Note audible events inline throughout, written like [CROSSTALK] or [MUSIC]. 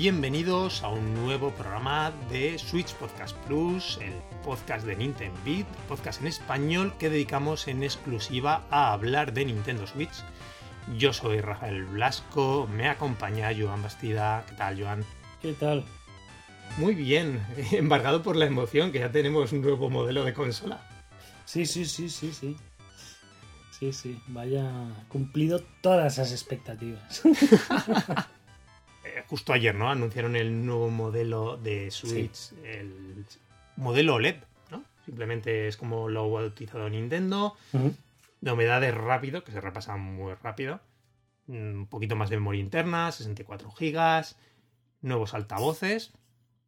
bienvenidos a un nuevo programa de Switch Podcast Plus, el podcast de Nintendo Beat, podcast en español que dedicamos en exclusiva a hablar de Nintendo Switch. Yo soy Rafael Blasco, me acompaña Joan Bastida. ¿Qué tal, Joan? ¿Qué tal? Muy bien, [LAUGHS] embargado por la emoción que ya tenemos un nuevo modelo de consola. Sí, sí, sí, sí, sí. Sí, sí, vaya cumplido todas esas expectativas. [LAUGHS] Eh, justo ayer, ¿no? Anunciaron el nuevo modelo de Switch, el modelo OLED, ¿no? Simplemente es como lo ha bautizado Nintendo. Novedades rápido, que se repasa muy rápido. Un poquito más de memoria interna, 64 GB, nuevos altavoces.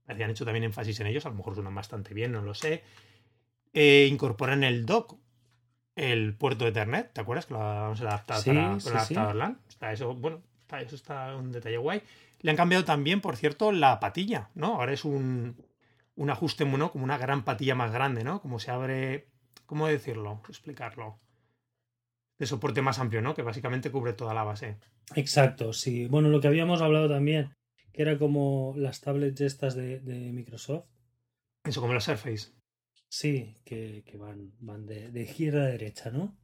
Habían hecho también énfasis en ellos, a lo mejor suenan bastante bien, no lo sé. Eh, incorporan el dock el puerto de Ethernet, ¿te acuerdas? Que lo vamos a adaptar Sí, para, sí, para sí. adaptador LAN. Está eso, bueno, está- eso está un detalle guay. Le han cambiado también, por cierto, la patilla, ¿no? Ahora es un, un ajuste mono, como una gran patilla más grande, ¿no? Como se abre. ¿Cómo decirlo? Explicarlo. De soporte más amplio, ¿no? Que básicamente cubre toda la base. Exacto, sí. Bueno, lo que habíamos hablado también, que era como las tablets estas de, de Microsoft. Eso, como la Surface. Sí, que, que van, van de, de izquierda a derecha, ¿no?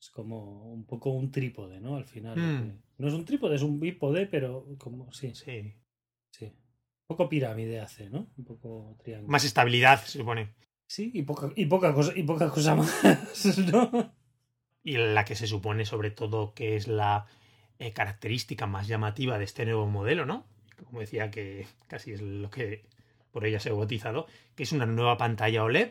Es como un poco un trípode, ¿no? Al final. Mm. eh, No es un trípode, es un bípode, pero como, sí, Sí. sí. Un poco pirámide hace, ¿no? Un poco triángulo. Más estabilidad, se supone. Sí, y poca, y poca cosa, y poca cosa [LAUGHS] más, ¿no? y la que se supone sobre todo que es la eh, característica más llamativa de este nuevo modelo, ¿no? Como decía que casi es lo que por ella se ha bautizado, que es una nueva pantalla OLED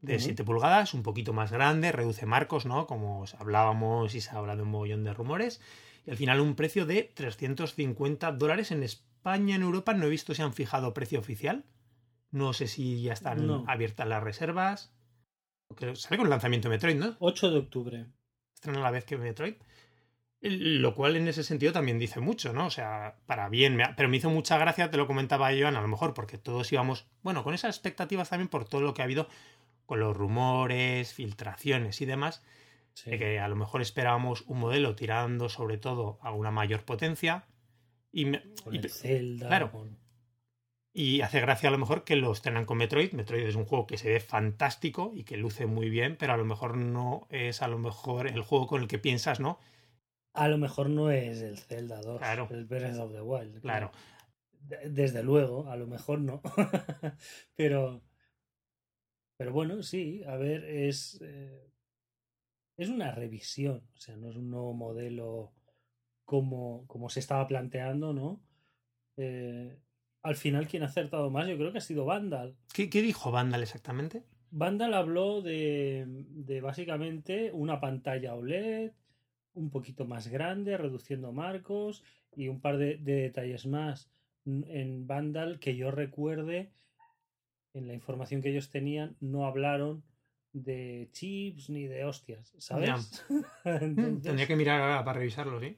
de Ujú. 7 pulgadas, un poquito más grande, reduce marcos, ¿no? Como os hablábamos y se ha hablado un mogollón de rumores. Y al final un precio de 350 dólares en España, en Europa. No he visto si han fijado precio oficial. No sé si ya están No. abiertas las reservas. Creo- Sale con el lanzamiento de Metroid, ¿no? 8 de octubre. estrena a la vez que Metroid. Lo cual en ese sentido también dice mucho, ¿no? O sea, para bien, me ha- pero me hizo mucha gracia, te lo comentaba Joan, a lo mejor, porque todos íbamos, bueno, con esas expectativas también por todo lo que ha habido con los rumores, filtraciones y demás, Sí. de que a lo mejor esperábamos un modelo tirando sobre todo a una mayor potencia. Y, me- Con y- el Zelda. claro. con- y hace gracia a lo mejor que lo estrenan con Metroid. Metroid es un juego que se ve fantástico y que luce muy bien, pero a lo mejor no es a lo mejor el juego con el que piensas, ¿no? A lo mejor no es el Zelda 2, Claro. el Breath of the Wild. Claro. De- Desde luego, a lo mejor no. [LAUGHS] pero, pero bueno, sí, a ver, es, eh, es una revisión, o sea, no es un nuevo modelo como, como se estaba planteando, ¿no? Eh, al final, quien ha acertado más, yo creo que ha sido Vandal. ¿Qué, qué dijo Vandal exactamente? Vandal habló de, de básicamente una pantalla OLED un poquito más grande, reduciendo marcos y un par de, de detalles más en Vandal que yo recuerde en la información que ellos tenían no hablaron de chips ni de hostias, ¿sabes? [LAUGHS] [LAUGHS] Entonces, Tendría que mirar ahora para revisarlo, ¿sí?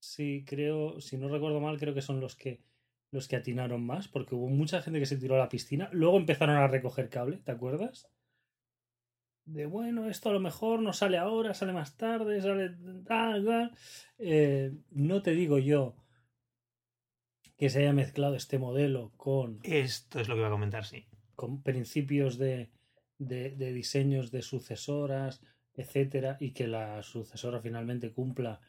Sí, creo, si no recuerdo mal, creo que son los que los que atinaron más, porque hubo mucha gente que se tiró a la piscina. Luego empezaron a recoger cable, ¿te acuerdas? De bueno, esto a lo mejor no sale ahora, sale más tarde, sale. Eh, no te digo yo que se haya mezclado este modelo con, Esto es lo que iba a comentar, sí. con principios de, de, de diseños de sucesoras, etcétera, y que la sucesora finalmente cumpla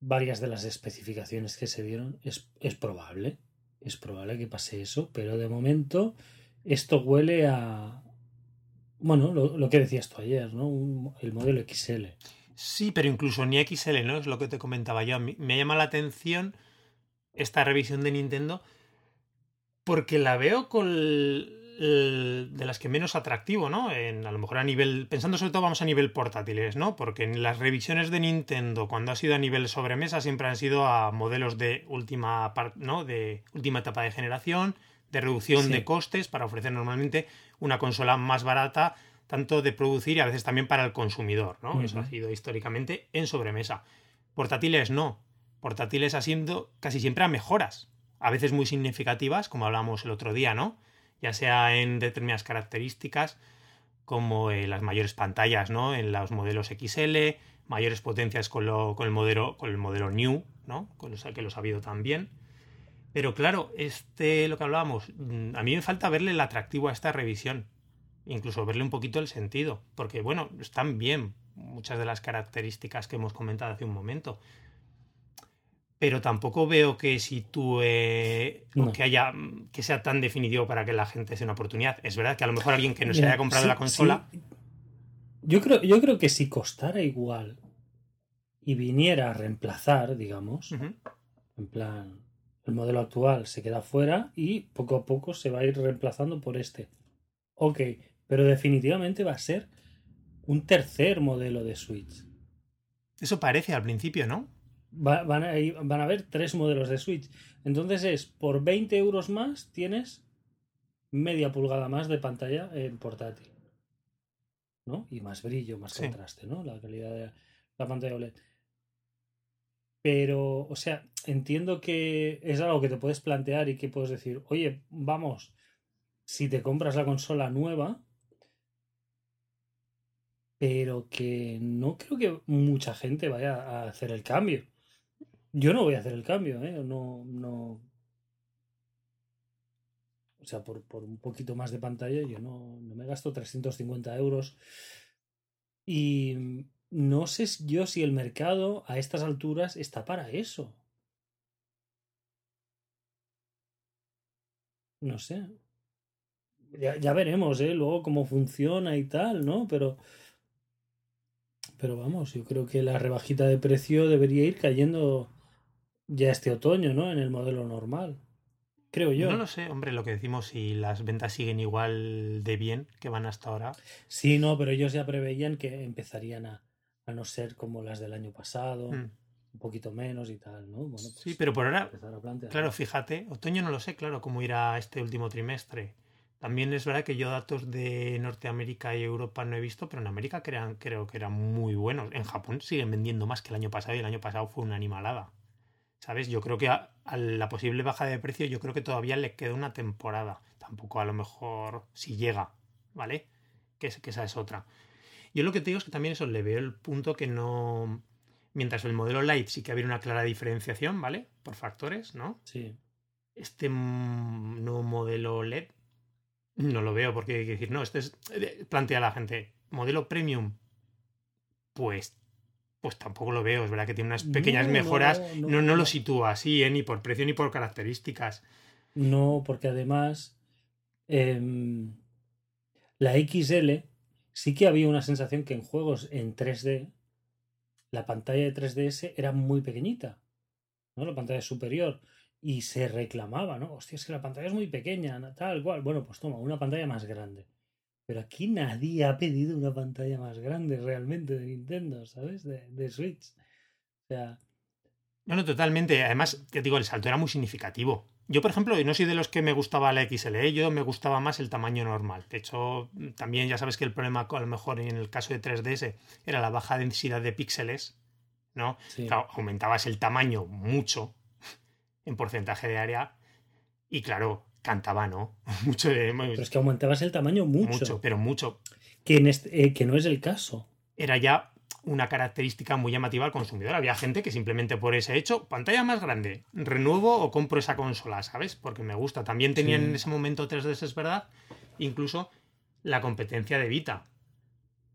varias de las especificaciones que se dieron. Es, es probable, es probable que pase eso, pero de momento esto huele a. Bueno, lo, lo que decías tú ayer, ¿no? Un- el modelo XL. Sí, pero incluso ni XL, ¿no? Es lo que te comentaba yo. Me llama la atención esta revisión de Nintendo porque la veo con el- el- de las que menos atractivo, ¿no? En, a lo mejor a nivel, pensando sobre todo vamos a nivel portátiles, ¿no? Porque en las revisiones de Nintendo, cuando ha sido a nivel sobremesa, siempre han sido a modelos de última par- ¿no? De última etapa de generación, de reducción Sí. de costes para ofrecer normalmente una consola más barata, tanto de producir y a veces también para el consumidor, ¿no? Eso ha sido históricamente en sobremesa. Portátiles no. Portátiles ha sido casi siempre a mejoras, a veces muy significativas, como hablábamos el otro día, ¿no? Ya sea en determinadas características, como eh, las mayores pantallas, ¿no? En los modelos XL, mayores potencias con, lo- con el modelo con el modelo New, ¿no? Con los que los ha habido también. Pero claro, este, lo que hablábamos, mm, a mí me falta verle el atractivo a esta revisión. Incluso verle un poquito el sentido. Porque, bueno, están bien muchas de las características que hemos comentado hace un momento. Pero tampoco veo que si tú que haya que sea tan definitivo para que la gente sea una oportunidad. Es verdad que a lo mejor alguien que no se haya comprado la consola. Yo creo, yo creo que si costara igual y viniera a reemplazar, digamos, en plan, el modelo actual se queda fuera y poco a poco se va a ir reemplazando por este. Ok, pero definitivamente va a ser un tercer modelo de Switch. Eso parece al principio, ¿no? Van, a, van a haber tres modelos de Switch. Entonces es, por 20 euros más tienes media pulgada más de pantalla en portátil. ¿No? Y más brillo, más contraste, ¿no? La calidad de la pantalla OLED. Pero, o sea, entiendo que es algo que te puedes plantear y que puedes decir, oye, vamos, si te compras la consola nueva, pero que no creo que mucha gente vaya a hacer el cambio. Yo no voy a hacer el cambio, ¿eh? No, no. O sea, por, por un poquito más de pantalla, yo no, no me gasto 350 euros. Y no sé yo si el mercado a estas alturas está para eso. No sé. Ya, ya, veremos, ¿eh? Luego cómo funciona y tal, ¿no? Pero. Pero vamos, yo creo que la rebajita de precio debería ir cayendo ya este otoño, ¿no? En el modelo normal. Creo yo. No lo sé, hombre, lo que decimos, si las ventas siguen igual de bien que van hasta ahora. Sí, no, pero ellos ya preveían que empezarían a, a no ser como las del año pasado, hmm. un poquito menos y tal, ¿no? Bueno, pues sí, pero por ahora, claro, fíjate, otoño no lo sé, claro, cómo irá este último trimestre. También es verdad que yo datos de Norteamérica y Europa no he visto, pero en América crean, creo que eran muy buenos. En Japón siguen vendiendo más que el año pasado y el año pasado fue una animalada. ¿Sabes? Yo creo que a, la posible baja de precio, yo creo que todavía le queda una temporada. Tampoco a lo mejor si llega, ¿vale? Que, que esa es otra. Yo lo que te digo es que también eso le veo el punto que no. Mientras el modelo Light sí que había una clara diferenciación, ¿vale? Por factores, ¿no? Sí. Este nuevo modelo LED no lo veo porque hay que decir, no, este es. Eh, plantea la gente, modelo premium. Pues pues tampoco lo veo. Es verdad que tiene unas pequeñas mejoras. No, no, lo sitúa así, ¿eh? ni por precio ni por características. No, porque además em, la XL sí que había una sensación que en juegos en 3D la pantalla de 3DS era muy pequeñita, ¿no? La pantalla superior. Y se reclamaba, ¿no? Hostia, es que la pantalla es muy pequeña, tal cual. Bueno, pues toma, una pantalla más grande. Pero aquí nadie ha pedido una pantalla más grande realmente de Nintendo, ¿sabes? De, Switch. O sea. No, no, totalmente. Además, te digo, el salto era muy significativo. Yo, por ejemplo, no soy de los que me gustaba la XLE, yo me gustaba más el tamaño normal. De hecho, también ya sabes que el problema, a lo mejor en el caso de 3DS, era la baja densidad de píxeles, ¿no? aumentabas el tamaño mucho [LAUGHS] en porcentaje de área y, claro, cantaba, ¿no? [LAUGHS] mucho Pero es que aumentabas el tamaño mucho. Mucho, pero mucho. Que, en este, eh, que no es el caso. Era ya una característica muy llamativa al consumidor. Había gente que simplemente por ese hecho, pantalla más grande, renuevo o compro esa consola, ¿sabes? Porque me gusta. También tenían en ese momento 3DS, es verdad, incluso la competencia de Vita,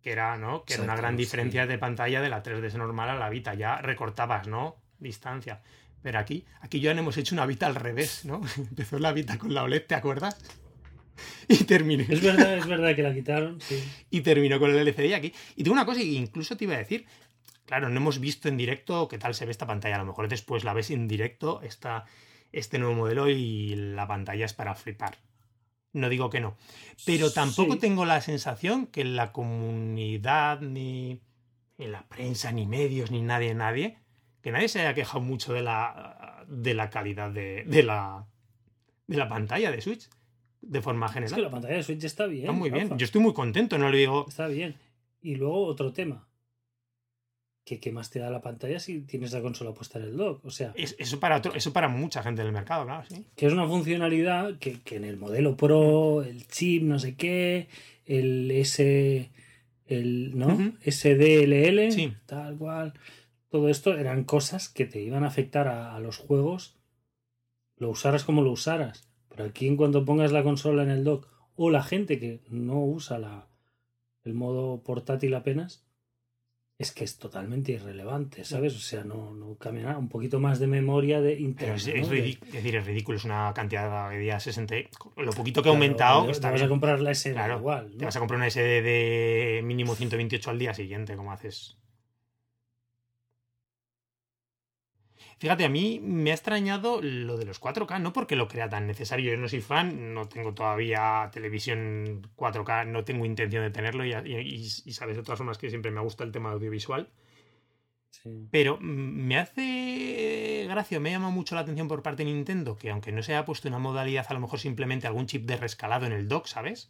que era, ¿no? Que era una gran diferencia de pantalla de la 3DS normal a la Vita. Ya recortabas, ¿no? Distancia. Pero aquí, aquí ya hemos hecho una Vita al revés, ¿no? [LAUGHS] Empezó la Vita con la OLED, ¿te acuerdas? [LAUGHS] Y terminó. Es verdad, es verdad que la quitaron, sí. Y terminó con el LCD aquí. Y tengo una cosa que incluso te iba a decir. Claro, no hemos visto en directo qué tal se ve esta pantalla. A lo mejor después la ves en directo, esta, este nuevo modelo, y la pantalla es para flipar. No digo que no. Pero tampoco tengo la sensación que en la comunidad, ni en la prensa, ni medios, ni nadie, nadie, que nadie se haya quejado mucho de la, de la calidad de, la, de la pantalla de Switch, de forma general. Es que la pantalla de Switch está bien. Está muy bien. Yo estoy muy contento, no le digo. Está bien. Y luego otro tema. ¿Qué, ¿Qué, más te da la pantalla si tienes la consola puesta en el dock? O sea. eso, para eso para mucha gente del mercado, claro, sí. Que es una funcionalidad que, en el modelo Pro, el chip, no sé qué, el S. El, ¿No? SDLL, sí. tal cual todo esto eran cosas que te iban a afectar a, los juegos lo usaras como lo usaras. Pero aquí en cuanto pongas la consola en el dock o la gente que no usa la, el modo portátil apenas, es que es totalmente irrelevante, ¿sabes? O sea, no, no cambia nada. Un poquito más de memoria de internet. Es, ¿no? decir, es ridículo, es una cantidad de días 60. Lo poquito que ha aumentado. Te, está vas a comprar la SD Claro, igual. ¿no? Te vas a comprar una SD de mínimo 128 al día siguiente, como haces. Fíjate, a mí me ha extrañado lo de los 4K, no porque lo crea tan necesario. Yo no soy fan, no tengo todavía televisión 4K, no tengo intención de tenerlo y, y, y sabes de todas formas que siempre me gusta el tema audiovisual. Sí. Pero me hace gracia, me llama mucho la atención por parte de Nintendo que aunque no se haya puesto una modalidad, a lo mejor simplemente algún chip de rescalado en el dock, ¿sabes?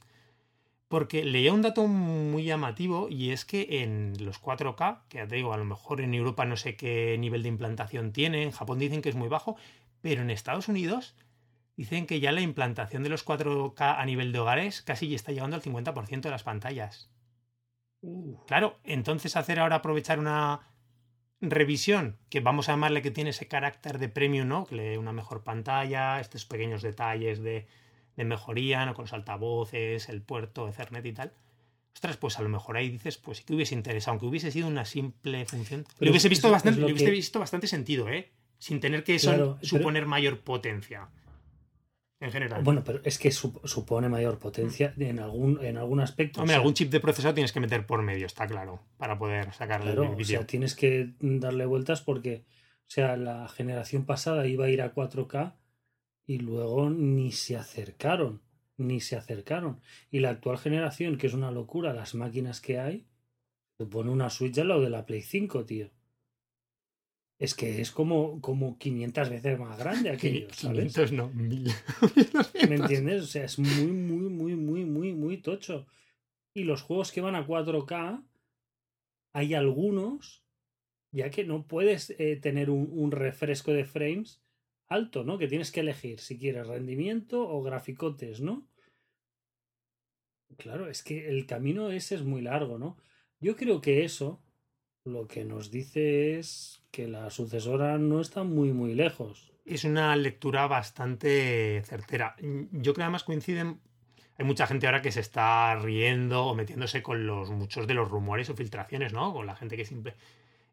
Porque leía un dato muy llamativo y es que en los 4K, que ya te digo, a lo mejor en Europa no sé qué nivel de implantación tiene, en Japón dicen que es muy bajo, pero en Estados Unidos dicen que ya la implantación de los 4K a nivel de hogares casi ya está llegando al 50% de las pantallas. Uh, Claro, entonces hacer ahora aprovechar una revisión, que vamos a llamarle que tiene ese carácter de premium, ¿no? Que le dé una mejor pantalla, estos pequeños detalles de, de mejoría, ¿no? Con los altavoces, el puerto, Ethernet y tal. Ostras, pues a lo mejor ahí dices, pues sí que hubiese interesado, aunque hubiese sido una simple función. Pero le hubiese es- visto bastante, lo le hubiese que- visto bastante sentido, ¿eh? Sin tener que Claro, suponer mayor potencia. En general. Bueno, pero es que sup- supone mayor potencia en algún, en algún aspecto. Hombre, o sea, algún chip de procesador tienes que meter por medio, está claro, para poder sacar el Claro, o vídeo. sea, tienes que darle vueltas porque, o sea, la generación pasada iba a ir a 4K y luego ni se acercaron, ni se acercaron. Y la actual generación, que es una locura, las máquinas que hay, te pone una Switch al lado de la Play 5, tío. Es que es como, como 500 veces más grande [LAUGHS] aquello, ¿sabes? 500 no, 1000. ¿Me [LAUGHS] entiendes? O sea, es muy, muy, muy, muy, muy, muy tocho. Y los juegos que van a 4K, hay algunos, ya que no puedes eh, tener un, un refresco de frames alto, ¿no? Que tienes que elegir si quieres rendimiento o graficotes, ¿no? Claro, es que el camino ese es muy largo, ¿no? Yo creo que eso lo que nos dice es que la sucesora no está muy, muy lejos. Es una lectura bastante certera. Yo creo que además coinciden. Hay mucha gente ahora que se está riendo o metiéndose con los muchos de los rumores o filtraciones, ¿no? Con la gente que siempre.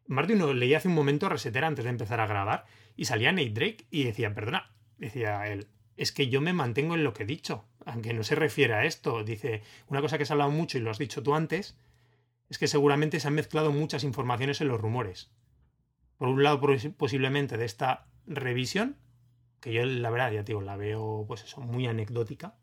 Más de uno leía hace un momento resetera antes de empezar a grabar y salía Nate Drake y decía, perdona, decía él, es que yo me mantengo en lo que he dicho, aunque no se refiere a esto. Dice, una cosa que se ha hablado mucho y lo has dicho tú antes, es que seguramente se han mezclado muchas informaciones en los rumores. Por un lado, pos- posiblemente de esta revisión, que yo la verdad, ya te digo, la veo pues eso, muy anecdótica.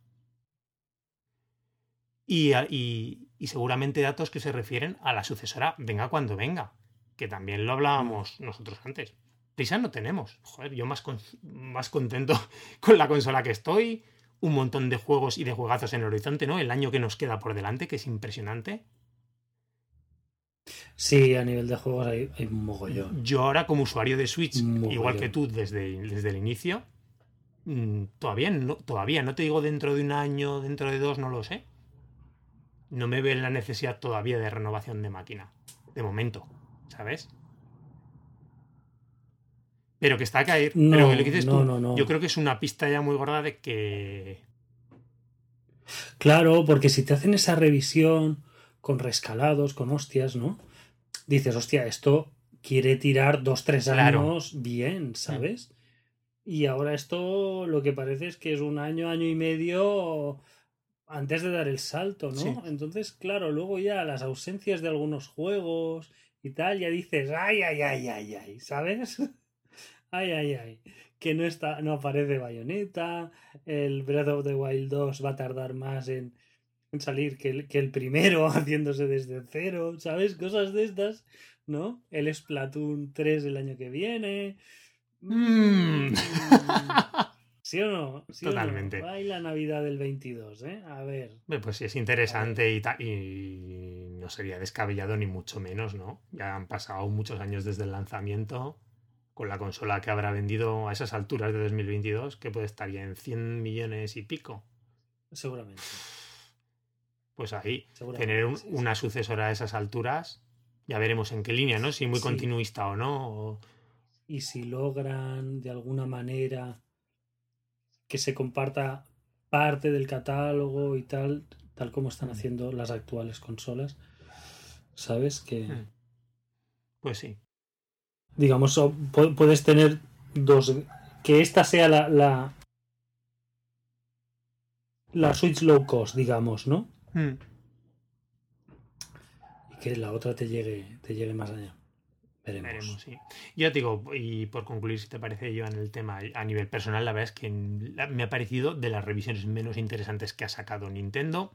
Y, y- y seguramente datos que se refieren a la sucesora venga cuando venga, que también lo hablábamos nosotros antes. Prisa no tenemos. Joder, yo más, con- más contento [LAUGHS] con la consola que estoy. Un montón de juegos y de juegazos en el horizonte, ¿no? El año que nos queda por delante, que es impresionante. Sí, a nivel de juegos hay, hay un mogollón. Yo ahora como usuario de Switch, igual que tú desde, desde el inicio, mm, todavía no, todavía no te digo dentro de un año, dentro de dos, no lo sé. No me ve la necesidad todavía de renovación de máquina. De momento, ¿sabes? Pero que está a caer. No, pero que lo que dices no, tú, no, yo creo que es una pista ya muy gorda de que. Claro, porque si te hacen esa revisión con rescalados, con hostias, ¿no? Dices, hostia, esto quiere tirar dos, tres Claro. años bien, ¿sabes? Y ahora esto lo que parece es que es un año, año y medio antes de dar el salto, ¿no? Sí. Entonces, claro, luego ya las ausencias de algunos juegos y tal, ya dices, ay, ay, ay, ay, ay, ¿sabes? Ay, ay, ay. Que no está, no aparece Bayonetta, el Breath of the Wild 2 va a tardar más en, en salir que el, que el primero [LAUGHS] haciéndose desde cero, ¿sabes? Cosas de estas, ¿no? El Splatoon 3 el año que viene. Mm. [LAUGHS] ¿Sí o no? ¿Sí o no? Totalmente. Ay, la Navidad del 22, ¿eh? A ver. Pues sí, es interesante y, y no sería descabellado ni mucho menos, ¿no? Ya han pasado muchos años desde el lanzamiento con la consola que habrá vendido a esas alturas de 2022, que puede estar ya en 100 millones y pico. Seguramente. Pues ahí, tener un- sí, sí. una sucesora a esas alturas, ya veremos en qué línea, ¿no? Si muy Sí. continuista o no. o- Y si logran de alguna manera que se comparta parte del catálogo y tal, tal como están haciendo las actuales consolas. ¿Sabes? Que, Mm. Pues sí. Digamos, puedes tener dos. Que esta sea la, la. La Switch low cost, digamos, ¿no? Mm. Y que la otra te llegue, te llegue más allá. Veremos. Veremos, sí. Yo te digo, y por concluir, si te parece yo en el tema a nivel personal, la verdad es que me ha parecido de las revisiones menos interesantes que ha sacado Nintendo.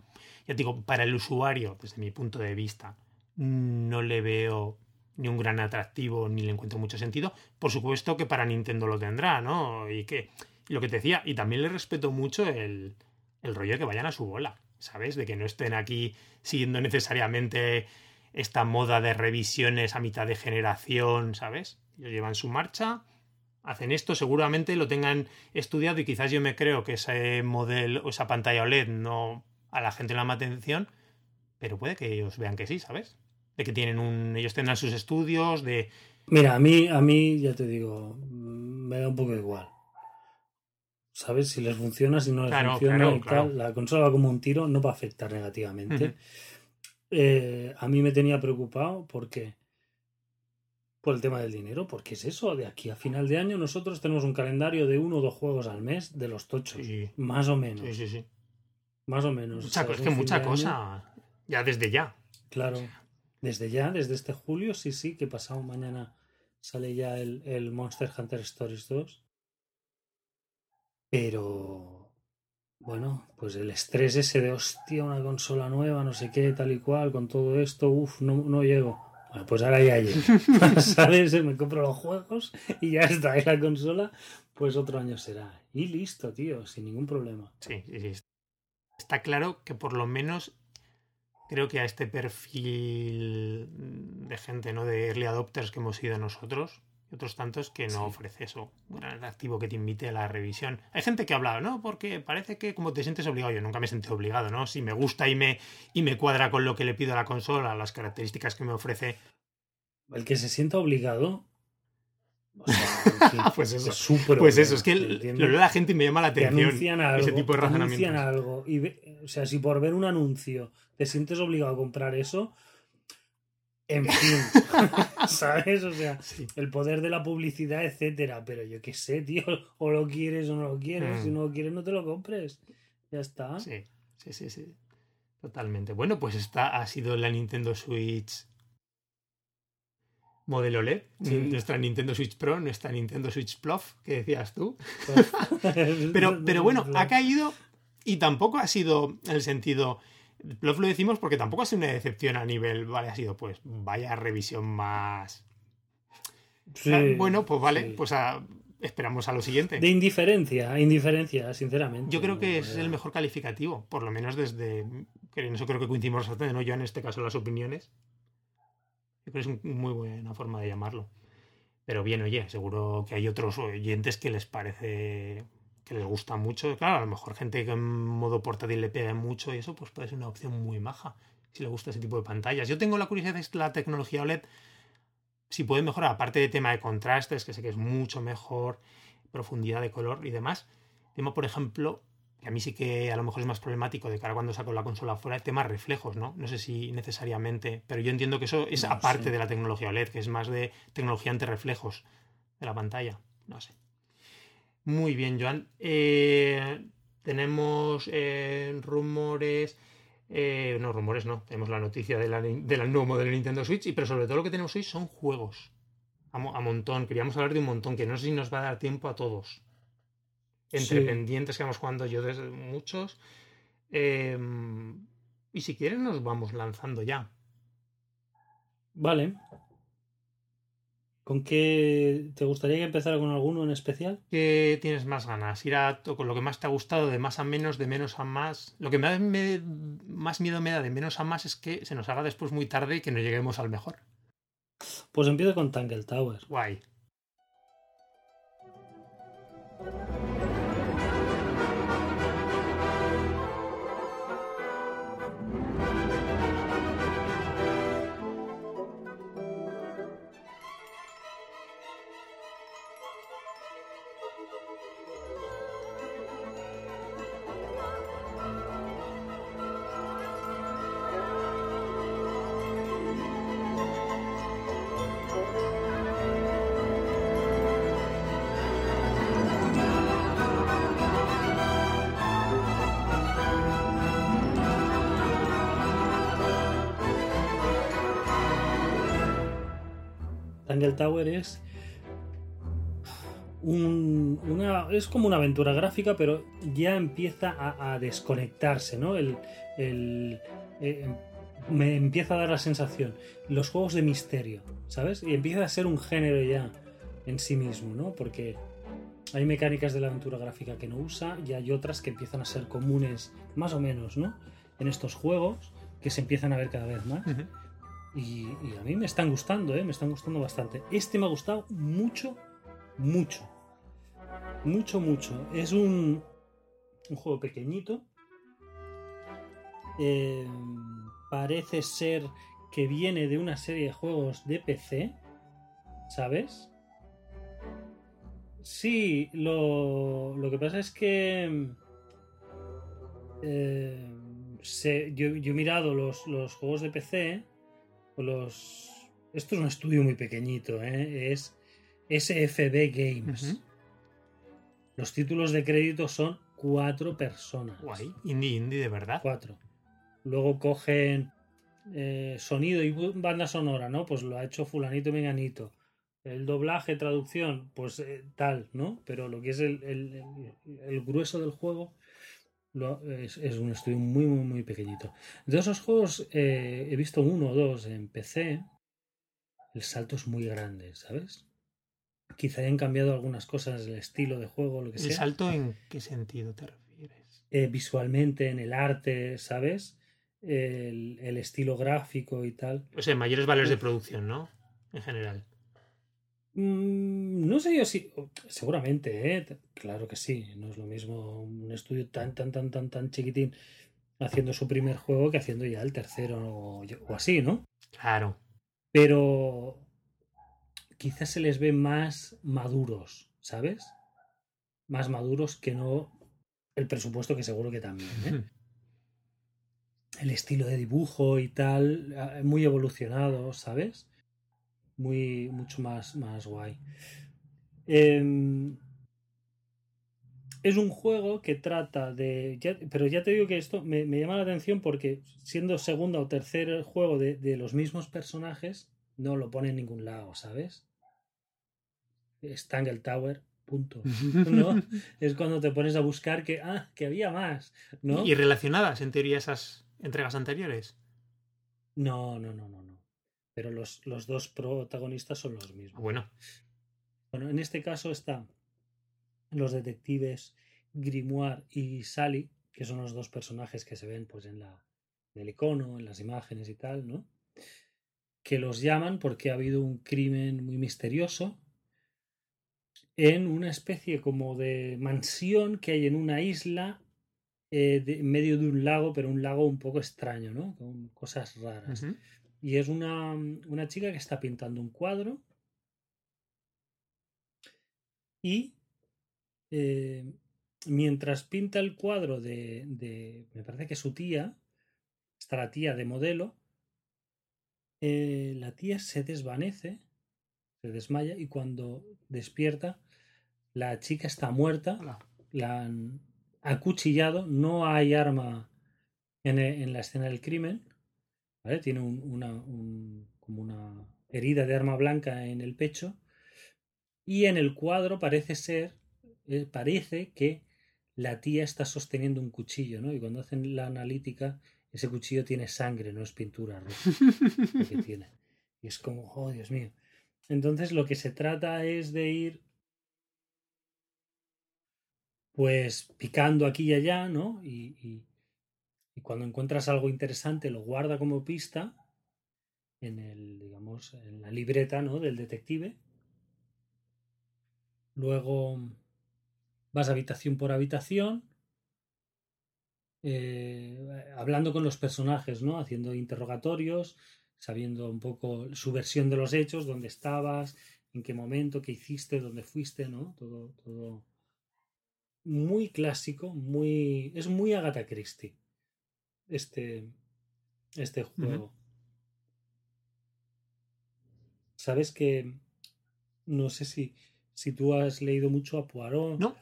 Ya te digo, para el usuario, desde mi punto de vista, no le veo ni un gran atractivo ni le encuentro mucho sentido. Por supuesto que para Nintendo lo tendrá, ¿no? Y que y lo que te decía, y también le respeto mucho el, el rollo de que vayan a su bola, ¿sabes? De que no estén aquí siguiendo necesariamente esta moda de revisiones a mitad de generación, ¿sabes? Ellos llevan su marcha, hacen esto, seguramente lo tengan estudiado y quizás yo me creo que ese modelo o esa pantalla OLED no a la gente le llama atención, pero puede que ellos vean que sí, ¿sabes? De que tienen un ellos tendrán sus estudios de Mira, a mí, a mí, ya te digo, me da un poco igual. ¿Sabes? Si les funciona, si no les Claro, funciona claro, y claro. tal, la consola va como un tiro, no va a afectar negativamente. Eh, a mí me tenía preocupado porque por el tema del dinero, porque es eso, de aquí a final de año nosotros tenemos un calendario de uno o dos juegos al mes de los tochos, Sí. más o menos, sí, sí, sí. más o menos. Mucha, O sea, es que mucha año, cosa ya desde ya. Claro, desde ya, desde este julio, sí, sí, que pasado mañana sale ya el, el Monster Hunter Stories 2. Pero, bueno, pues el estrés ese de hostia, una consola nueva, no sé qué, tal y cual, con todo esto, uff, no, no llego. Bueno, pues ahora ya llego. [LAUGHS] [LAUGHS] ¿Sabes? Me compro los juegos y ya está. Y la consola, pues otro año será. Y listo, tío, sin ningún problema. Sí, sí, sí. Está claro que por lo menos creo que a este perfil de gente, ¿no? De early adopters que hemos sido nosotros y otros tantos que no Sí. ofrece eso, un gran atractivo que te invite a la revisión. Hay gente que ha hablado, ¿no? Porque parece que como te sientes obligado, yo nunca me he sentido obligado, ¿no? Si me gusta y me, y me cuadra con lo que le pido a la consola, las características que me ofrece, El que se sienta obligado. o sea, [LAUGHS] Pues eso. es pues eso, es que lo de la gente y me llama la te atención. algo, ese tipo de razonamientos. algo y ve- o sea, si por ver un anuncio te sientes obligado a comprar eso, en fin, [LAUGHS] ¿sabes? O sea, Sí. el poder de la publicidad, etcétera, pero yo qué sé, tío, o lo quieres o no lo quieres, Mm. si no lo quieres no te lo compres. Ya está. Sí, sí, sí, sí. Totalmente. Bueno, pues esta ha sido la Nintendo Switch modelo LED. Sí. Nuestra Nintendo Switch Pro, nuestra Nintendo Switch Pluff, que decías tú. Pues, [LAUGHS] Pero, pero bueno, ha [LAUGHS] caído y tampoco ha sido en el sentido. Lo decimos porque tampoco ha sido una decepción a nivel. Vale, ha sido pues vaya revisión más. Sí, Ah, bueno, pues vale, sí. pues a- esperamos a lo siguiente. De indiferencia, indiferencia, sinceramente. Yo creo que es el mejor calificativo, por lo menos desde. En eso creo que coincidimos bastante, ¿no? Yo en este caso las opiniones. Yo creo que es una muy buena forma de llamarlo. Pero bien, oye, seguro que hay otros oyentes que les parece. Que les gusta mucho. Claro, a lo mejor gente que en modo portátil le pega mucho y eso, pues puede ser una opción muy maja. Si le gusta ese tipo de pantallas. Yo tengo la curiosidad de que la tecnología OLED. Si puede mejorar, aparte de tema de contrastes, que sé que es mucho mejor, profundidad de color y demás. Tema, por ejemplo, que a mí sí que a lo mejor es más problemático de cara cuando saco la consola fuera, el tema reflejos, ¿no? No sé si necesariamente, pero yo entiendo que eso es No aparte de la tecnología OLED, que es más de tecnología ante reflejos de la pantalla. No sé. Muy bien, Joan. Eh, tenemos eh, rumores. eh, no, rumores no. Tenemos la noticia de la, del nuevo modelo de Nintendo Switch. Y, pero sobre todo lo que tenemos hoy son juegos. A, mo- a montón. Queríamos hablar de un montón, que no sé si nos va a dar tiempo a todos. Entre Sí. pendientes que vamos jugando yo desde muchos. Eh, y si quieren nos vamos lanzando ya. Vale. ¿Con qué te gustaría que empezara con alguno en especial? ¿Qué tienes más ganas? ¿Ir a con lo que más te ha gustado, de más a menos, de menos a más? Lo que me da- me- más miedo me da de menos a más es que se nos haga después muy tarde y que no lleguemos al mejor. Pues empiezo con Tangle Tower. Guay. Es una, es como una aventura gráfica, pero ya empieza a, desconectarse, ¿no? El, eh, me empieza a dar la sensación. Los juegos de misterio, ¿sabes? Y empieza a ser un género ya en sí mismo, ¿no? Porque hay mecánicas de la aventura gráfica que no usa y hay otras que empiezan a ser comunes, más o menos, ¿no? En estos juegos que se empiezan a ver cada vez más. Y, a mí me están gustando, ¿eh? Me están gustando bastante. Este me ha gustado mucho, mucho. Mucho, mucho. Es un, un juego pequeñito. Eh, parece ser que viene de una serie de juegos de PC. ¿Sabes? Sí, lo, lo que pasa es que... Eh, yo, yo, he mirado los, los, juegos de PC. Los, esto es un estudio muy pequeñito, ¿eh? es SFB Games. Los títulos de crédito son cuatro personas. Guay, indie, indie de verdad. Cuatro. Luego cogen eh, sonido y banda sonora, ¿no? Pues lo ha hecho fulanito menganito. El doblaje, traducción, pues eh, tal, ¿no? Pero lo que es el, el, grueso del juego es, un estudio muy, muy, muy pequeñito. De esos juegos eh, he visto uno o dos en PC. El salto es muy grande, ¿sabes? Quizá hayan cambiado algunas cosas, el estilo de juego, lo que sea. ¿El salto en qué sentido te refieres? Eh, visualmente, en el arte, ¿sabes? El, estilo gráfico y tal. O sea, mayores valores de producción, ¿no? En general. Mm, no sé yo si. Seguramente, ¿eh? Claro que sí. No es lo mismo un estudio tan, tan, tan, tan, tan chiquitín haciendo su primer juego que haciendo ya el tercero o, o así, ¿no? Claro. Pero quizás se les ve más maduros, ¿sabes? Más maduros que no el presupuesto que seguro que también. ¿eh? El estilo de dibujo y tal, ah, muy evolucionado, ¿sabes? Muy, mucho más, más guay. Em, es un juego que trata de. pero ya te digo que esto me, llama la atención porque siendo segundo o tercer juego de, de, los mismos personajes, no lo pone en ningún lado, ¿sabes? Stangle Tower, punto. [LAUGHS] ¿No? es cuando te pones a buscar que, ah, que había más, ¿no? ¿Y relacionadas, en teoría, esas entregas anteriores? No, no, no, no. Pero los, los dos protagonistas son los mismos. Bueno. Bueno, en este caso están los detectives Grimoire y Sally, que son los dos personajes que se ven pues en la en el icono, en las imágenes y tal, ¿no? Que los llaman porque ha habido un crimen muy misterioso en una especie como de mansión que hay en una isla eh, en medio de un lago, pero un lago un poco extraño, ¿no? Con cosas raras. Y es una, una, chica que está pintando un cuadro y eh, mientras pinta el cuadro de, de, me parece que su tía, está la tía de modelo, eh, la tía se desvanece, se desmaya y cuando despierta la chica está muerta, la han acuchillado, no hay arma en, e, la escena del crimen, tiene una, como una herida de arma blanca en el pecho y en el cuadro parece ser, eh, parece que la tía está sosteniendo un cuchillo, ¿no? Y cuando hacen la analítica, ese cuchillo tiene sangre, no es pintura roja que [LAUGHS] tiene. Y es como, oh Dios mío. Entonces lo que se trata es de ir pues picando aquí y allá, ¿no? Y, cuando encuentras algo interesante lo guarda como pista en el, digamos, en la libreta, ¿no? Del detective. Luego vas habitación por habitación, eh, hablando con los personajes, ¿no? Haciendo interrogatorios, sabiendo un poco su versión de los hechos, dónde estabas, en qué momento, qué hiciste, dónde fuiste, ¿no? Todo, todo muy clásico, muy. Es muy Agatha Christie. Este. Este juego. Sabes que. No sé si. Si tú has leído mucho a Poirot. No.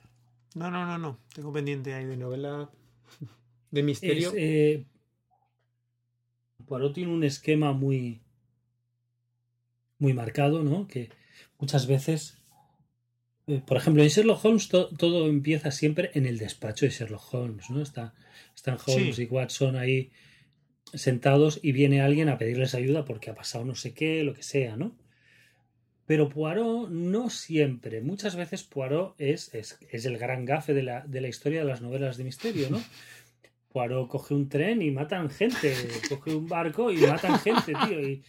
No, no, no, no. Tengo pendiente ahí de novela [LAUGHS] de misterio. Eh, Poirot tiene un esquema muy. muy marcado, ¿no? Que muchas veces, eh, por ejemplo, en Sherlock Holmes todo empieza siempre en el despacho de Sherlock Holmes, ¿no? Está, están Holmes y Watson ahí sentados y viene alguien a pedirles ayuda porque ha pasado no sé qué, lo que sea, ¿no? Pero Poirot no siempre. Muchas veces Poirot es, es, el gran gafe de la, de la, historia de las novelas de misterio, ¿no? [LAUGHS] Poirot coge un tren y matan gente, coge un barco y matan gente, tío. Y,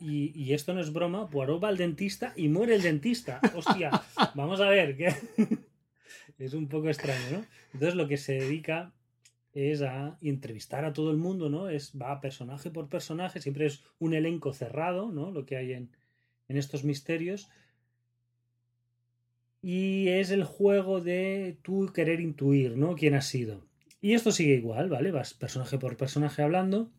y, esto no es broma, Poirot va al dentista y muere el dentista. Hostia, [LAUGHS] vamos a ver, que [LAUGHS] es un poco extraño, ¿no? Entonces lo que se dedica es a entrevistar a todo el mundo, ¿no? Es, va personaje por personaje, siempre es un elenco cerrado, ¿no? Lo que hay en, en estos misterios. Y es el juego de tú querer intuir, ¿no? ¿Quién ha sido? Y esto sigue igual, ¿vale? Vas personaje por personaje hablando.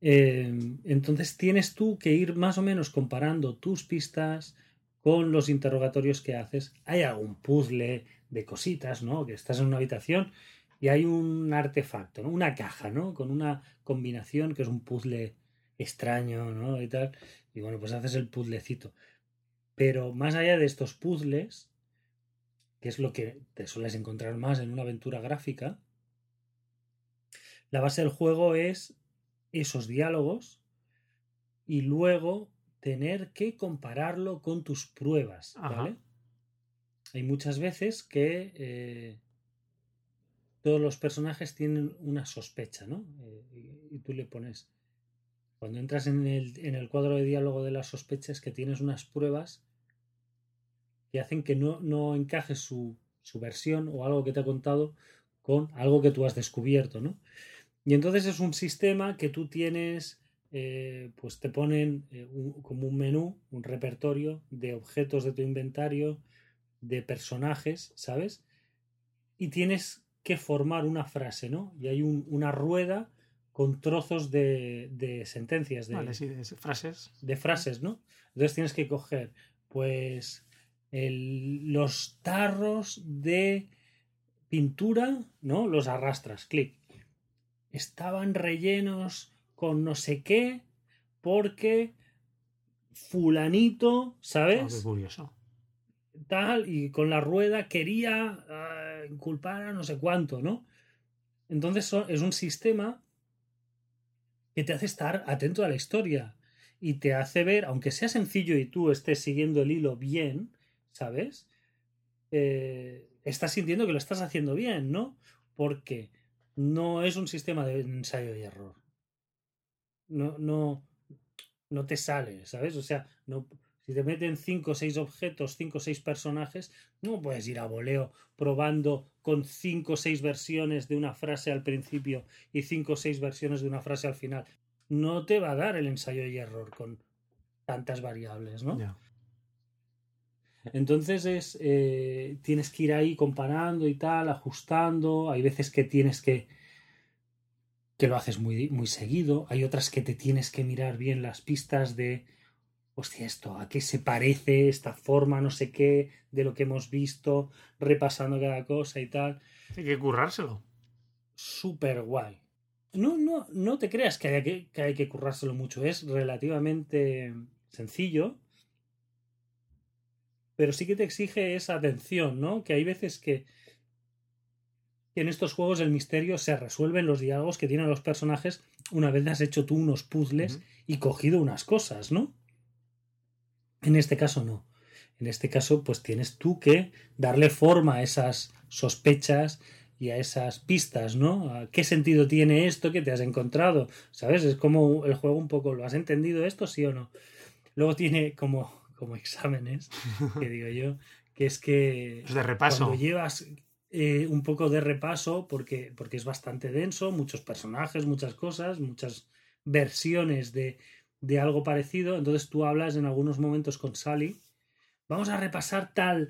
Eh, entonces tienes tú que ir más o menos comparando tus pistas con los interrogatorios que haces. Hay algún puzzle de cositas, ¿no? Que estás en una habitación y hay un artefacto, ¿no? Una caja, ¿no? Con una combinación que es un puzzle extraño, ¿no? Y tal. Y bueno, pues haces el puzzlecito. Pero más allá de estos puzzles, que es lo que te sueles encontrar más en una aventura gráfica, la base del juego es esos diálogos y luego tener que compararlo con tus pruebas, ¿vale? Hay muchas veces que eh, todos los personajes tienen una sospecha, ¿no? Eh, y, tú le pones cuando entras en el, en el cuadro de diálogo de las sospechas que tienes unas pruebas que hacen que no, no encajes su, su, versión o algo que te ha contado con algo que tú has descubierto, ¿no? Y entonces es un sistema que tú tienes, eh, pues te ponen eh, como un menú, un repertorio de objetos de tu inventario, de personajes, ¿sabes? Y tienes que formar una frase, ¿no? Y hay una rueda con trozos de, sentencias, de, frases. De frases, ¿no? Entonces tienes que coger, pues, los tarros de pintura, ¿no? Los arrastras, clic. Estaban rellenos con no sé qué, porque fulanito, ¿sabes? Oh, qué curioso. Tal, y con la rueda quería uh, culpar a no sé cuánto, ¿no? Entonces es un sistema que te hace estar atento a la historia y te hace ver, aunque sea sencillo y tú estés siguiendo el hilo bien, ¿sabes? Eh, estás sintiendo que lo estás haciendo bien, ¿no? Porque no es un sistema de ensayo y error. No, no, no te sale, ¿sabes? O sea, no, si te meten cinco o seis objetos, cinco o seis personajes, no puedes ir a voleo probando con cinco o seis versiones de una frase al principio y cinco o seis versiones de una frase al final. No te va a dar el ensayo y error con tantas variables, ¿no? Entonces es, eh, tienes que ir ahí comparando y tal, ajustando. Hay veces que tienes que que lo haces muy, muy seguido. Hay otras que te tienes que mirar bien las pistas de hostia, esto, ¿a qué se parece esta forma, no sé qué, de lo que hemos visto, repasando cada cosa y tal? Hay que currárselo. Súper guay. No, no, no te creas que hay que, que hay que currárselo mucho, es relativamente sencillo, pero sí que te exige esa atención, ¿no? Que hay veces que, en estos juegos el misterio se resuelven los diálogos que tienen los personajes una vez has hecho tú unos puzzles y cogido unas cosas, ¿no? En este caso no. En este caso, pues tienes tú que darle forma a esas sospechas y a esas pistas, ¿no? ¿Qué sentido tiene esto que te has encontrado? ¿Sabes? Es como el juego un poco, ¿lo has entendido esto, sí o no? Luego tiene como, como [LAUGHS] exámenes, que [LAUGHS] digo yo, que es que... Es de repaso. Cuando llevas eh, un poco de repaso, porque, porque es bastante denso, muchos personajes, muchas cosas, muchas versiones de, de algo parecido. Entonces tú hablas en algunos momentos con Sally. Vamos a repasar tal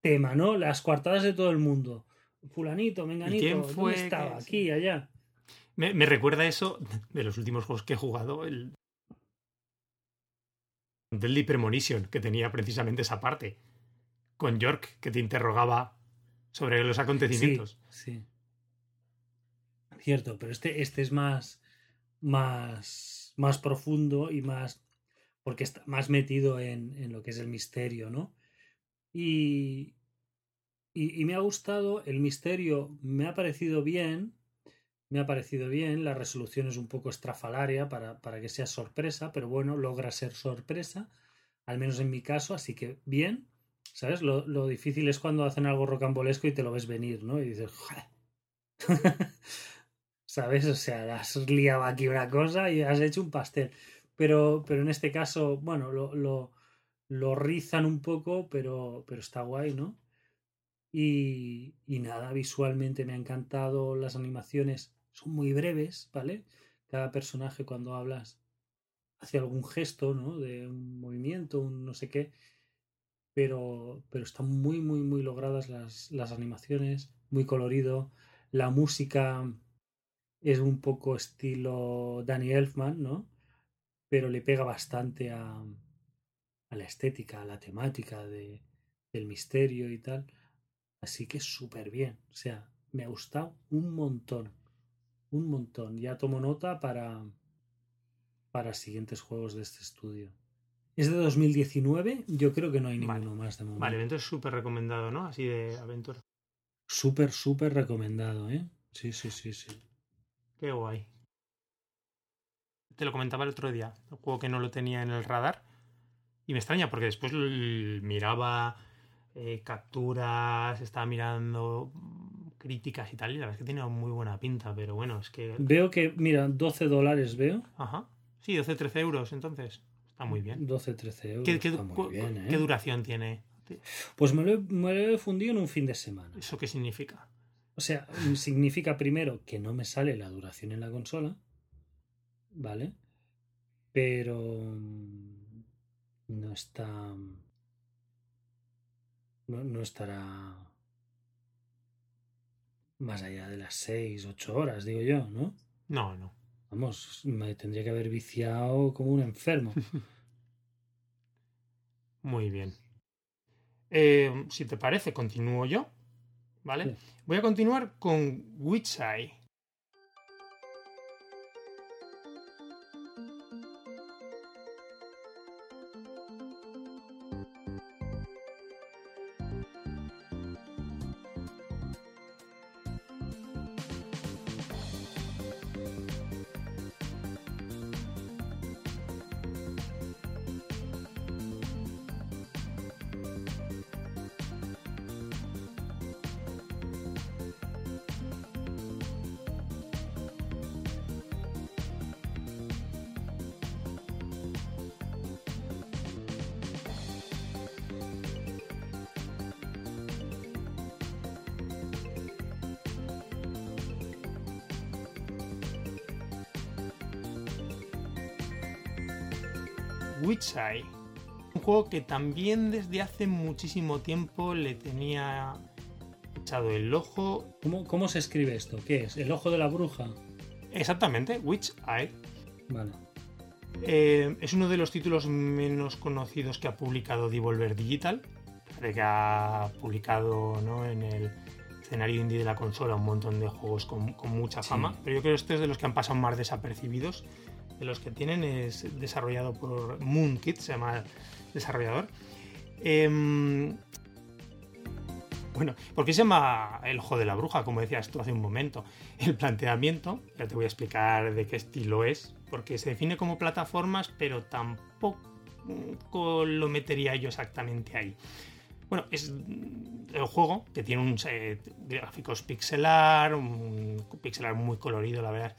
tema, ¿no? Las coartadas de todo el mundo. Fulanito, menganito, ¿Quién fue estaba? Aquí, allá. Me, recuerda eso de los últimos juegos que he jugado, el Deadly Premonition, que tenía precisamente esa parte. Con York, que te interrogaba sobre los acontecimientos. Sí. Cierto, pero este, este es más. más más profundo y más porque está más metido en, en lo que es el misterio, ¿no? Y, y, me ha gustado, el misterio me ha parecido bien, me ha parecido bien, la resolución es un poco estrafalaria para, para que sea sorpresa, pero bueno, logra ser sorpresa, al menos en mi caso, así que bien, ¿sabes? Lo, lo difícil es cuando hacen algo rocambolesco y te lo ves venir, ¿no? Y dices, [LAUGHS] ¿sabes? O sea, has liado aquí una cosa y has hecho un pastel. Pero, pero en este caso, bueno, lo, lo, lo rizan un poco, pero, pero está guay, ¿no? Y, y, nada, visualmente me ha encantado. Las animaciones son muy breves, ¿vale? Cada personaje cuando hablas hace algún gesto, ¿no? De un movimiento, un no sé qué. Pero, pero están muy, muy, muy logradas las, las animaciones, muy colorido. La música es un poco estilo Danny Elfman, ¿no? Pero le pega bastante a, a la estética, a la temática de, del misterio y tal. Así que súper bien. O sea, me ha gustado un montón. Un montón. Ya tomo nota para, para siguientes juegos de este estudio. Es de 2019. Yo creo que no hay ninguno vale. más de momento. Vale, entonces súper recomendado, ¿no? Así de aventura. Súper, súper recomendado, ¿eh? Sí, sí, sí, sí. Qué guay. Te lo comentaba el otro día. Un juego que no lo tenía en el radar. Y me extraña porque después miraba eh, capturas, estaba mirando críticas y tal, y la verdad es que tiene muy buena pinta, pero bueno, es que... Veo que, mira, 12 dólares veo. Ajá. Sí, 12-13 euros, entonces. Está muy bien. 12-13 euros. ¿Qué, qué, está muy bien, ¿eh? ¿Qué duración tiene? Pues me lo, he, me lo he fundido en un fin de semana. ¿Eso qué significa? O sea, significa primero que no me sale la duración en la consola, ¿vale? Pero no está. No, no, estará más allá de las 6, 8 horas, digo yo, ¿no? No, no. Vamos, me tendría que haber viciado como un enfermo. [LAUGHS] Muy bien. Eh, si te parece, continúo yo. ¿Vale? Sí. Voy a continuar con Witch Eye. Juego que también desde hace muchísimo tiempo le tenía echado el ojo. ¿Cómo, ¿Cómo, se escribe esto? ¿Qué es? ¿El ojo de la bruja? Exactamente, Witch Eye. Vale. Eh, es uno de los títulos menos conocidos que ha publicado Devolver Digital. Que ha publicado ¿no? en el escenario indie de la consola un montón de juegos con, con mucha fama. Sí. Pero yo creo que este es de los que han pasado más desapercibidos de los que tienen es desarrollado por Moonkit, se llama desarrollador. Eh, bueno, ¿por qué se llama El Ojo de la Bruja? Como decías tú hace un momento. El planteamiento, ya te voy a explicar de qué estilo es, porque se define como plataformas, pero tampoco lo metería yo exactamente ahí. Bueno, es el juego que tiene un gráficos pixelar, un pixelar muy colorido, la verdad,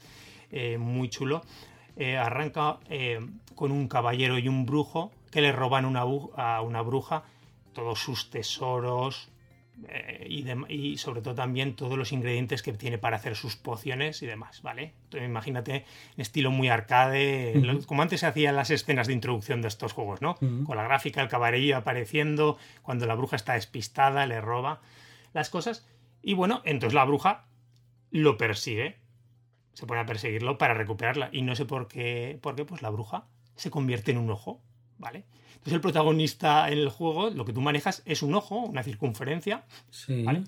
eh, muy chulo eh, arranca eh, con un caballero y un brujo que le roban una, a una bruja todos sus tesoros eh, y, de, y, sobre todo también todos los ingredientes que tiene para hacer sus pociones y demás, ¿vale? Entonces, imagínate en estilo muy arcade, uh -huh. como antes se hacían las escenas de introducción de estos juegos, ¿no? Uh -huh. Con la gráfica, el caballerillo apareciendo, cuando la bruja está despistada, le roba las cosas. Y bueno, entonces la bruja lo persigue se pone a perseguirlo para recuperarla. Y no sé por qué, por qué pues la bruja se convierte en un ojo, ¿vale? Entonces el protagonista en el juego, lo que tú manejas es un ojo, una circunferencia, sí. ¿vale?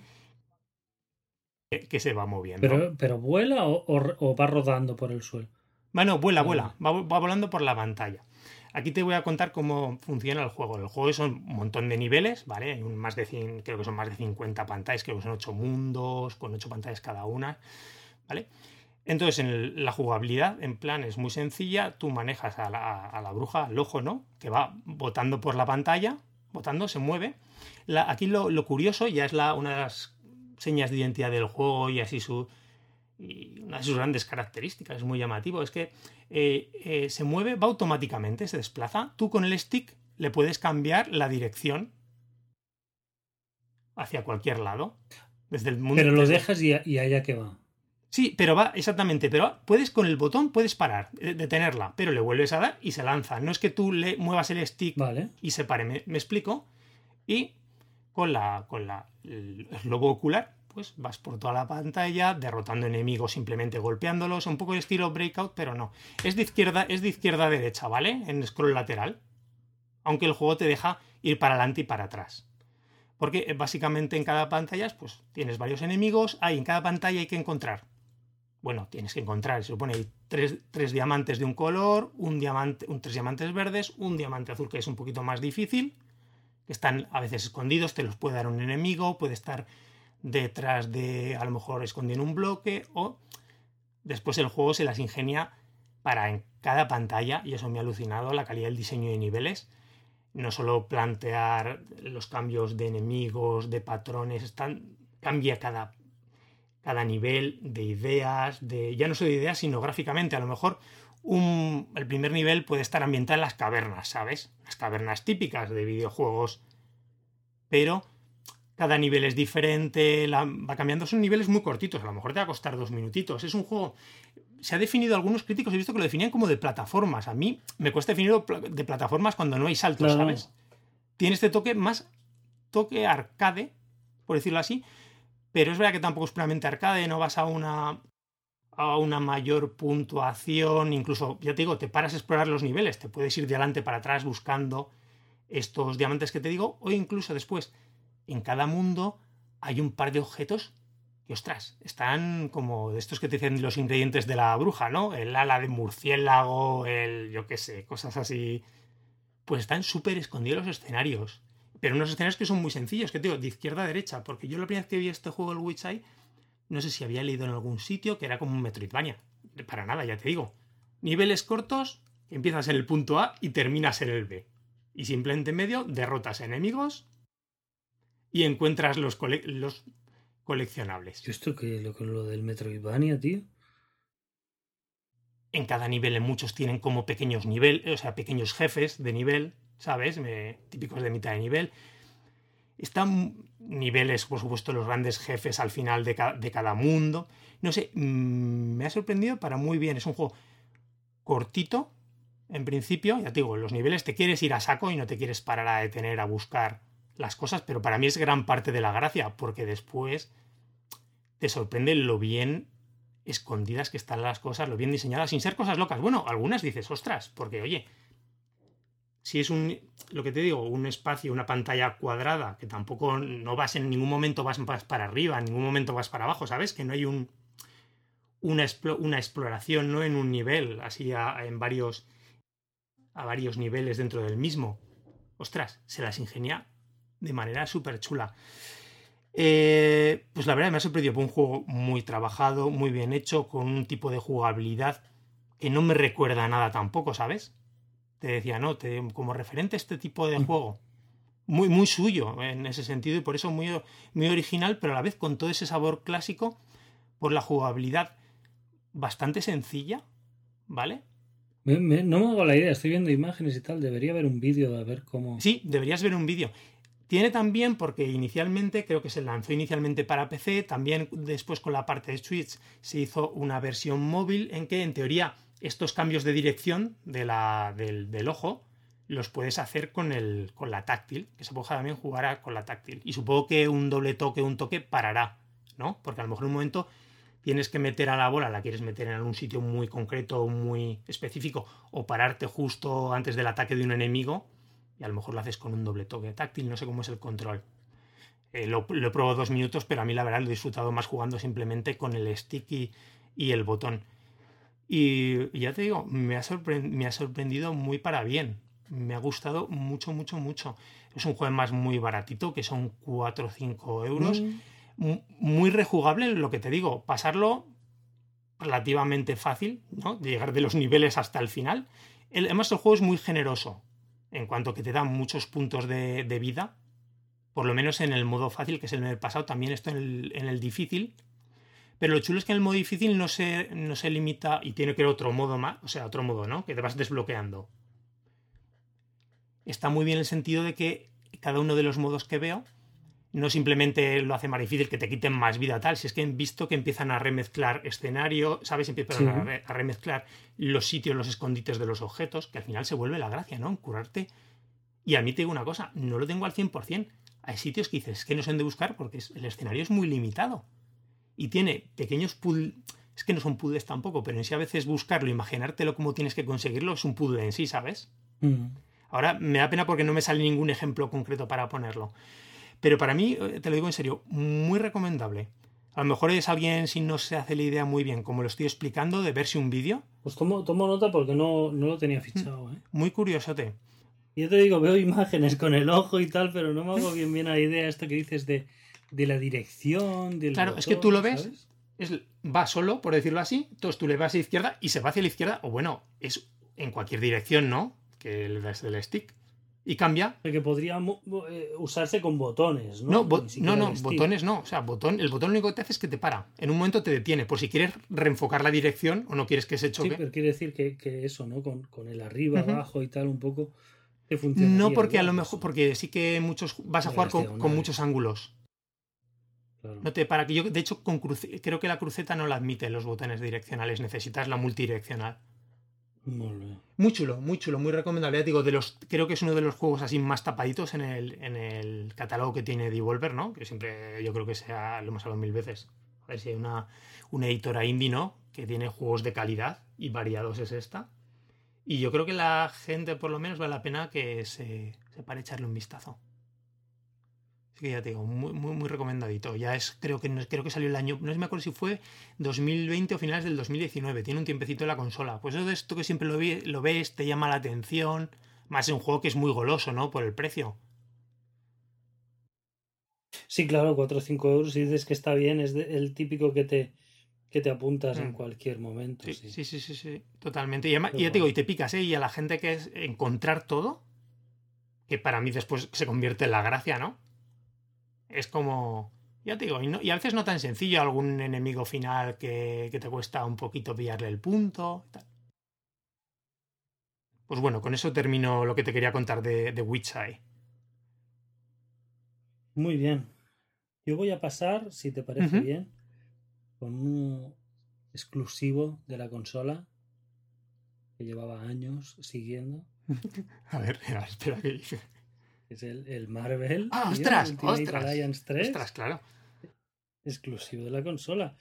Que se va moviendo. ¿Pero, pero vuela o, o, o, va rodando por el suelo? Bueno, vuela, vuela, va, va volando por la pantalla. Aquí te voy a contar cómo funciona el juego. El juego son un montón de niveles, ¿vale? Hay más de creo que son más de 50 pantallas, creo que son 8 mundos, con 8 pantallas cada una, ¿vale? Entonces, en la jugabilidad, en plan, es muy sencilla. Tú manejas a la, bruja, al ojo, ¿no? Que va botando por la pantalla, botando, se mueve. aquí lo, curioso, ya es la, una de las señas de identidad del juego y así su, y una de sus grandes características, es muy llamativo, es que eh, eh, se mueve, va automáticamente, se desplaza. Tú con el stick le puedes cambiar la dirección hacia cualquier lado. Desde el mundo, pero lo dejas y, allá que va. Sí, pero va, exactamente, pero puedes con el botón, puedes parar, detenerla, pero le vuelves a dar y se lanza. No es que tú le muevas el stick y se pare, me, explico. Y con la, con la, el globo ocular pues vas por toda la pantalla derrotando enemigos simplemente golpeándolos, un poco de estilo breakout, pero no. Es de izquierda, es de izquierda a derecha, ¿vale? En scroll lateral. Aunque el juego te deja ir para adelante y para atrás. Porque eh, básicamente en cada pantalla pues tienes varios enemigos, hay en cada pantalla hay que encontrar. Bueno, tienes que encontrar, se supone hay tres, diamantes de un color, un diamante, tres diamantes verdes, un diamante azul que es un poquito más difícil, que están a veces escondidos, te los puede dar un enemigo, puede estar detrás de a lo mejor escondiendo un bloque o después el juego se las ingenia para en cada pantalla, y eso me ha alucinado, la calidad del diseño de niveles, no solo plantear los cambios de enemigos, de patrones, están, cambia cada, cada nivel de ideas, de ya no solo de ideas, sino gráficamente. A lo mejor un, el primer nivel puede estar ambientado en las cavernas, ¿sabes? Las cavernas típicas de videojuegos, pero cada nivel es diferente, va cambiando, son niveles muy cortitos, a lo mejor te va a costar dos minutitos. Es un juego, se ha definido, algunos críticos he visto que lo definían como de plataformas. A mí me cuesta definirlo de plataformas cuando no hay saltos, ¿sabes? Tiene este toque más, toque arcade, por decirlo así, pero es verdad que tampoco es puramente arcade, no vas a una a una mayor puntuación, incluso, ya te digo, te paras a explorar los niveles, te puedes ir de adelante para atrás buscando estos diamantes que te digo, o incluso después en cada mundo hay un par de objetos que, ostras, están como de estos que te dicen los ingredientes de la bruja, ¿no? El ala de murciélago, el, yo qué sé, cosas así. Pues están súper escondidos los escenarios. Pero unos escenarios que son muy sencillos, que te digo, de izquierda a derecha. Porque yo la primera vez que vi este juego, el Witch Eye, no sé si había leído en algún sitio que era como un Metroidvania. Para nada, ya te digo. Niveles cortos, empiezas en el punto A y terminas en el B. Y simplemente en medio derrotas enemigos y encuentras los, los coleccionables. ¿Y esto qué? Lo, lo del Metroidvania, tío? En cada nivel, en muchos tienen como pequeños niveles, o sea, pequeños jefes de nivel, ¿sabes? típicos de mitad de nivel. Están niveles, por supuesto, los grandes jefes al final de, de cada mundo. No sé, mm, me ha sorprendido para muy bien. Es un juego cortito, en principio, ya te digo, los niveles te quieres ir a saco y no te quieres parar a detener a buscar las cosas, pero para mí es gran parte de la gracia, porque después te sorprende lo bien escondidas que están las cosas, lo bien diseñadas, sin ser cosas locas. Bueno, algunas dices, ostras, porque oye, si es un, lo que te digo, un espacio, una pantalla cuadrada, que tampoco no vas en ningún momento vas, para arriba, en ningún momento vas para abajo, ¿sabes? Que no hay un, una, una exploración, no en un nivel, así en varios, a varios niveles dentro del mismo. Ostras, se las ingenia de manera súper chula. Eh, pues la verdad me ha sorprendido por un juego muy trabajado, muy bien hecho, con un tipo de jugabilidad que no me recuerda a nada tampoco, ¿sabes? Te decía, no, te, como referente a este tipo de juego. Muy, muy suyo en ese sentido y por eso muy, muy original, pero a la vez con todo ese sabor clásico por la jugabilidad bastante sencilla, ¿vale? no me hago la idea, estoy viendo imágenes y tal, debería ver un vídeo a ver cómo... Sí, deberías ver un vídeo. Tiene también, porque inicialmente, creo que se lanzó inicialmente para PC, también después con la parte de Switch se hizo una versión móvil en que en teoría estos cambios de dirección de la, del, ojo los puedes hacer con, el, con la táctil, que se puede también jugar con la táctil. Y supongo que un doble toque, un toque parará, ¿no? Porque a lo mejor en un momento tienes que meter a la bola, la quieres meter en algún sitio muy concreto, muy específico, o pararte justo antes del ataque de un enemigo y a lo mejor lo haces con un doble toque táctil, no sé cómo es el control. Eh, lo, he probado dos minutos, pero a mí la verdad lo he disfrutado más jugando simplemente con el stick y, el botón. Y, ya te digo, me ha, me ha, sorprendido muy para bien, me ha gustado mucho, mucho, mucho. Es un juego más muy baratito, que son 4 o 5 euros. Mm. Muy rejugable, lo que te digo, pasarlo relativamente fácil, ¿no? Llegar de los niveles hasta el final. El, además, el juego es muy generoso en cuanto que te da muchos puntos de, de vida. Por lo menos en el modo fácil, que es el del pasado, también esto en el, en el difícil. Pero lo chulo es que en el modo difícil no se, no se limita y tiene que ir otro modo más, o sea, otro modo, ¿no? Que te vas desbloqueando. Está muy bien el sentido de que cada uno de los modos que veo no simplemente lo hace más difícil que te quiten más vida tal, si es que han visto que empiezan a remezclar escenario, ¿sabes? Empiezan Sí. a, re- a remezclar los sitios, los escondites de los objetos, que al final se vuelve la gracia, ¿no? En curarte. Y a mí te digo una cosa, no lo tengo al 100%. Hay sitios que dices, es que no sé dónde buscar porque el escenario es muy limitado. Y tiene pequeños puzzles, es que no son puzzles tampoco, pero en sí a veces buscarlo, imaginártelo cómo tienes que conseguirlo, es un puzzle en sí, ¿sabes? Mm. Ahora me da pena porque no me sale ningún ejemplo concreto para ponerlo. Pero para mí, eh, te lo digo en serio, muy recomendable. A lo mejor es alguien si no se hace la idea muy bien, como lo estoy explicando, de verse un vídeo. Pues tomo, tomo nota porque no, no lo tenía fichado, ¿eh? Muy curiosote. Yo te digo, veo imágenes con el ojo y tal, pero no me hago bien bien la idea esto que dices de, de la dirección, del Claro, es que tú lo ves, ¿sabes? es, va solo, por decirlo así. Entonces tú le vas a la izquierda y se va hacia la izquierda, o bueno, es en cualquier dirección, ¿no? Que le das el stick. Y cambia. Que podría eh, usarse con botones, ¿no? No, bo- no, botones no. O sea, botón, el botón lo único que te hace es que te para. En un momento te detiene. Por si quieres reenfocar la dirección o no quieres que se Sí, choque. pero quiere decir que, que eso, ¿no? Con, con el arriba, abajo y tal, un poco. No porque a lo mejor, porque sí que muchos vas a jugar con, con muchos ángulos. No te para que yo, de hecho, con cruce- creo que la cruceta no la admite los botones direccionales. Necesitas la multidireccional. Muy chulo, muy chulo, muy recomendable. Ya digo, de los, creo que es uno de los juegos así más tapaditos en el, en el catálogo que tiene Devolver, ¿no? Que siempre yo creo que sea, lo hemos hablado mil veces. A ver si hay una, una editora indie, ¿no? Que tiene juegos de calidad y variados es esta. Y yo creo que la gente, por lo menos, vale la pena que se, se pare echarle un vistazo. Así que ya te digo, muy, muy, muy recomendadito. Ya es, creo que, creo que salió el año, no sé me acuerdo si fue 2020 o finales del 2019. Tiene un tiempecito en la consola. Pues eso de esto que siempre lo, vi- lo ves, te llama la atención. Más en un juego que es muy goloso, ¿no? Por el precio. Sí, claro, 4 o 5 euros. Si dices que está bien, es de- el típico que te, que te apuntas en Mm. cualquier momento. Sí, sí. sí, sí, sí, sí, totalmente. Y, además- y ya te digo, y te picas, ¿eh? Y a la gente que es encontrar todo, que para mí después se convierte en la gracia, ¿no? Es como, ya te digo, y, no- y a veces no tan sencillo, algún enemigo final que, que te cuesta un poquito pillarle el punto. y tal. Pues bueno, con eso termino lo que te quería contar de, de Witch Eye. Muy bien. Yo voy a pasar, si te parece bien, con uno exclusivo de la consola que llevaba años siguiendo. [LAUGHS] A ver, espera que Es el, el Marvel. ¡Ah, tío, ostras! Ultimate ¡Ostras! Alliance 3, Ostras, claro. exclusivo de la consola.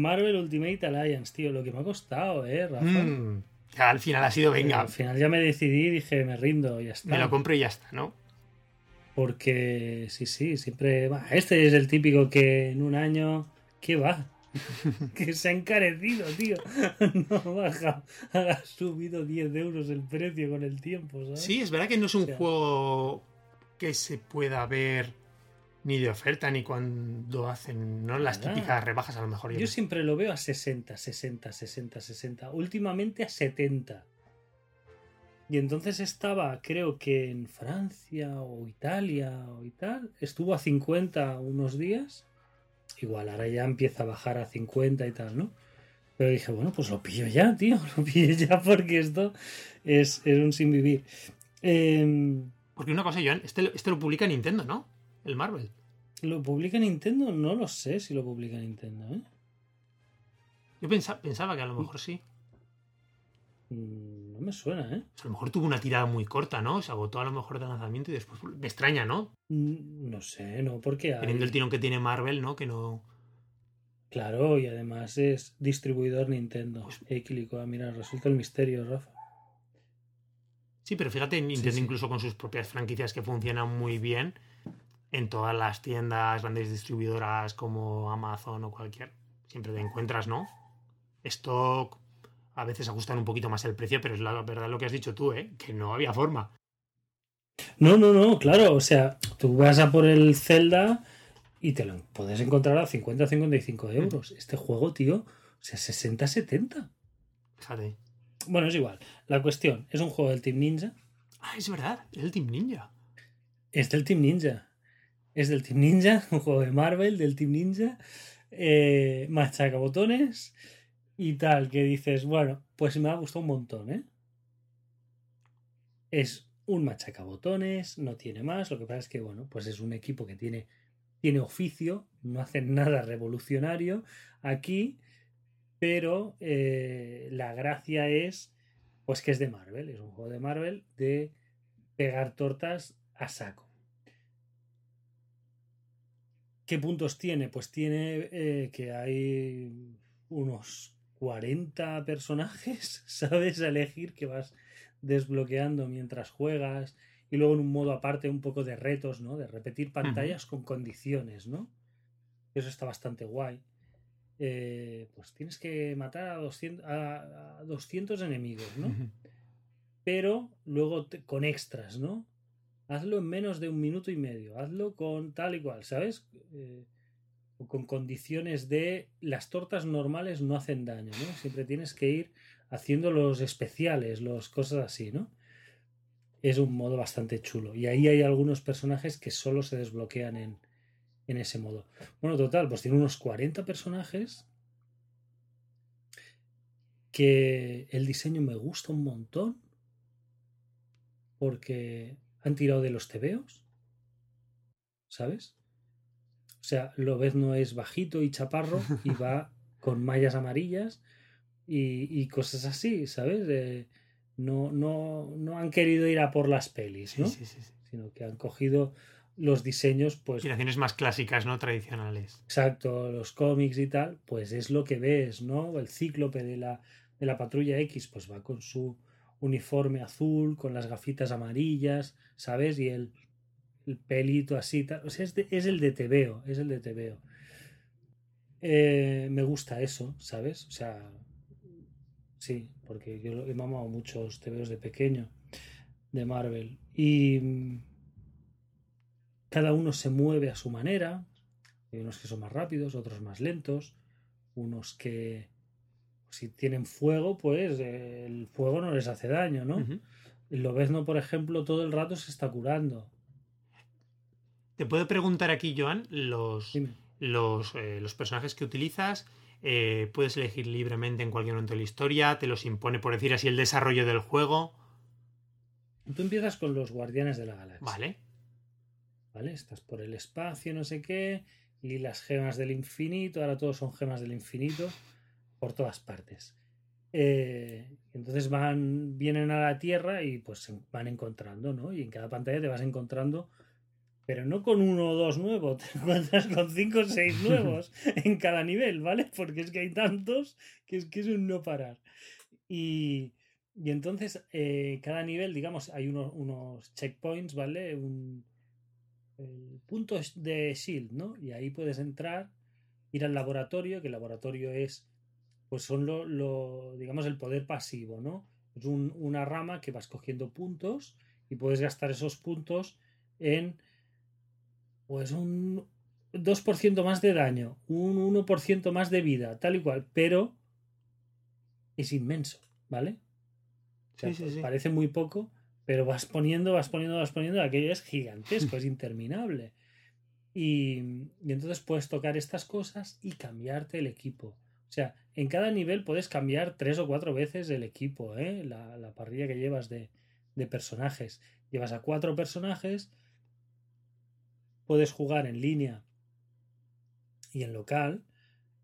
Marvel Ultimate Alliance, tío, lo que me ha costado, ¿eh, Rafa? Mm, al final ha sido, Pero venga, al final ya me decidí dije, me rindo, ya está. me lo compro y ya está, ¿no? Porque sí, sí, siempre. Este es el típico que en un año. ¿Qué va? [LAUGHS] que se ha encarecido, tío. [LAUGHS] No ha bajado. Ha subido 10 euros el precio con el tiempo, ¿sabes? Sí, es verdad que no es un O sea- juego que se pueda ver ni de oferta ni cuando hacen ¿no? las Nada. típicas rebajas a lo mejor. Yo siempre lo veo a 60, 60, 60, 60. Últimamente a 70. Y entonces estaba, creo que en Francia o Italia o y tal, estuvo a 50 unos días. Igual ahora ya empieza a bajar a 50 y tal, ¿no? Pero dije, bueno, pues lo pillo ya, tío, [LAUGHS] lo pillo ya porque esto es, es un sin vivir. Em, Porque una cosa, Joan, este, este lo publica Nintendo, ¿no? El Marvel. ¿Lo publica Nintendo? No lo sé si lo publica Nintendo, ¿eh? Yo pensaba, pensaba que a lo mejor sí. Mm, No me suena, ¿eh? A lo mejor tuvo una tirada muy corta, ¿no? Se agotó a lo mejor de lanzamiento y después. Me extraña, ¿no? Mm, No sé, no, porque hay... Teniendo el tirón que tiene Marvel, ¿no? Que no. Claro, y además es distribuidor Nintendo. Pues- Equilico, mira, resulta el misterio, Rafa. Sí, pero fíjate, Nintendo sí. incluso con sus propias franquicias que funcionan muy bien en todas las tiendas, grandes distribuidoras como Amazon o cualquier, siempre te encuentras, ¿no? Stock, a veces ajustan un poquito más el precio, pero es la verdad lo que has dicho tú, ¿eh? Que no había forma. No, no, no, claro, o sea, tú vas a por el Zelda y te lo puedes encontrar a 50 55 euros. Este juego, tío, o sea, 60 70. Fíjate. Bueno, es igual. La cuestión, es un juego del Team Ninja. Ah, es verdad, es el Team Ninja. Es del Team Ninja. Es del Team Ninja, [LAUGHS] un juego de Marvel, del Team Ninja. Eh, machaca botones y tal, que dices, bueno, pues me ha gustado un montón, ¿eh? Es un machacabotones, no tiene más. Lo que pasa es que, bueno, pues es un equipo que tiene, tiene oficio, no hacen [LAUGHS] nada revolucionario aquí, pero eh, la gracia es, pues que es de Marvel, es un juego de Marvel de pegar tortas a saco. ¿Qué puntos tiene? Pues tiene eh, que hay unos 40 personajes, [LAUGHS] ¿sabes? A elegir que vas desbloqueando mientras juegas y luego en un modo aparte un poco de retos, ¿no? De repetir pantallas con condiciones, ¿no? Eso está bastante guay. Eh, pues tienes que matar a 200, a, a 200 enemigos, ¿no? Pero luego te- con extras, ¿no? Hazlo en menos de un minuto y medio, hazlo con tal y cual, ¿sabes? Eh, con condiciones de las tortas normales no hacen daño, ¿no? Siempre tienes que ir haciendo los especiales, los cosas así, ¿no? Es un modo bastante chulo. Y ahí hay algunos personajes que solo se desbloquean en, en ese modo. Bueno, total, pues tiene unos 40 personajes que el diseño me gusta un montón porque han tirado de los tebeos, ¿sabes? O sea, Lobezno es bajito y chaparro [LAUGHS] y va con mallas amarillas y, y cosas así, ¿sabes? Eh, no, no, no han querido ir a por las pelis, ¿no? sí, sí, sí. Sino que han cogido los diseños, pues Inspiraciones más clásicas, ¿no? Tradicionales. Exacto, los cómics y tal, pues es lo que ves, ¿no? El cíclope de la, de la patrulla X, pues va con su uniforme azul, con las gafitas amarillas, ¿sabes? Y el, el pelito así, tal. O sea, es, es el de TVO, es el de TVO. Eh, me gusta eso, ¿sabes? O sea, sí, porque yo he mamado muchos TVOs de pequeño de Marvel. Y mm, cada uno se mueve a su manera. Hay unos que son más rápidos, otros más lentos, unos que si tienen fuego, pues eh, el fuego no les hace daño, ¿no? Ujú. El lobezno, por ejemplo, todo el rato se está curando. Te puedo preguntar aquí, Joan, los, los, eh, los personajes que utilizas. eh, puedes elegir libremente en cualquier momento de la historia. Te los impone, por decir así, el desarrollo del juego. Tú empiezas con los guardianes de la galaxia. Vale. ¿Vale? Estás por el espacio, no sé qué, y las gemas del infinito, ahora todos son gemas del infinito, por todas partes. Eh, entonces van, vienen a la Tierra y pues van encontrando, ¿no? Y en cada pantalla te vas encontrando, pero no con uno o dos nuevos, [LAUGHS] te encuentras con cinco o seis [LAUGHS] nuevos en cada nivel, ¿vale? Porque es que hay tantos que es que es un no parar. Y, y entonces eh, cada nivel, digamos, hay unos, unos checkpoints, ¿vale? Un, el punto de Shield, ¿no? Y ahí puedes entrar, ir al laboratorio, que el laboratorio es, pues son lo, lo digamos, el poder pasivo, ¿no? Es un- una rama que vas cogiendo puntos y puedes gastar esos puntos en, pues, un 2% más de daño, un 1% más de vida, tal y cual, pero es inmenso, ¿vale? O sea, Sí, sí, sí. Parece muy poco, pero vas poniendo, vas poniendo, vas poniendo, aquello es gigantesco, es interminable. Y, y entonces puedes tocar estas cosas y cambiarte el equipo. O sea, en cada nivel puedes cambiar tres o cuatro veces el equipo, ¿eh? la, la parrilla que llevas de, de personajes. Llevas a cuatro personajes, puedes jugar en línea y en local,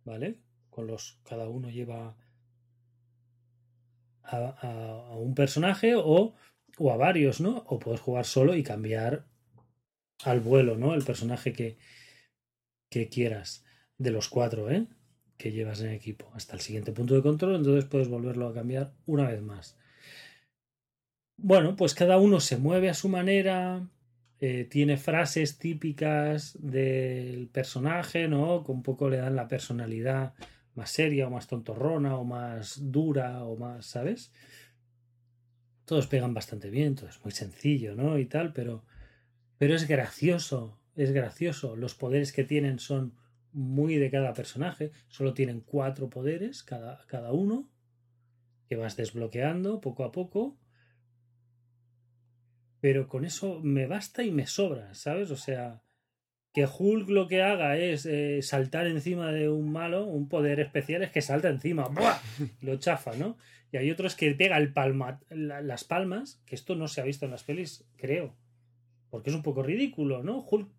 ¿vale? Con los. Cada uno lleva a, un personaje o, o, a varios, ¿no? O puedes jugar solo y cambiar al vuelo, ¿no? El personaje que, que quieras. De los cuatro, ¿eh? Que llevas en equipo. Hasta el siguiente punto de control, entonces puedes volverlo a cambiar una vez más. Bueno, pues cada uno se mueve a su manera, eh, tiene frases típicas del personaje, ¿no? Que un poco le dan la personalidad más seria o más tontorrona o más dura o más, ¿sabes? Todos pegan bastante bien, todo es muy sencillo, ¿no? Y tal, pero, pero es gracioso, es gracioso. Los poderes que tienen son muy de cada personaje, solo tienen cuatro poderes cada, cada uno, que vas desbloqueando poco a poco pero con eso me basta y me sobra, ¿sabes? O sea, que Hulk lo que haga es eh, saltar encima de un malo, un poder especial es que salta encima, ¡buah! [LAUGHS] lo chafa, ¿no? Y hay otros que pega el palma, las palmas, que esto no se ha visto en las pelis, creo, porque es un poco ridículo, ¿no? Hulk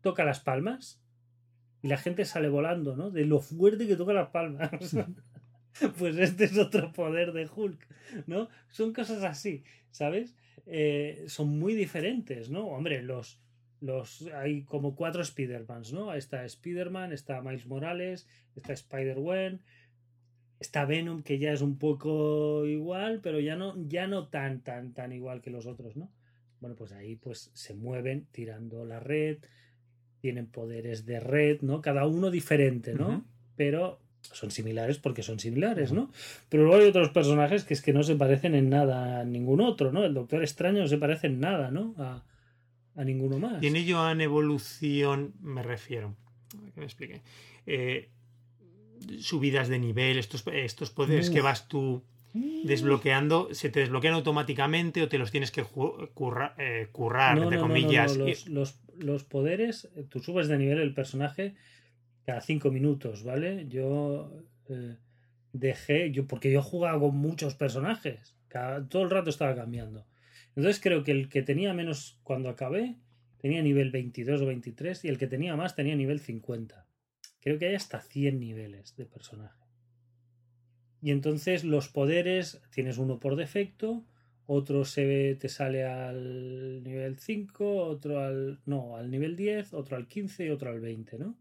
toca las palmas y la gente sale volando, ¿no? De lo fuerte que toca las palmas. [LAUGHS] pues este es otro poder de Hulk, ¿no? Son cosas así, ¿sabes? Eh, son muy diferentes, ¿no? Hombre, los, los hay como cuatro Spider-Mans, ¿no? Está Spider-Man, está Miles Morales, está Spider-Gwen, está Venom, que ya es un poco igual, pero ya no, ya no tan, tan, tan igual que los otros, ¿no? Bueno, pues ahí pues se mueven tirando la red, tienen poderes de red, ¿no? Cada uno diferente, ¿no? Pero son similares porque son similares, ¿no? Pero luego hay otros personajes que es que no se parecen en nada a ningún otro, ¿no? El Doctor Extraño no se parece en nada, ¿no? A, ninguno más. ¿Tiene Joan evolución, me refiero? Que me explique. Eh, subidas de nivel, estos, estos poderes que vas tú desbloqueando, ¿se te desbloquean automáticamente o te los tienes que eh, currar, entre comillas? Los, los, los, poderes, tú subes de nivel el personaje cada cinco minutos, ¿vale? Yo eh, dejé, yo, porque yo jugaba con muchos personajes, cada, todo el rato estaba cambiando. Entonces creo que el que tenía menos cuando acabé tenía nivel 22 o 23 y el que tenía más tenía nivel 50. Creo que hay hasta 100 niveles de personaje. Y entonces los poderes, tienes uno por defecto, otro se te sale al nivel 5, otro al no, al nivel 10, otro al 15 y otro al 20, ¿no?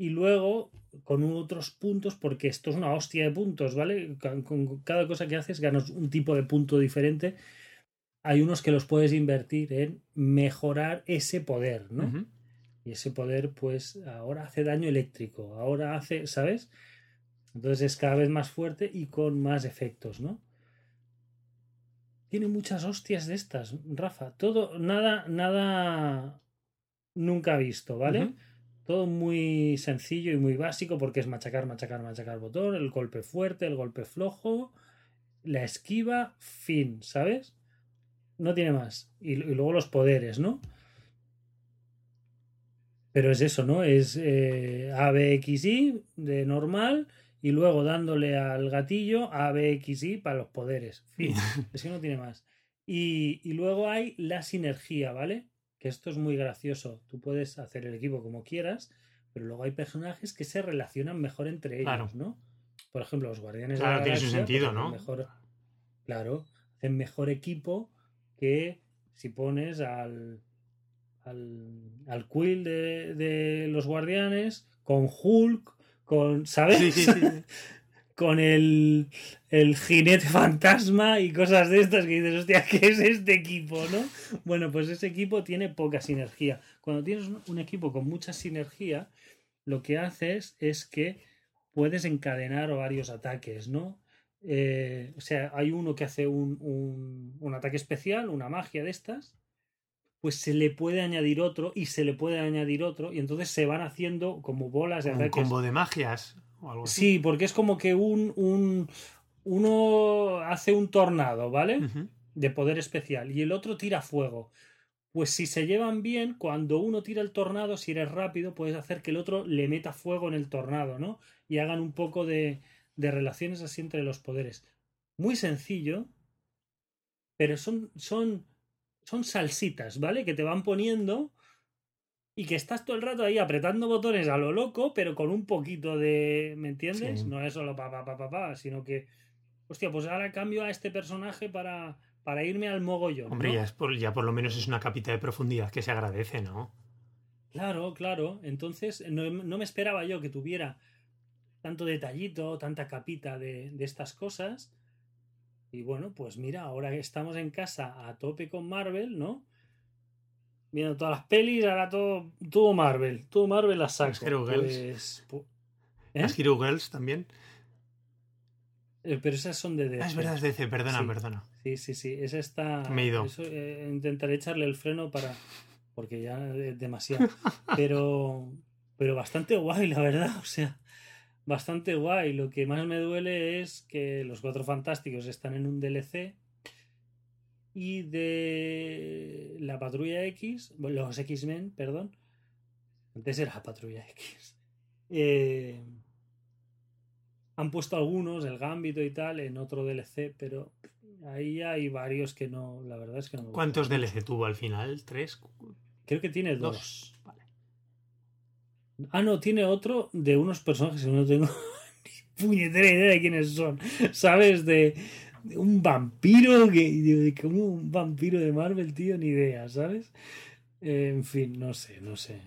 y luego con otros puntos, porque esto es una hostia de puntos, ¿vale? Con cada cosa que haces ganas un tipo de punto diferente. Hay unos que los puedes invertir en mejorar ese poder, ¿no? Y ese poder, pues, ahora hace daño eléctrico, ahora hace, ¿sabes? Entonces es cada vez más fuerte y con más efectos, ¿no? Tiene muchas hostias de estas, Rafa. Todo, nada, nada nunca visto, ¿vale? Todo muy sencillo y muy básico porque es machacar, machacar, machacar botón, el golpe fuerte, el golpe flojo, la esquiva, fin, ¿sabes? No tiene más. Y, luego los poderes, ¿no? Pero es eso, ¿no? Es eh, ABXI de normal y luego dándole al gatillo ABXI para los poderes. Fin. [LAUGHS] es que no tiene más. Y, y luego hay la sinergia, ¿vale? que esto es muy gracioso. Tú puedes hacer el equipo como quieras, pero luego hay personajes que se relacionan mejor entre ellos, ¿no? Por ejemplo, los Guardianes de la Galaxia. Tiene su sentido, ¿no? Mejor, claro, hacen mejor equipo que si pones al, al, al Quill de, de los Guardianes con Hulk, con, ¿sabes? Sí, sí, sí. [LAUGHS] con el, el jinete fantasma y cosas de estas que dices, hostia, ¿qué es este equipo, no? Bueno, pues ese equipo tiene poca sinergia. Cuando tienes un equipo con mucha sinergia, lo que haces es que puedes encadenar varios ataques, ¿no? Eh, o sea, hay uno que hace un, un, un, ataque especial, una magia de estas, pues se le puede añadir otro y se le puede añadir otro y entonces se van haciendo como bolas de ataques. Un combo de magias. Sí, porque es como que un, un uno hace un tornado, ¿vale? De poder especial y el otro tira fuego. Pues si se llevan bien, cuando uno tira el tornado, si eres rápido, puedes hacer que el otro le meta fuego en el tornado, ¿no? Y hagan un poco de, de relaciones así entre los poderes. Muy sencillo, pero son, son, son salsitas, ¿vale? Que te van poniendo y que estás todo el rato ahí apretando botones a lo loco, pero con un poquito de. ¿Me entiendes? Sí. No es solo pa pa pa pa pa, sino que. Hostia, pues ahora cambio a este personaje para, para irme al mogollón. Hombre, ¿no? ya, es por, ya por lo menos es una capita de profundidad que se agradece, ¿no? Claro, claro. Entonces, no, no me esperaba yo que tuviera tanto detallito, tanta capita de, de estas cosas. Y bueno, pues mira, ahora que estamos en casa a tope con Marvel, ¿no? Viendo todas las pelis, ahora todo, todo Marvel, todo Marvel la saco. Las Hero Girls. Pues, ¿Eh? Las Hero Girls también. Eh, Pero esas son de DC. Ah, es verdad, es DC, perdona, Sí. perdona. Sí, sí, sí. Esa está. Me he ido. eso, eh, intentaré echarle el freno para. Porque ya es demasiado. [LAUGHS] Pero. Pero bastante guay, la verdad. O sea, bastante guay. Lo que más me duele es que los cuatro fantásticos están en un DLC. Y de la Patrulla X, bueno, los X-Men, perdón. Antes era la Patrulla X. Eh, han puesto algunos, el Gambito y tal, en otro DLC, pero ahí hay varios que no, la verdad es que no. me ¿Cuántos. DLC tuvo al final? ¿Tres? Creo que tiene dos. ¿Dos? Ah, no, tiene otro de unos personajes que no tengo [LAUGHS] ni puñetera idea de quiénes son. ¿Sabes? De, de un vampiro que. De, como un vampiro de Marvel, tío, ni idea, ¿sabes? Eh, en fin, no sé, no sé.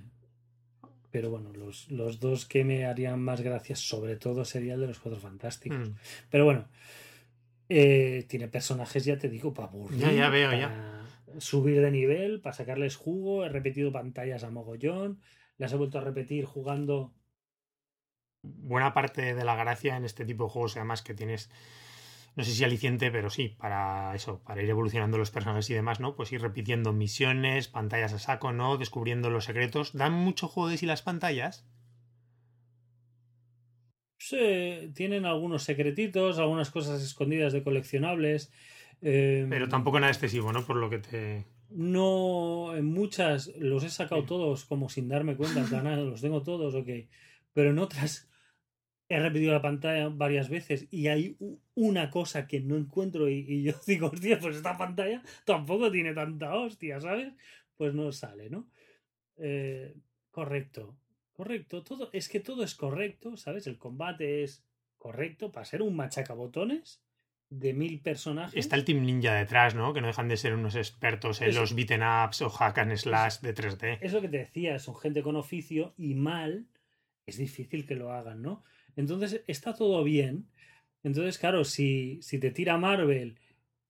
Pero bueno, los, los dos que me harían más gracias, sobre todo, sería el de los cuatro fantásticos. Mm. Pero bueno, eh, tiene personajes, ya te digo, para aburrir. Ya, ya veo, para Subir de nivel, para sacarles jugo. He repetido pantallas a mogollón. Las he vuelto a repetir jugando. Buena parte de la gracia en este tipo de juegos, además que tienes, no sé si aliciente, pero sí, para eso, para ir evolucionando los personajes y demás, ¿no? Pues ir repitiendo misiones, pantallas a saco, ¿no? Descubriendo los secretos. ¿Dan mucho juego de sí las pantallas? Sí, tienen algunos secretitos, algunas cosas escondidas de coleccionables. eh, Pero tampoco nada excesivo, ¿no? Por lo que te... No, en muchas los he sacado todos como sin darme cuenta, en plan, "Ah, los tengo todos, ok. Pero en otras he repetido la pantalla varias veces y hay una cosa que no encuentro y, y yo [LAUGHS] digo, hostia, pues esta pantalla tampoco tiene tanta hostia, ¿sabes? Pues no sale, ¿no? Eh, correcto, correcto, todo, es que todo es correcto, ¿sabes? El combate es correcto para ser un machacabotones de mil personajes. Está el Team Ninja detrás, ¿no? Que no dejan de ser unos expertos en Eso. los beaten ups o hack and slash de 3D. es lo que te decía, son gente con oficio y mal es difícil que lo hagan, ¿no? Entonces está todo bien. Entonces, claro, si, si te tira Marvel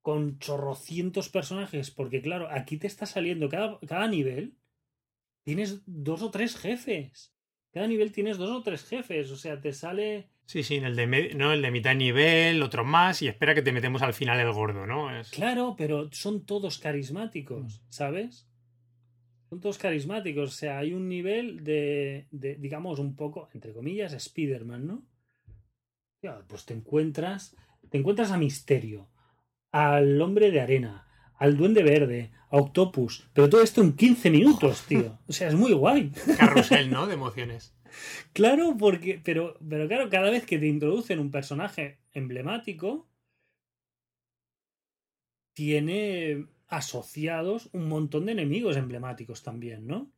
con chorrocientos personajes, porque claro, aquí te está saliendo cada, cada nivel, tienes dos o tres jefes. Cada nivel tienes dos o tres jefes, o sea, te sale... Sí, sí, el de, no, el de mitad de nivel, otro más, y espera que te metemos al final el gordo, ¿no? Es- Claro, pero son todos carismáticos, ¿sabes? Son todos carismáticos. O sea, hay un nivel de, de, digamos, un poco, entre comillas, Spider-Man, ¿no? Pues te encuentras, te encuentras a Misterio, al hombre de arena, al duende verde, a Octopus, pero todo esto en 15 minutos, tío. O sea, es muy guay. Carrusel, [LAUGHS] ¿no? De emociones. Claro, porque, pero, pero claro, cada vez que te introducen un personaje emblemático, tiene asociados un montón de enemigos emblemáticos también, ¿no?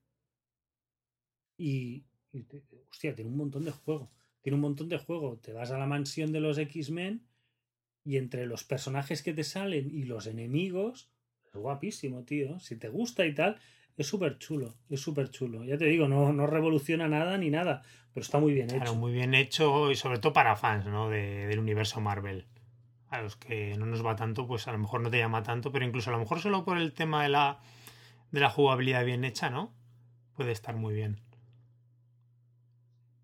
Y, y hostia, tiene un montón de juego. Tiene un montón de juego. Te vas a la mansión de los X-Men y entre los personajes que te salen y los enemigos, es guapísimo, tío. Si te gusta y tal, es súper chulo. Es súper chulo. Ya te digo, no, no revoluciona nada ni nada, pero está muy bien hecho. Claro, muy bien hecho y sobre todo para fans, ¿no? De- del universo Marvel. A los que no nos va tanto, pues a lo mejor no te llama tanto, pero incluso a lo mejor solo por el tema de la, de la jugabilidad bien hecha, ¿no? Puede estar muy bien.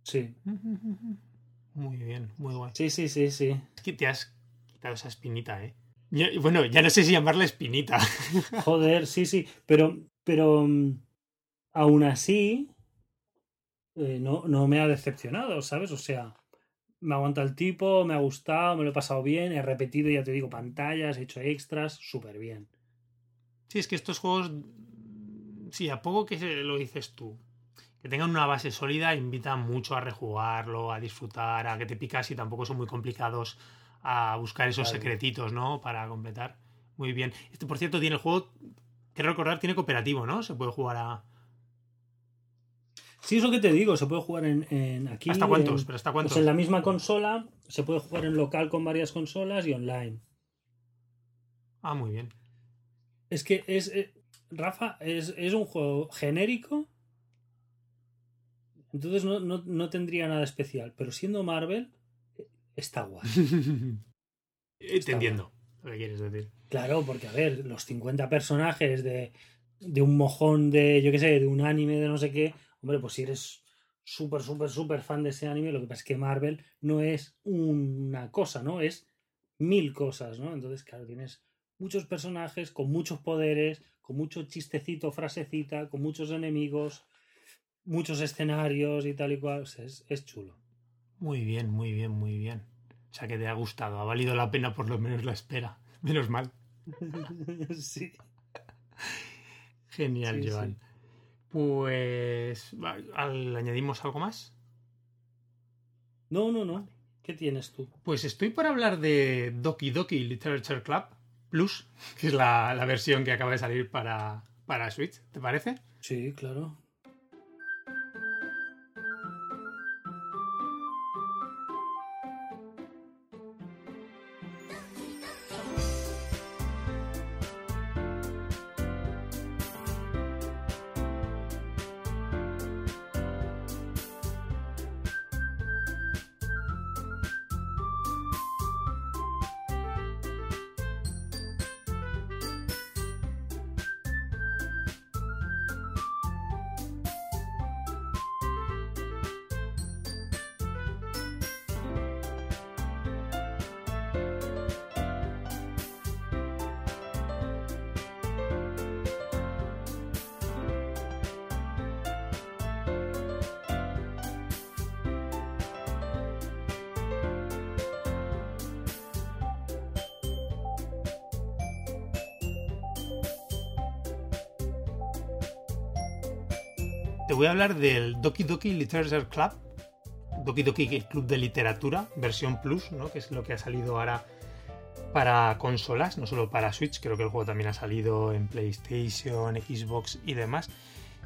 Sí, [LAUGHS] Muy bien, muy guay. sí, sí, sí, sí. Es que te has quitado esa espinita, ¿eh? Yo- bueno, ya no sé si llamarla espinita. [LAUGHS] Joder, sí, sí. Pero, pero mm, aún así, eh, no, no me ha decepcionado, ¿sabes? O sea, me aguanta el tipo, me ha gustado, me lo he pasado bien, he repetido, ya te digo, pantallas, he hecho extras, súper bien. Sí, es que estos juegos, sí, a poco que se lo dices tú, que tengan una base sólida, invita mucho a rejugarlo, a disfrutar, a que te picas y tampoco son muy complicados a buscar esos Claro. secretitos, ¿no? Para completar. Muy bien. Este, por cierto, tiene el juego, quiero recordar, tiene cooperativo, ¿no? Se puede jugar a... Sí, es lo que te digo, se puede jugar en, aquí. ¿Hasta cuántos? ¿Pero hasta cuántos? Pues en la misma consola, se puede jugar en local con varias consolas y online. Ah, muy bien. Es que es. Eh, Rafa, es, es, un juego genérico. Entonces no, no, no, tendría nada especial. Pero siendo Marvel, está guay. [LAUGHS] Te entiendo lo que quieres decir. Claro, porque a ver, los 50 personajes de, de un mojón de, yo qué sé, de un anime de no sé qué, hombre, pues si eres súper, súper, súper fan de ese anime, lo que pasa es que Marvel no es una cosa, ¿no? Es mil cosas, ¿no? Entonces, claro, tienes muchos personajes con muchos poderes, con mucho chistecito, frasecita, con muchos enemigos, muchos escenarios y tal y cual. es, es chulo. Muy bien, muy bien, muy bien. O sea que te ha gustado, ha valido la pena por lo menos la espera. Menos mal. [LAUGHS] sí. Genial, Joan. Pues. ¿Añadimos algo más? No, no, no. ¿Qué tienes tú? Pues estoy por hablar de Doki Doki Literature Club Plus, que es la, la versión que acaba de salir para, para Switch. ¿Te parece? Sí, claro. A hablar del Doki Doki Literature Club, Doki Doki Club de Literatura, versión Plus, ¿no? que es lo que ha salido ahora para consolas, no solo para Switch, creo que el juego también ha salido en PlayStation, Xbox y demás.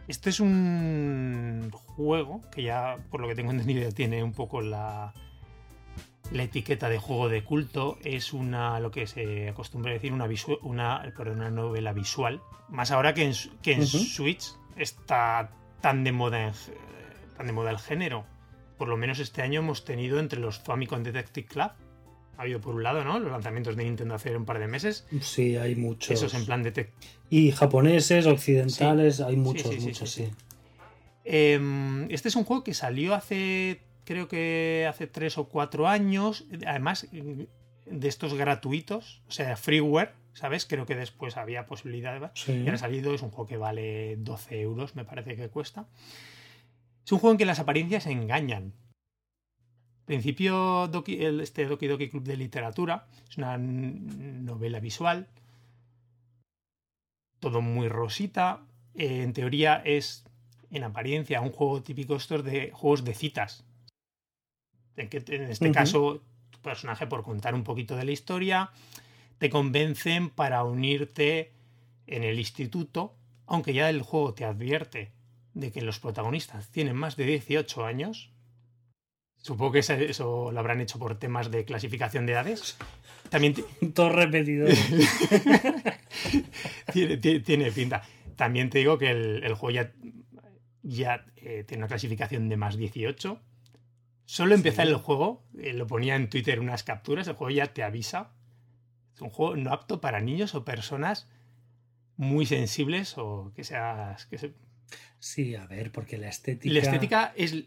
Este es un juego que ya, por lo que tengo [LAUGHS] entendido, tiene un poco la, la etiqueta de juego de culto. Es una, lo que se acostumbra decir, una, una, una novela visual. Más ahora que en, que en Switch está tan de moda tan de moda el género. Por lo menos este año hemos tenido entre los Famicom Detective Club. Ha habido por un lado, ¿no? Los lanzamientos de Nintendo hace un par de meses. Sí, hay muchos. Esos en plan de Y japoneses, occidentales, hay muchos, muchos, sí. Em, este es un juego que salió hace, creo que hace tres o cuatro años. Además, de estos gratuitos, o sea, freeware, ¿sabes? Creo que después había posibilidad de... Sí. Y ha salido, es un juego que vale 12 euros, me parece que cuesta. Es un juego en que las apariencias engañan. principio, Doki, el, este Doki Doki Club de Literatura es una novela visual, todo muy rosita. Eh, en teoría es, en apariencia, un juego típico estos de juegos de citas. En, que, en este caso, tu personaje, por contar un poquito de la historia, te convencen para unirte en el instituto, aunque ya el juego te advierte de que los protagonistas tienen más de 18 años. Supongo que eso lo habrán hecho por temas de clasificación de edades. También [LAUGHS] Todo repetido. [LAUGHS] tiene, pinta. También te digo que el, juego ya, ya eh, tiene una clasificación de más 18. Solo empezar el juego, eh, lo ponía en Twitter unas capturas, el juego ya te avisa es un juego no apto para niños o personas muy sensibles o que seas. Que Sí, a ver, porque la estética. La estética es,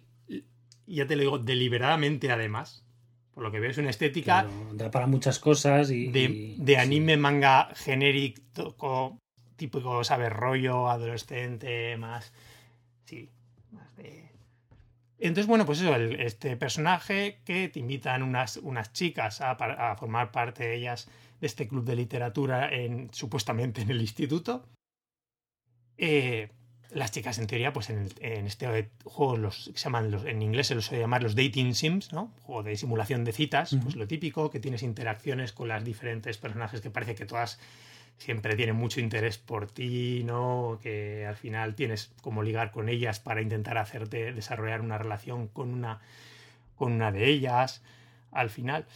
ya te lo digo, deliberadamente además. Por lo que veo, es una estética. da para muchas cosas y. De, anime, manga genérico, típico, ¿sabes? Rollo adolescente, más. Sí, más de. Entonces, bueno, pues eso, este personaje que te invitan unas, unas chicas a, a formar parte de ellas de este club de literatura en, supuestamente en el instituto. Eh, las chicas en teoría, pues en, este juego los se llaman los, en inglés se los suele llamar los dating sims, ¿no? Juego de simulación de citas, pues lo típico, que tienes interacciones con las diferentes personajes que parece que todas siempre tienen mucho interés por ti, ¿no? Que al final tienes como ligar con ellas para intentar hacerte desarrollar una relación con una, con una de ellas, al final.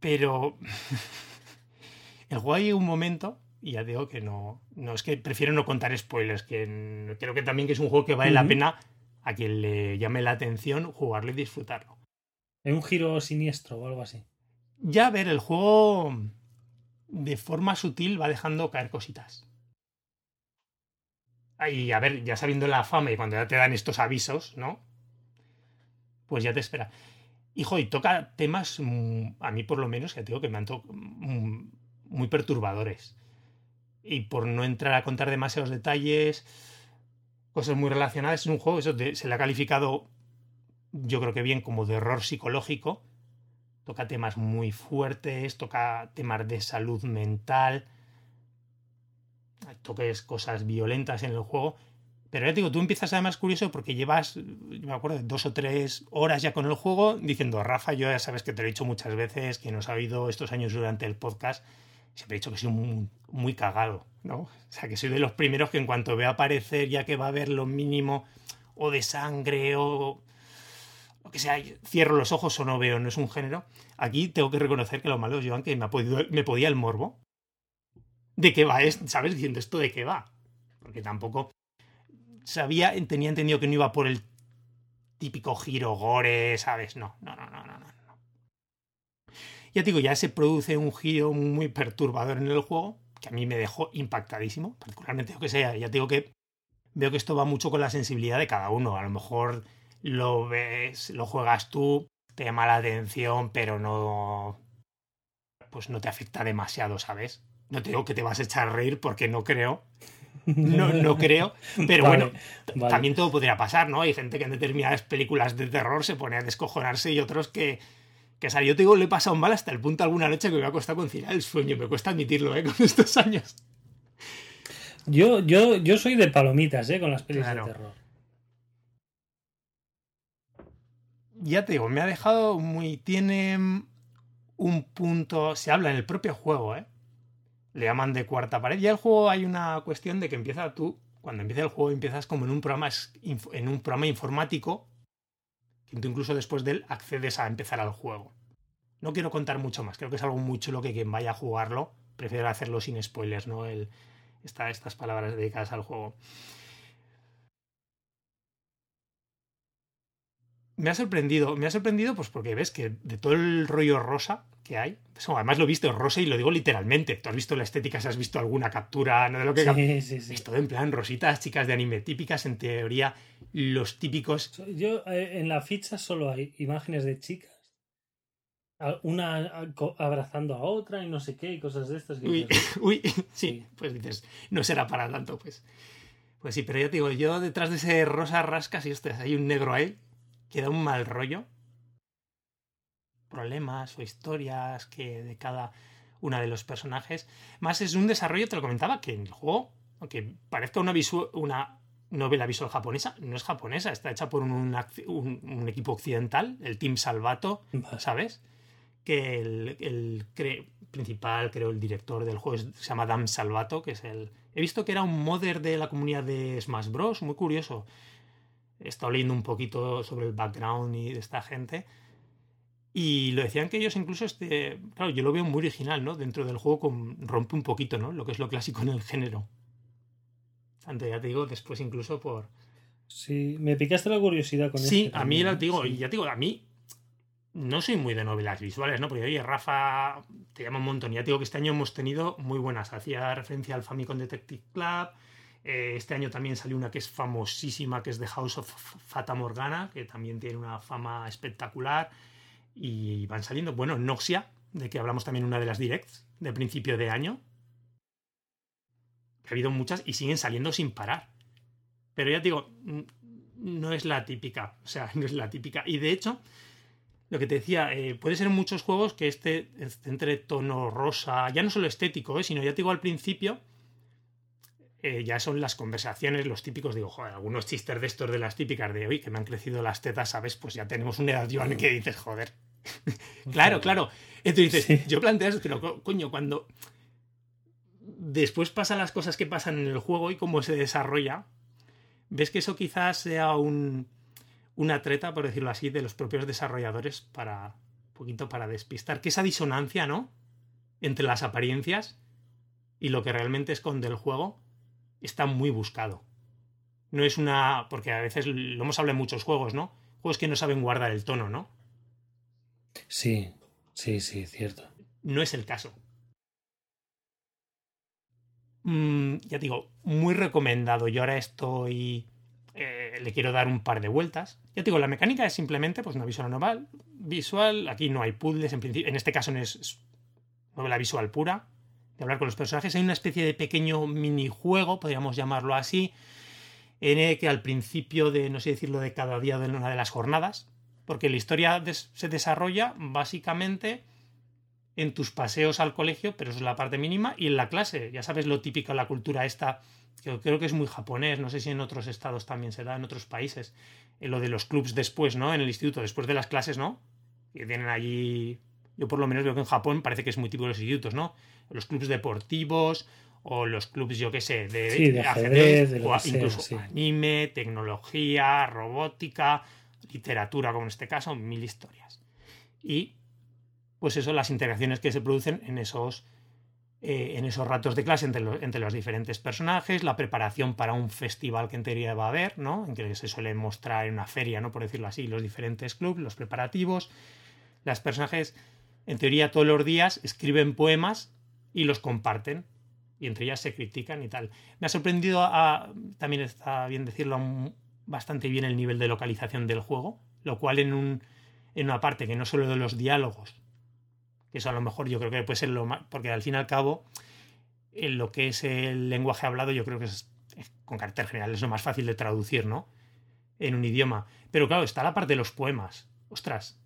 Pero [LAUGHS] el juego hay un momento, y ya digo que no, no es que prefiero no contar spoilers, que creo que también que es un juego que vale la pena a quien le llame la atención jugarlo y disfrutarlo. ¿Es un giro siniestro o algo así? Ya, a ver, el juego de forma sutil va dejando caer cositas. Y a ver, ya sabiendo la fama y cuando ya te dan estos avisos, ¿no? Pues ya te espera. Hijo, y toca temas, mm, a mí por lo menos, que tengo que me han mm, muy perturbadores. Y por no entrar a contar demasiados detalles, cosas muy relacionadas, es un juego, eso se le ha calificado, yo creo que bien, como de error psicológico toca temas muy fuertes, toca temas de salud mental, toques cosas violentas en el juego. Pero ya te digo, tú empiezas además curioso porque llevas, me acuerdo, dos o tres horas ya con el juego diciendo, Rafa, yo ya sabes que te lo he dicho muchas veces, que nos ha oído estos años durante el podcast, siempre he dicho que soy muy, cagado, ¿no? O sea, que soy de los primeros que en cuanto veo aparecer, ya que va a haber lo mínimo o de sangre o que sea, cierro los ojos o no veo, no es un género. Aquí tengo que reconocer que lo malo es, Joan, que me, ha podido, me podía el morbo. ¿De qué va? Es, ¿Sabes? Diciendo esto de qué va. Porque tampoco sabía, tenía entendido que no iba por el típico giro gore, ¿sabes? No, no, no, no, no, no. Ya digo, ya se produce un giro muy perturbador en el juego, que a mí me dejó impactadísimo, particularmente yo que sea, ya digo que veo que esto va mucho con la sensibilidad de cada uno. A lo mejor lo ves, lo juegas tú, te llama la atención, pero no. Pues no te afecta demasiado, ¿sabes? No te digo que te vas a echar a reír porque no creo. No, no creo. Pero bueno, también todo podría pasar, ¿no? Hay gente que en determinadas películas de terror se pone a descojonarse y otros que. Que, o sea, yo te digo, le he pasado mal hasta el punto alguna noche que me ha costado conciliar el sueño. Me cuesta admitirlo, ¿eh? [LAUGHS] Con estos años. Yo, yo, yo soy de palomitas, ¿eh? Con las películas de terror. ya te digo, me ha dejado muy. Tiene un punto. Se habla en el propio juego, ¿eh? Le llaman de cuarta pared. Ya el juego hay una cuestión de que empieza tú. Cuando empieza el juego, empiezas como en un programa, en un programa informático. Que tú incluso después de él accedes a empezar al juego. No quiero contar mucho más. Creo que es algo muy chulo que quien vaya a jugarlo. Prefiero hacerlo sin spoilers, ¿no? El, estas palabras dedicadas al juego. me ha sorprendido, me ha sorprendido pues porque ves que de todo el rollo rosa que hay, pues, además lo he visto rosa y lo digo literalmente, tú has visto la estética, si has visto alguna captura, no de lo que sí, sí, sí. es todo en plan rositas, chicas de anime típicas, en teoría los típicos. Yo eh, en la ficha solo hay imágenes de chicas, una abrazando a otra y no sé qué y cosas de estas. Uy, [LAUGHS] uy, sí, pues dices, no será para tanto, pues. Pues sí, pero yo te digo, yo detrás de ese rosa rascas y este, hay un negro ahí queda un mal rollo. Problemas o historias que de cada una de los personajes. Más es un desarrollo, te lo comentaba, que en el juego, aunque parezca una, una novela visual japonesa, no es japonesa, está hecha por un, un, equipo occidental, el Team Salvato, ¿sabes? Que el, el principal, creo, el director del juego se llama Dam Salvato, que es el... He visto que era un modder de la comunidad de Smash Bros, muy curioso he estado leyendo un poquito sobre el background y de esta gente. Y lo decían que ellos incluso, este, claro, yo lo veo muy original, ¿no? Dentro del juego con, rompe un poquito, ¿no? Lo que es lo clásico en el género. Antes ya te digo, después incluso por... Sí, me picaste la curiosidad con Sí, este a mí, ya te digo, ya te digo, a mí no soy muy de novelas visuales, ¿no? Porque, oye, Rafa te llama un montón. Ya te digo que este año hemos tenido muy buenas. Hacía referencia al Famicom Detective Club, eh, este año también salió una que es famosísima, que es The House of Fata Morgana, que también tiene una fama espectacular. Y van saliendo, bueno, Noxia, de que hablamos también una de las directs de principio de año. Ha habido muchas y siguen saliendo sin parar. Pero ya te digo, no es la típica. O sea, [LAUGHS] no es la típica. Y de hecho, lo que te decía, eh, puede ser en muchos juegos que este, este, entre tono rosa, ya no solo estético, eh, sino ya te digo al principio, eh, ya son las conversaciones, los típicos, digo, joder, algunos chistes de estos de las típicas de hoy que me han crecido las tetas, ¿sabes? Pues ya tenemos una edad, Joan, que dices, joder. claro, claro. Entonces dices, yo planteo pero coño, cuando después pasan las cosas que pasan en el juego y cómo se desarrolla, ves que eso quizás sea un, una treta, por decirlo así, de los propios desarrolladores para un poquito para despistar que esa disonancia, ¿no? Entre las apariencias y lo que realmente esconde el juego está muy buscado. No es una. Porque a veces lo hemos hablado en muchos juegos, ¿no? Juegos que no saben guardar el tono, ¿no? Sí, sí, sí, cierto. No es el caso. Mm, ya digo, muy recomendado. Yo ahora estoy. Eh, le quiero dar un par de vueltas. Ya digo, la mecánica es simplemente pues, una visual normal. Visual, aquí no hay puzzles, en, en este caso no es novela visual pura, de hablar con los personajes. Hay una especie de pequeño minijuego, podríamos llamarlo así, en el que al principio de, no sé decirlo, de cada día de una de las jornadas, porque la historia se desarrolla básicamente en tus paseos al colegio, pero eso es la parte mínima, y en la clase. Ya sabes lo típico de la cultura esta, que creo que es muy japonés, no sé si en otros estados también se da, en otros países, en lo de los clubs después, ¿no? En el instituto, después de las clases, ¿no? Que tienen allí, yo por lo menos veo que en Japón parece que es muy típico de los institutos, ¿no? Los clubs deportivos o los clubs, yo qué sé, de, ajedrez, o incluso anime, tecnología, robótica, literatura, como en este caso, mil historias. Y pues eso, las interacciones que se producen en esos, eh, en esos ratos de clase entre, entre, los diferentes personajes, la preparación para un festival que en teoría va a haber, ¿no? En que se suele mostrar en una feria, ¿no? Por decirlo así, los diferentes clubes, los preparativos. Las personajes, en teoría, todos los días escriben poemas y los comparten. Y entre ellas se critican y tal. Me ha sorprendido, también está bien decirlo, bastante bien el nivel de localización del juego, lo cual en, un, en una parte que no solo de los diálogos, que eso a lo mejor yo creo que puede ser lo más, porque al fin y al cabo, en lo que es el lenguaje hablado, yo creo que es, con carácter general es lo más fácil de traducir, ¿no? En un idioma. Pero claro, está la parte de los poemas. Ostras.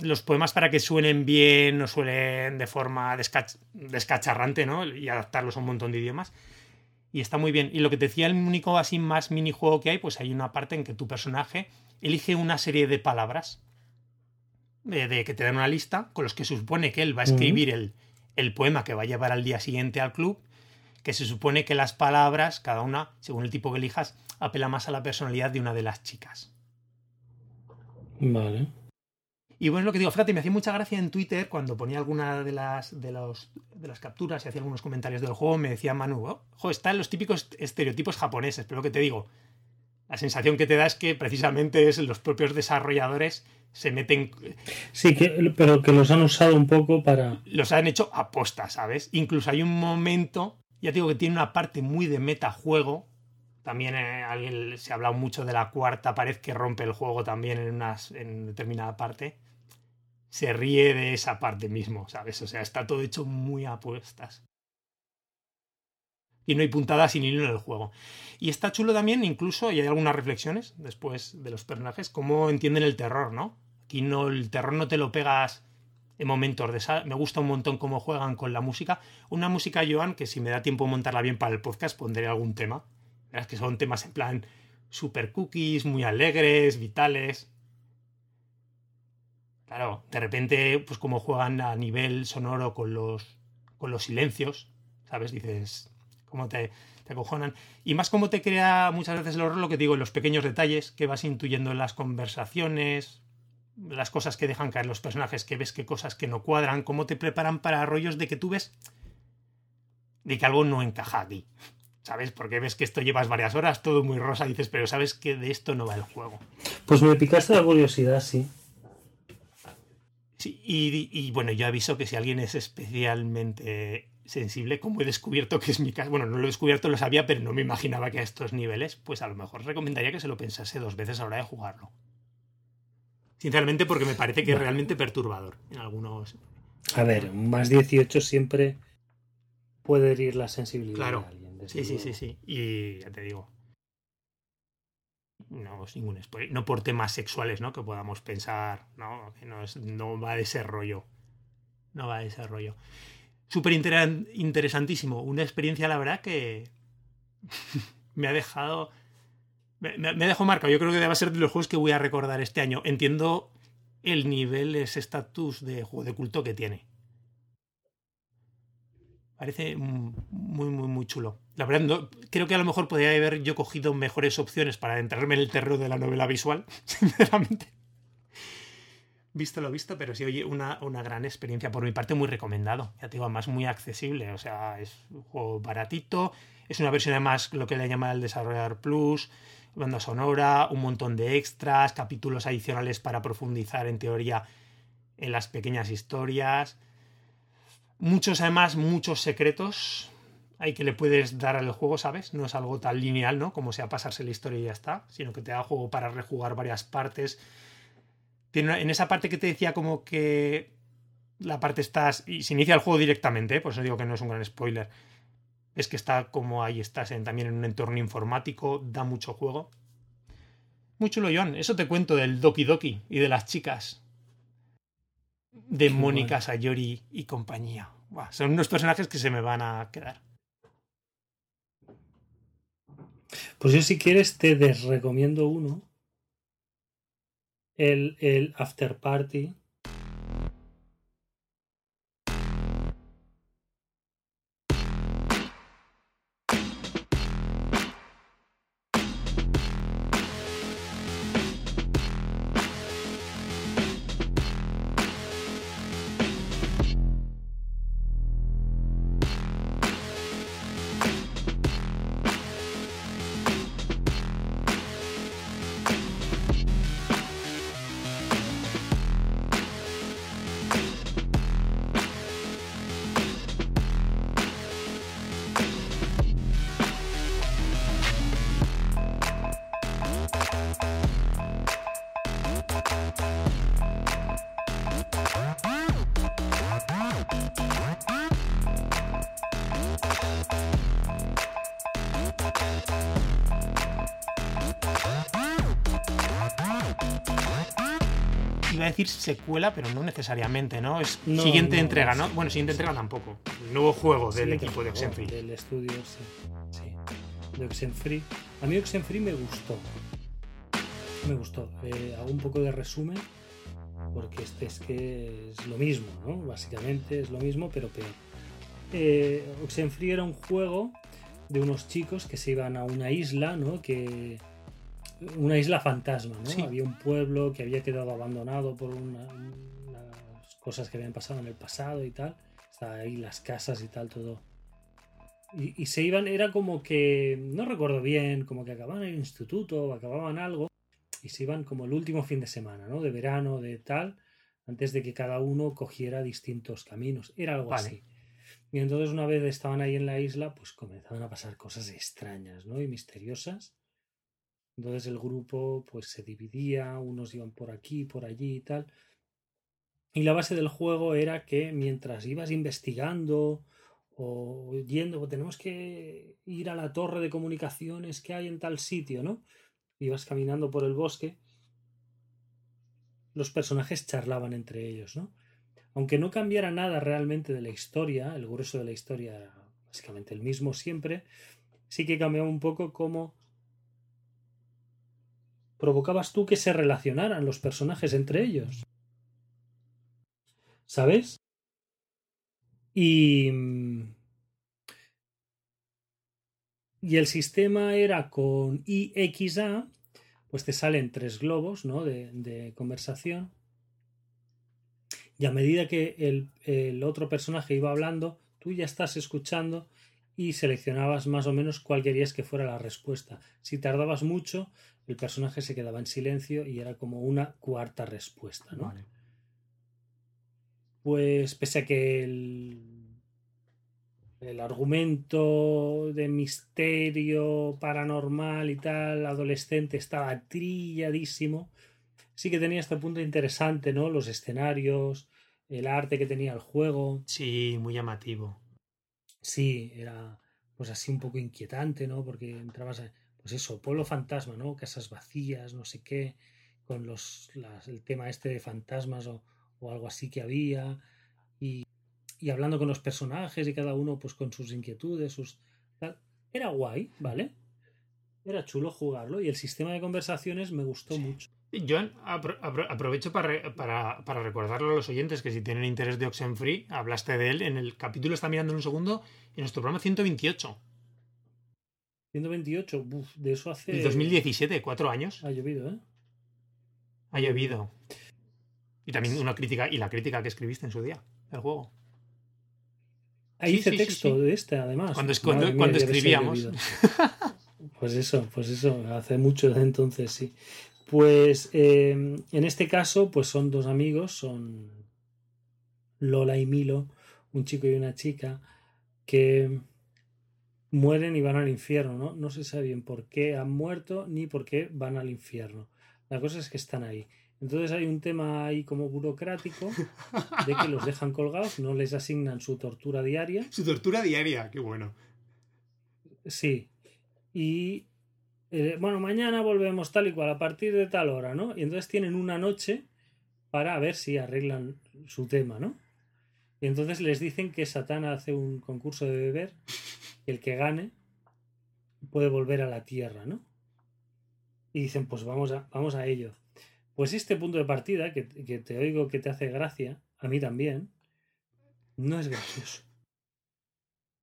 Los poemas para que suenen bien, no suelen de forma descacharrante, ¿no? Y adaptarlos a un montón de idiomas. Y está muy bien. Y lo que te decía, el único así más minijuego que hay, pues hay una parte en que tu personaje elige una serie de palabras de, que te dan una lista con los que se supone que él va a escribir el, el poema que va a llevar al día siguiente al club, que se supone que las palabras, cada una, según el tipo que elijas, apela más a la personalidad de una de las chicas. Vale. Y bueno, es lo que digo, fíjate, me hacía mucha gracia en Twitter cuando ponía alguna de las, de los, de las capturas y hacía algunos comentarios del juego, me decía Manu, oh, están los típicos estereotipos japoneses, pero lo que te digo, la sensación que te da es que precisamente es los propios desarrolladores se meten. Sí, que, pero que los han usado un poco para. Los han hecho aposta, ¿sabes? Incluso hay un momento, ya digo que tiene una parte muy de metajuego. También eh, alguien se ha hablado mucho de la cuarta pared que rompe el juego también en, unas, en determinada parte. Se ríe de esa parte mismo, ¿sabes? O sea, está todo hecho muy apuestas y no hay puntadas sin hilo en el juego. Y está chulo también, incluso, y hay algunas reflexiones después de los personajes, cómo entienden el terror, ¿no? Aquí no, el terror no te lo pegas en momentos de esa. Me gusta un montón cómo juegan con la música. Una música, Joan, que si me da tiempo montarla bien para el podcast, pondré algún tema. Verás que son temas en plan super cookies, muy alegres, vitales. Claro, de repente, pues como juegan a nivel sonoro con los, con los silencios, ¿sabes? Dices, cómo te, te acojonan. Y más cómo te crea muchas veces el horror, lo que digo, en los pequeños detalles que vas intuyendo en las conversaciones, las cosas que dejan caer los personajes, que ves que cosas que no cuadran, cómo te preparan para rollos de que tú ves de que algo no encaja aquí. ¿Sabes? Porque ves que esto llevas varias horas, todo muy rosa, dices, pero sabes que de esto no va el juego. Pues me picaste la curiosidad, sí. Sí, y, y bueno, yo aviso que si alguien es especialmente sensible, como he descubierto que es mi caso, bueno, no lo he descubierto, lo sabía, pero no me imaginaba que a estos niveles, pues a lo mejor recomendaría que se lo pensase dos veces a la hora de jugarlo. Sinceramente, porque me parece que es realmente perturbador en algunos. A ver, más 18 siempre puede herir la sensibilidad claro. de alguien. Sí, sí, sí, sí. Y ya te digo. No es ningún spoiler. No por temas sexuales, ¿no? Que podamos pensar. No, no, es, no va de ese rollo. No va de ese rollo súper interesantísimo. Una experiencia, la verdad, que [LAUGHS] me ha dejado. Me, me, dejado marcado. Yo creo que debe ser de los juegos que voy a recordar este año. Entiendo el nivel, ese estatus de juego de culto que tiene. Parece muy, muy, muy chulo. La verdad, creo que a lo mejor podría haber yo cogido mejores opciones para entrarme en el terror de la novela visual, [LAUGHS] sinceramente. Visto lo visto, pero sí, oye, una, una gran experiencia. Por mi parte, muy recomendado. Ya te digo, además muy accesible. O sea, es un juego baratito. Es una versión además, lo que le llama el desarrollador plus, banda sonora, un montón de extras, capítulos adicionales para profundizar en teoría en las pequeñas historias Muchos, además, muchos secretos hay que le puedes dar al juego, ¿sabes? No es algo tan lineal, ¿no? Como sea pasarse la historia y ya está, sino que te da juego para rejugar varias partes. Tiene en esa parte que te decía como que la parte estás y se inicia el juego directamente, ¿eh? por eso digo que no es un gran spoiler. Es que está como ahí estás en, también en un entorno informático, da mucho juego. Muy chulo, John. Eso te cuento del Doki Doki y de las chicas de Mónica Sayori y compañía. son unos personajes que se me van a quedar. Pues yo si quieres te desrecomiendo uno. El, el After Party decir secuela, pero no necesariamente, ¿no? Es siguiente entrega, ¿no? Bueno, siguiente entrega tampoco. El nuevo juego del equipo de Oxenfree. Del estudio, sí. sí. De Oxenfree. A mí Oxenfree me gustó. Me gustó. Eh, hago un poco de resumen, porque este es que es lo mismo, ¿no? Básicamente es lo mismo, pero peor. Eh, Oxenfree era un juego de unos chicos que se iban a una isla, ¿no? Que una isla fantasma, ¿no? Había un pueblo que había quedado abandonado por unas cosas que habían pasado en el pasado y tal. Estaban ahí las casas y tal, todo. Y, se iban, era como que, no recuerdo bien, como que acababan el instituto o acababan algo y se iban como el último fin de semana, ¿no? De verano, de tal, antes de que cada uno cogiera distintos caminos. Era algo así. Y entonces una vez estaban ahí en la isla, pues comenzaban a pasar cosas extrañas, ¿no? Y misteriosas. Entonces el grupo pues se dividía, unos iban por aquí, por allí y tal. Y la base del juego era que mientras ibas investigando o yendo, tenemos que ir a la torre de comunicaciones que hay en tal sitio, ¿no? Ibas caminando por el bosque, los personajes charlaban entre ellos, ¿no? Aunque no cambiara nada realmente de la historia, el grueso de la historia básicamente el mismo siempre, sí que cambiaba un poco cómo provocabas tú que se relacionaran los personajes entre ellos. ¿Sabes? Y... Y el sistema era con IXA, pues te salen tres globos ¿no? de, de conversación. Y a medida que el, el, otro personaje iba hablando, tú ya estás escuchando y seleccionabas más o menos cuál querías que fuera la respuesta. Si tardabas mucho, el personaje se quedaba en silencio y era como una cuarta respuesta, ¿no? Pues pese a que el, el argumento de misterio paranormal y tal, adolescente, estaba trilladísimo, sí que tenía este punto interesante, ¿no? Los escenarios, el arte que tenía el juego. Sí, muy llamativo. Sí, era pues así un poco inquietante, ¿no? Porque entrabas a pues eso, pueblo fantasma, ¿no? Casas vacías, no sé qué, con los, el tema este de fantasmas o, algo así que había, y, y, hablando con los personajes y cada uno pues con sus inquietudes, sus... Era guay, ¿vale? Era chulo jugarlo y el sistema de conversaciones me gustó mucho. Yo aprovecho para, para, recordarle a los oyentes que si tienen interés de Oxenfree, hablaste de él en el capítulo, está mirando en un segundo, en nuestro programa 128. 128, de eso hace. 2017, cuatro años. Ha llovido, ¿eh? Ha llovido. Y también una crítica, y la crítica que escribiste en su día, del juego. Ahí hice texto de este, además. Cuando, cuando, escribíamos. [LAUGHS] Pues eso, pues eso, hace mucho de entonces, sí. Pues em, en este caso, pues son dos amigos, son Lola y Milo, un chico y una chica, que mueren y van al infierno, ¿no? No se sabe bien por qué han muerto ni por qué van al infierno. La cosa es que están ahí. Entonces hay un tema ahí como burocrático de que los dejan colgados, no les asignan su tortura diaria. Su tortura diaria, qué bueno. Sí. Y eh, bueno, mañana volvemos tal y cual a partir de tal hora, ¿no? Y entonces tienen una noche para ver si arreglan su tema, ¿no? Y entonces les dicen que Satán hace un concurso de beber, el que gane puede volver a la tierra, ¿no? Y dicen, pues vamos a, vamos a ello. Pues este punto de partida, que, te oigo que te hace gracia, a mí también, no es gracioso.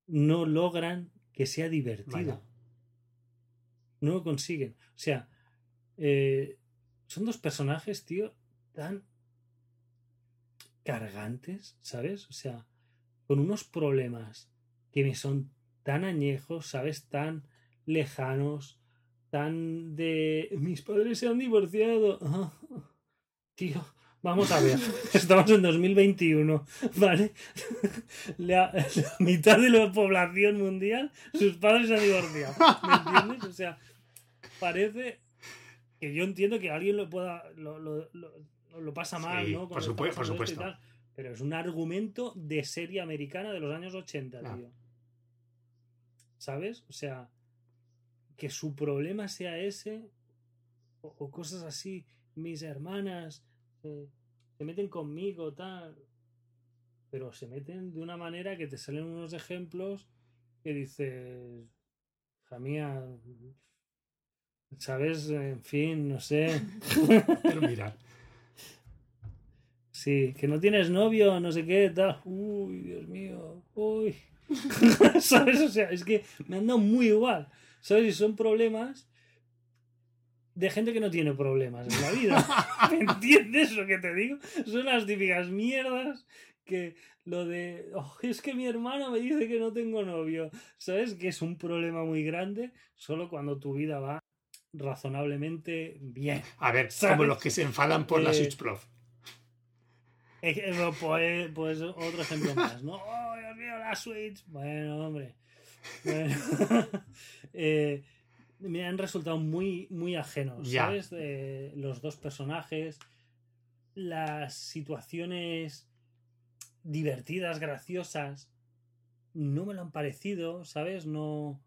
No logran que sea divertido no lo consiguen. O sea, eh, son dos personajes, tío, tan cargantes, ¿sabes? O sea, con unos problemas que me son tan añejos, ¿sabes? Tan lejanos, tan de... Mis padres se han divorciado. [LAUGHS] tío, vamos a ver. [LAUGHS] Estamos en 2021, ¿vale? [LAUGHS] La, la, mitad de la población mundial, sus padres se han divorciado. ¿Me entiendes? O sea, parece que yo entiendo que alguien lo pueda lo, lo, lo, pasa mal, ¿no? por, supuesto, por supuesto. pero es un argumento de serie americana de los años 80, tío. ¿Sabes? O sea, que su problema sea ese o, cosas así. Mis hermanas eh, se meten conmigo, tal. Pero se meten de una manera que te salen unos ejemplos que dices, Jamía, ¿Sabes? En fin, no sé. [LAUGHS] Pero mira. Sí, que no tienes novio, no sé qué, tal. Uy, Dios mío. Uy. [LAUGHS] [LAUGHS] ¿Sabes? O sea, es que me han dado muy igual. ¿Sabes? Y son problemas de gente que no tiene problemas en la vida. [LAUGHS] ¿Me entiendes lo que te digo? Son las típicas mierdas que lo de, oh, es que mi hermano me dice que no tengo novio. ¿Sabes? Que es un problema muy grande solo cuando tu vida va razonablemente bien. A ver, como los que se enfadan por la eh, Switch Pro. Pues, pues, otro ejemplo más, ¿no? ¡Oh, Dios mío, la Switch! Bueno, hombre. Bueno. [LAUGHS] Eh, me han resultado muy, muy ajenos, ¿sabes? los dos personajes, las situaciones divertidas, graciosas, no me lo han parecido, ¿sabes? No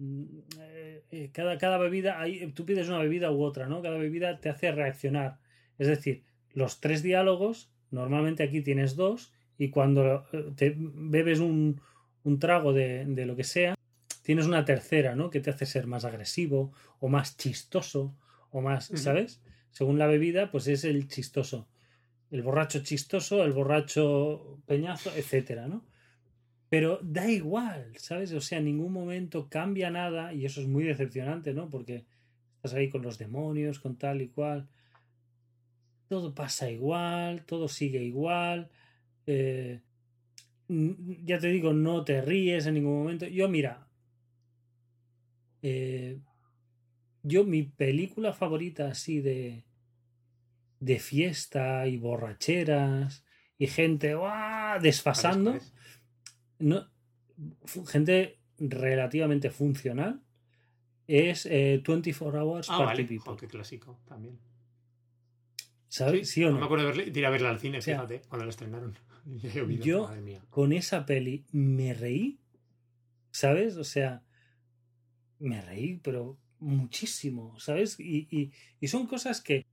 Mm, eh, eh, cada, cada bebida, hay, tú pides una bebida u otra, ¿no? Cada bebida te hace reaccionar. Es decir, los tres diálogos, normalmente aquí tienes dos, y cuando eh, te bebes un, un trago de, de, lo que sea, tienes una tercera, ¿no? Que te hace ser más agresivo, o más chistoso, o más, ¿sabes? Según la bebida, pues es el chistoso. El borracho chistoso, el borracho peñazo, etcétera, ¿no? Pero da igual, ¿sabes? O sea, en ningún momento cambia nada y eso es muy decepcionante, ¿no? Porque estás ahí con los demonios, con tal y cual. Todo pasa igual, todo sigue igual. Eh, ya te digo, no te ríes en ningún momento. Yo, mira, eh, yo mi película favorita así de, de fiesta y borracheras y gente desfasando no, gente relativamente funcional es 24 eh, Hours ah, Party People. qué clásico también. ¿Sabes? Sí, o no? me acuerdo de, ir a verla al cine, fíjate, cuando la estrenaron. [LAUGHS] yo con esa peli me reí, ¿sabes? O sea, me reí, pero muchísimo, ¿sabes? y son cosas que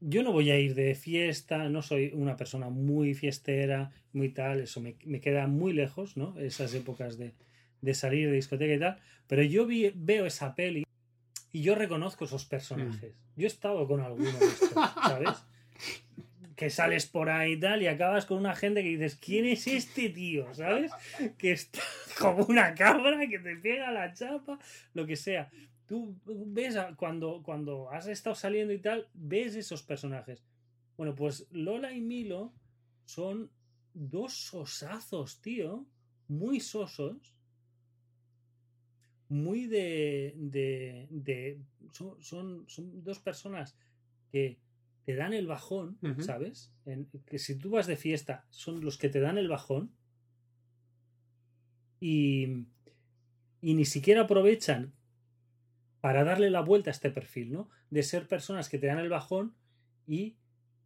yo no voy a ir de fiesta, no soy una persona muy fiestera, muy tal, eso me, queda muy lejos, ¿no? Esas épocas de, salir de discoteca y tal, pero yo vi, veo esa peli Y yo reconozco esos personajes. Yo he estado con alguno de estos, ¿sabes? que sales por ahí y tal y acabas con una gente que dices, ¿quién es este tío? ¿Sabes? Que está [LAUGHS] como una cabra que te pega la chapa, lo que sea. Tú ves cuando, cuando has estado saliendo y tal, ves esos personajes. Bueno, pues Lola y Milo son dos sosazos, tío. Muy sosos. Muy de. de, de son, son, son dos personas que te dan el bajón, ¿sabes? que si tú vas de fiesta, son los que te dan el bajón y, y ni siquiera aprovechan para darle la vuelta a este perfil, ¿no? De ser personas que te dan el bajón y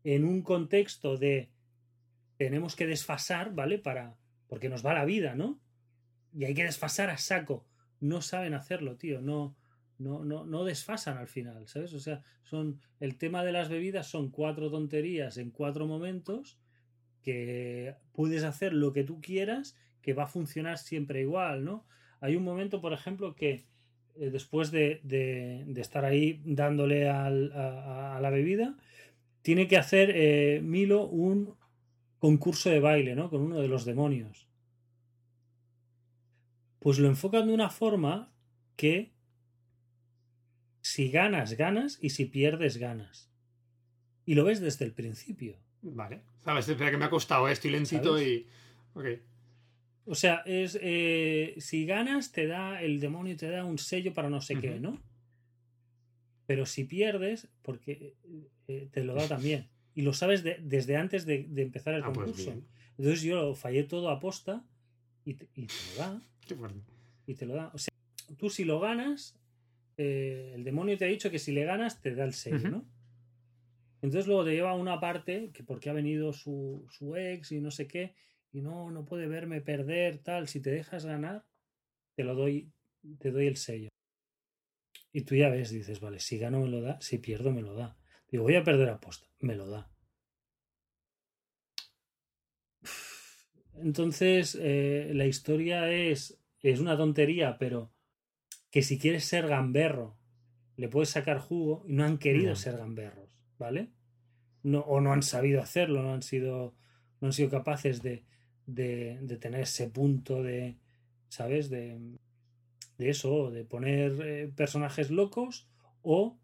en un contexto de tenemos que desfasar, ¿vale? Para porque nos va la vida, ¿no? Y hay que desfasar a saco. No saben hacerlo, tío. No, no, no, no desfasan al final, ¿sabes? O sea, son el tema de las bebidas son cuatro tonterías en cuatro momentos que puedes hacer lo que tú quieras, que va a funcionar siempre igual, ¿no? Hay un momento, por ejemplo, que eh, después de, de, estar ahí dándole al, a, la bebida, tiene que hacer eh, Milo un concurso de baile, ¿no? Con uno de los demonios. Pues lo enfocan de una forma que si ganas, ganas y si pierdes, ganas. Y lo ves desde el principio. Vale. Sabes, espera que me ha costado, estoy lentito y. O sea, es. Eh, si ganas, te da. El demonio te da un sello para no sé qué, ¿no? Pero si pierdes, porque eh, te lo da también. Y lo sabes desde antes de, empezar el ah, pues concurso. Entonces yo lo fallé todo a posta y te, y te lo da. [LAUGHS] Qué y te lo da. O sea, tú si lo ganas, eh, el demonio te ha dicho que si le ganas te da el sello, ¿no? Entonces luego te lleva a una parte que porque ha venido su, su, ex y no sé qué, y no, no puede verme perder, tal, si te dejas ganar, te lo doy, te doy el sello. Y tú ya ves, dices, vale, si gano me lo da, si pierdo me lo da. Digo, voy a perder aposta, me lo da. Entonces, eh, la historia es, es una tontería, pero que si quieres ser gamberro, le puedes sacar jugo y no han querido ser gamberros, ¿vale? No, o no han sabido hacerlo, no han sido, no han sido capaces de, de, de tener ese punto de, ¿sabes? De, de eso, de poner eh, personajes locos o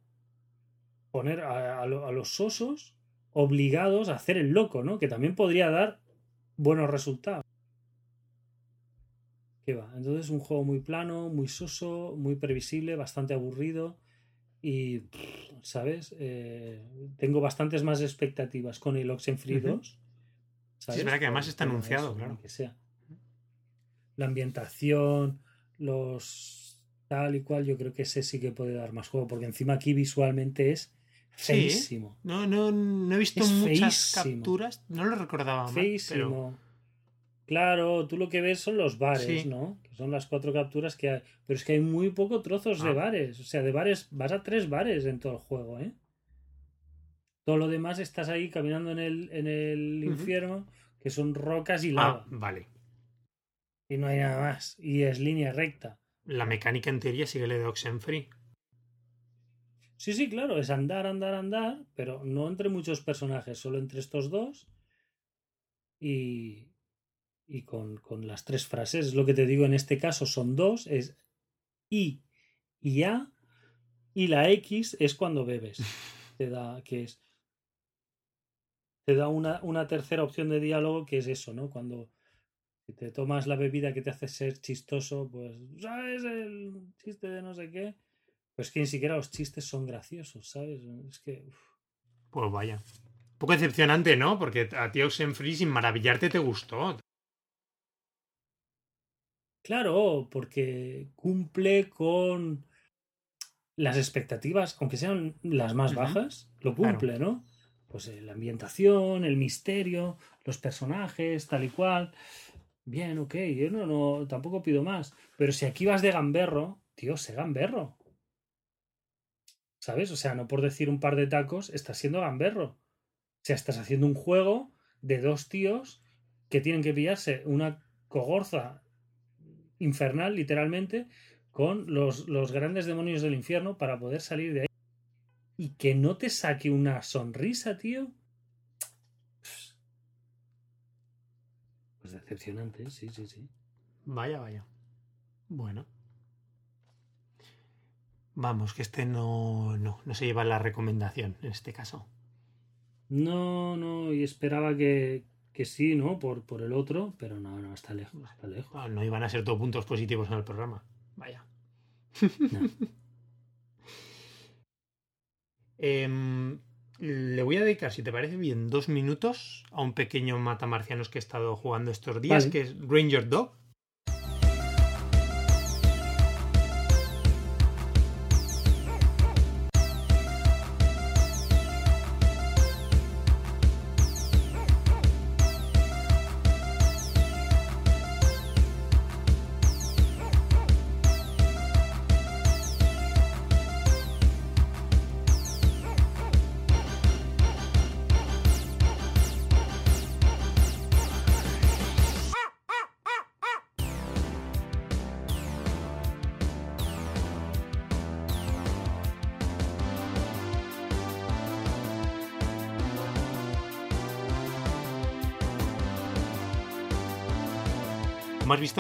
poner a, a, los sosos obligados a hacer el loco, ¿no? Que también podría dar buenos resultados. Entonces es un juego muy plano, muy soso, muy previsible, bastante aburrido y, ¿sabes? Eh, tengo bastantes más expectativas con el Oxenfree 2. Sí, es verdad que además está anunciado, claro. Que sea. La ambientación, los tal y cual, yo creo que ese sí que puede dar más juego, porque encima aquí visualmente es feísimo. No, no, no he visto muchas capturas, no lo recordaba feísimo. Claro, tú lo que ves son los bares, ¿no? Que son las cuatro capturas que hay. Pero es que hay muy pocos trozos de ah. bares. O sea, de bares, vas a tres bares en todo el juego, ¿eh? Todo lo demás estás ahí caminando en el, en el infierno, que son rocas y lava. Ah, vale. Y no hay nada más. Y es línea recta. La mecánica en teoría sigue la de Oxenfree. Sí, sí, claro, es andar, andar, andar, pero no entre muchos personajes, solo entre estos dos. Y, y con, las tres frases. Es lo que te digo en este caso, son dos, es I y A, y la X es cuando bebes. [LAUGHS] Te da, que es. Te da una, una tercera opción de diálogo que es eso, ¿no? Cuando te tomas la bebida que te hace ser chistoso, pues, ¿sabes? El chiste de no sé qué. Pues que ni siquiera los chistes son graciosos, ¿sabes? Es que. Pues vaya. Un poco decepcionante, ¿no? Porque a ti Oxenfree sin maravillarte te gustó. Claro, porque cumple con las expectativas, aunque sean las más bajas, lo cumple, ¿no? Pues eh, la ambientación, el misterio, los personajes, tal y cual. Bien, ok, yo no, no, tampoco pido más. Pero si aquí vas de gamberro, tío, sé gamberro. ¿Sabes? O sea, no por decir un par de tacos, estás siendo gamberro. O sea, estás haciendo un juego de dos tíos que tienen que pillarse una cogorza infernal, literalmente, con los, los grandes demonios del infierno para poder salir de ahí. Y que no te saque una sonrisa, tío. Pues decepcionante, sí, sí, sí. Vaya, vaya. Bueno. Vamos, que este no, no, no se lleva la recomendación en este caso. No, no, y esperaba que, que sí, ¿no? Por, por el otro, pero no, no, está lejos, está lejos. Ah, no iban a ser todos puntos positivos en el programa. Vaya. No. [LAUGHS] Em, le voy a dedicar, si te parece bien, dos minutos a un pequeño matamarcianos que he estado jugando estos días, Vale. que es Ranger Dog.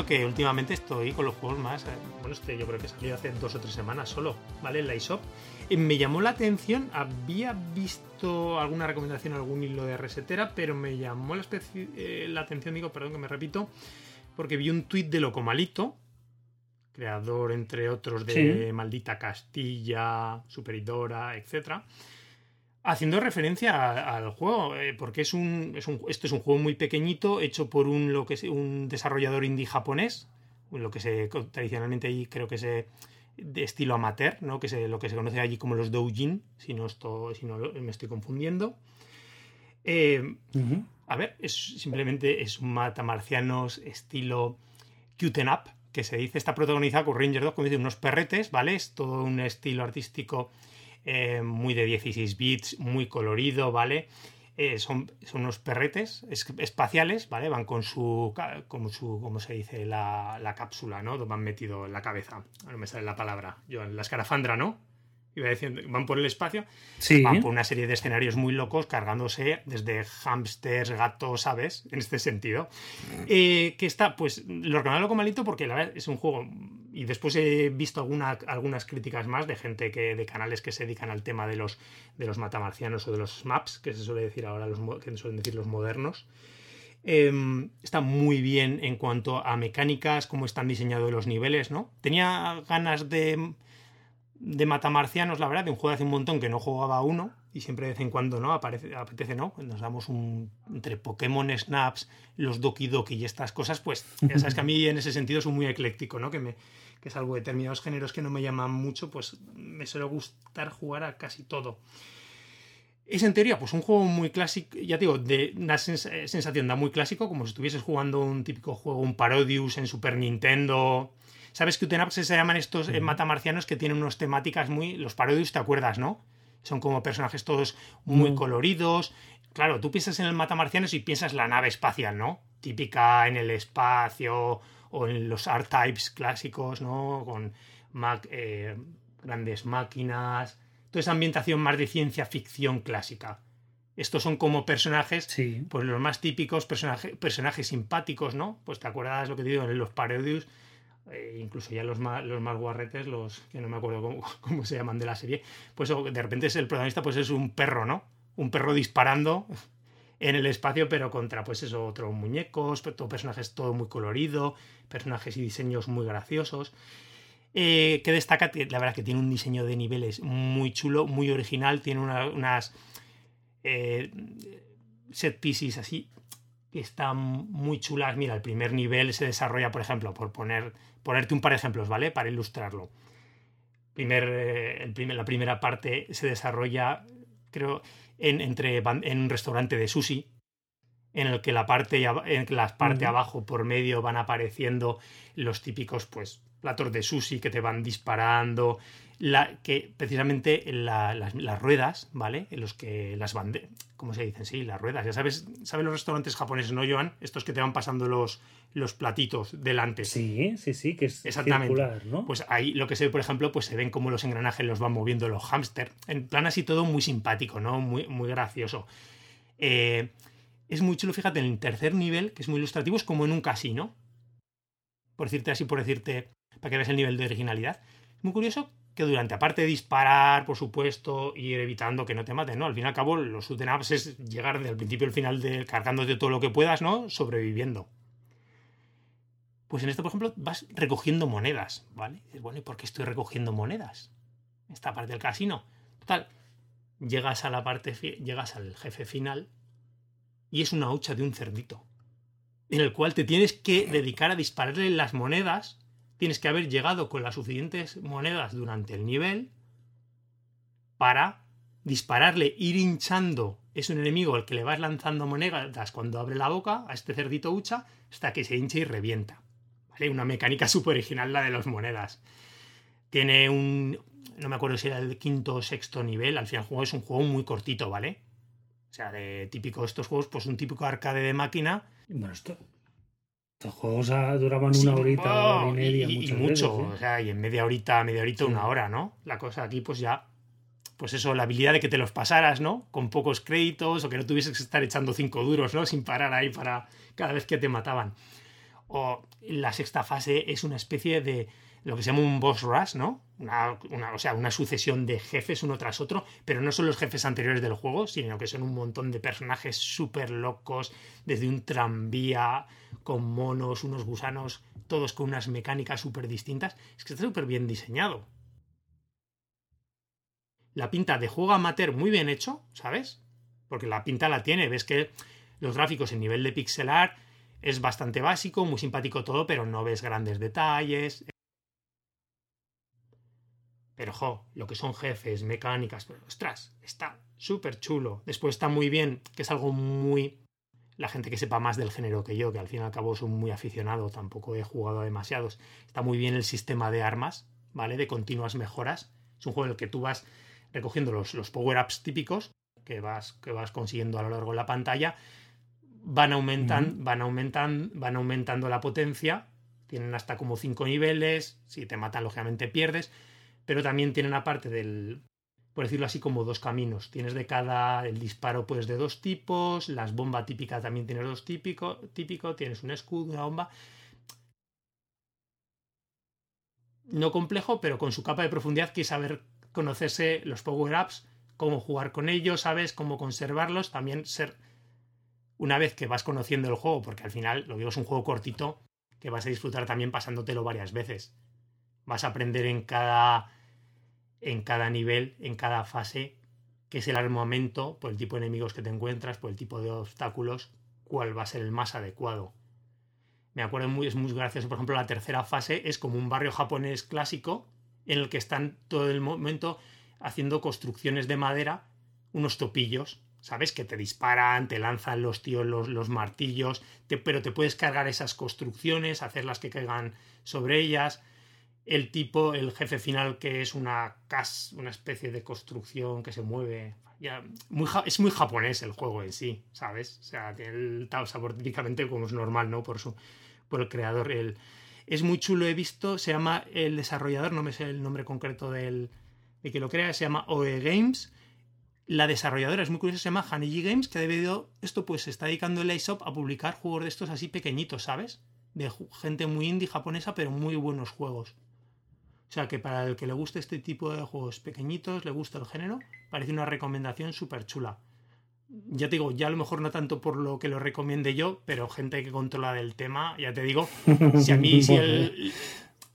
Que últimamente estoy con los juegos más. eh, Bueno, este yo creo que salió hace dos o tres semanas solo, ¿vale? En la eShop. Y me llamó la atención, había visto alguna recomendación, algún hilo de resetera, pero me llamó la, eh, la atención, digo, perdón que me repito, porque vi un tuit de Locomalito, creador, entre otros, de Sí. Maldita Castilla, Superidora, etcétera haciendo referencia al juego, eh, porque es un, es un, esto es un juego muy pequeñito, hecho por un, lo que es, un desarrollador indie japonés, lo que se tradicionalmente ahí creo que es de estilo amateur, ¿no? que se, lo que se conoce allí como los doujin, si no, esto, si no lo- me estoy confundiendo. Eh, a ver, es simplemente es un matamarcianos estilo cute and up, que se dice, está protagonizado por Ranger 2, como dice, unos perretes, ¿vale? Es todo un estilo artístico eh, muy de 16 bits, muy colorido, ¿vale? Eh, son, son unos perretes es- espaciales, ¿vale? Van con su, con su ¿cómo se dice? La, la cápsula, ¿no? Van metido en la cabeza. No me sale la palabra. Yo, la escarafandra, ¿no? Iba diciendo, van por el espacio Sí. van por una serie de escenarios muy locos cargándose desde hámsters, gatos, ¿sabes? En este sentido. Eh, que está, pues, lo reconozco malito porque la verdad es un juego. Y después he visto alguna, algunas críticas más de gente que, de canales que se dedican al tema de los, de los matamarcianos o de los maps, que se suele decir ahora, los, que suelen decir los modernos. Eh, está muy bien en cuanto a mecánicas, cómo están diseñados los niveles, ¿no? Tenía ganas de, de matamarcianos, la verdad, de un juego hace un montón que no jugaba uno y siempre de vez en cuando no aparece, apetece, ¿no? Nos damos un entre Pokémon Snaps, los Doki Doki y estas cosas, pues ya sabes que a mí en ese sentido soy muy ecléctico, ¿no? Que me que salvo determinados géneros que no me llaman mucho, pues me suele gustar jugar a casi todo. Es en teoría, pues un juego muy clásico, ya te digo, de una sens- sensación da muy clásico, como si estuvieses jugando un típico juego, un Parodius en Super Nintendo. ¿Sabes que Utenaps se llaman estos eh, matamarcianos que tienen unas temáticas muy. Los Parodius, ¿te acuerdas, no? Son como personajes todos muy No. coloridos. Claro, tú piensas en el matamarcianos y piensas la nave espacial, ¿no? Típica en el espacio o en los art types clásicos, ¿no? Con eh, grandes máquinas. Toda esa ambientación más de ciencia ficción clásica. Estos son como personajes Sí. pues los más típicos personaje- personajes simpáticos, ¿no? Pues te acuerdas lo que te digo en los Parodius, eh, incluso ya los más, los más guarretes, los que no me acuerdo cómo, [LAUGHS] cómo se llaman de la serie, pues o- de repente es el protagonista, pues es un perro, ¿no? Un perro disparando en el espacio, pero contra, pues eso, otros muñecos, todo personajes todo muy colorido, personajes y diseños muy graciosos. Eh, que destaca, la verdad que tiene un diseño de niveles muy chulo, muy original, tiene una- unas eh, set pieces así que están muy chulas. Mira, el primer nivel se desarrolla, por ejemplo, por poner, ponerte un par de ejemplos, ¿vale? Para ilustrarlo. Primer, eh, el primer- la primera parte se desarrolla, creo, en, entre, en un restaurante de sushi, en el que la parte, en la parte abajo por medio van apareciendo los típicos, pues, platos de sushi que te van disparando, la, que precisamente las, ruedas, ¿vale? En los que las banderas, ¿cómo se dicen? Sí, las ruedas. Ya sabes, ¿sabes los restaurantes japoneses, no, Joan? Estos que te van pasando los, los platitos delante. Sí, sí, sí, que es Exactamente. circular, ¿no? Pues ahí lo que se ve, por ejemplo, pues se ven como los engranajes los van moviendo los hámster. En plan así todo muy simpático, ¿no? Muy, muy gracioso. Eh, es muy chulo, fíjate, en el tercer nivel, que es muy ilustrativo, es como en un casino. Por decirte así, por decirte, para que veas el nivel de originalidad. Es muy curioso que durante, aparte de disparar, por supuesto, ir evitando que no te maten, ¿no? Al fin y al cabo, los shoot es llegar del principio al final de, cargándote todo lo que puedas, ¿no? Sobreviviendo. Pues en esto, por ejemplo, vas recogiendo monedas, ¿vale? Y bueno, ¿y por qué estoy recogiendo monedas? Esta parte del casino. Total, llegas a la parte, llegas al jefe final y es una hucha de un cerdito, en el cual te tienes que dedicar a dispararle las monedas tienes que haber llegado con las suficientes monedas durante el nivel para dispararle, ir hinchando. Es un enemigo al que le vas lanzando monedas cuando abre la boca a este cerdito hucha hasta que se hincha y revienta. ¿Vale? Una mecánica [LAUGHS] súper original la de las monedas. Tiene un. No me acuerdo si era el quinto o sexto nivel. Al final el juego es un juego muy cortito, ¿vale? O sea, de típico estos juegos, pues un típico arcade de máquina. Bueno, esto, los juegos duraban una horita, hora y media. Y, mucho, ¿eh? o sea, y en media horita, media horita, una hora, ¿no? La cosa aquí, pues ya, pues eso, la habilidad de que te los pasaras, ¿no? Con pocos créditos o que no tuvieses que estar echando cinco duros, ¿no? Sin parar ahí para cada vez que te mataban. O la sexta fase es una especie de lo que se llama un boss rush, ¿no? Una, o sea, una sucesión de jefes uno tras otro, pero no son los jefes anteriores del juego, sino que son un montón de personajes súper locos, desde un tranvía con monos, unos gusanos, todos con unas mecánicas súper distintas. Es que está súper bien diseñado. La pinta de juego amateur muy bien hecho, ¿sabes? Porque la pinta la tiene, ves que los gráficos en nivel de pixelar es bastante básico, muy simpático todo, pero no ves grandes detalles. Pero, jo, lo que son jefes, mecánicas, pero, ostras, está súper chulo. Después está muy bien, que es algo muy... La gente que sepa más del género que yo, que al fin y al cabo soy muy aficionado, tampoco he jugado a demasiados. Está muy bien el sistema de armas, ¿vale? De continuas mejoras. Es un juego en el que tú vas recogiendo los, los power-ups típicos que vas, que vas consiguiendo a lo largo de la pantalla. Van aumentando, van aumentando, van aumentando la potencia. Tienen hasta como cinco niveles. Si te matan, lógicamente pierdes pero también tienen aparte del, por decirlo así, como dos caminos. Tienes de cada, el disparo pues de dos tipos, las bombas típicas también tienes dos típico, típico, tienes un escudo, una bomba. No complejo, pero con su capa de profundidad que saber conocerse los power-ups, cómo jugar con ellos, sabes, cómo conservarlos, también ser una vez que vas conociendo el juego, porque al final lo digo es un juego cortito que vas a disfrutar también pasándotelo varias veces. Vas a aprender en cada en cada nivel, en cada fase, qué es el armamento, por el tipo de enemigos que te encuentras, por el tipo de obstáculos, cuál va a ser el más adecuado. Me acuerdo muy, es muy gracioso, por ejemplo, la tercera fase es como un barrio japonés clásico en el que están todo el momento haciendo construcciones de madera, unos topillos, ¿sabes? Que te disparan, te lanzan los tíos los, los martillos, pero te puedes cargar esas construcciones, hacerlas que caigan sobre ellas el tipo, el jefe final, que es una cas, una especie de construcción que se mueve. Ya, es muy japonés el juego en sí, ¿sabes? O sea, el sabor típicamente como es normal, ¿no? Por, su, por el creador. El, es muy chulo, he visto, se llama el desarrollador, no me sé el nombre concreto del, de que lo crea, se llama OE Games. La desarrolladora es muy curiosa, se llama Haniji Games, que ha debido, esto pues se está dedicando el ISOP a publicar juegos de estos así pequeñitos, ¿sabes? De gente muy indie japonesa, pero muy buenos juegos. O sea que para el que le guste este tipo de juegos pequeñitos, le gusta el género, parece una recomendación súper chula. Ya te digo, ya a lo mejor no tanto por lo que lo recomiende yo, pero gente que controla del tema, ya te digo, [LAUGHS] si a mí, si el,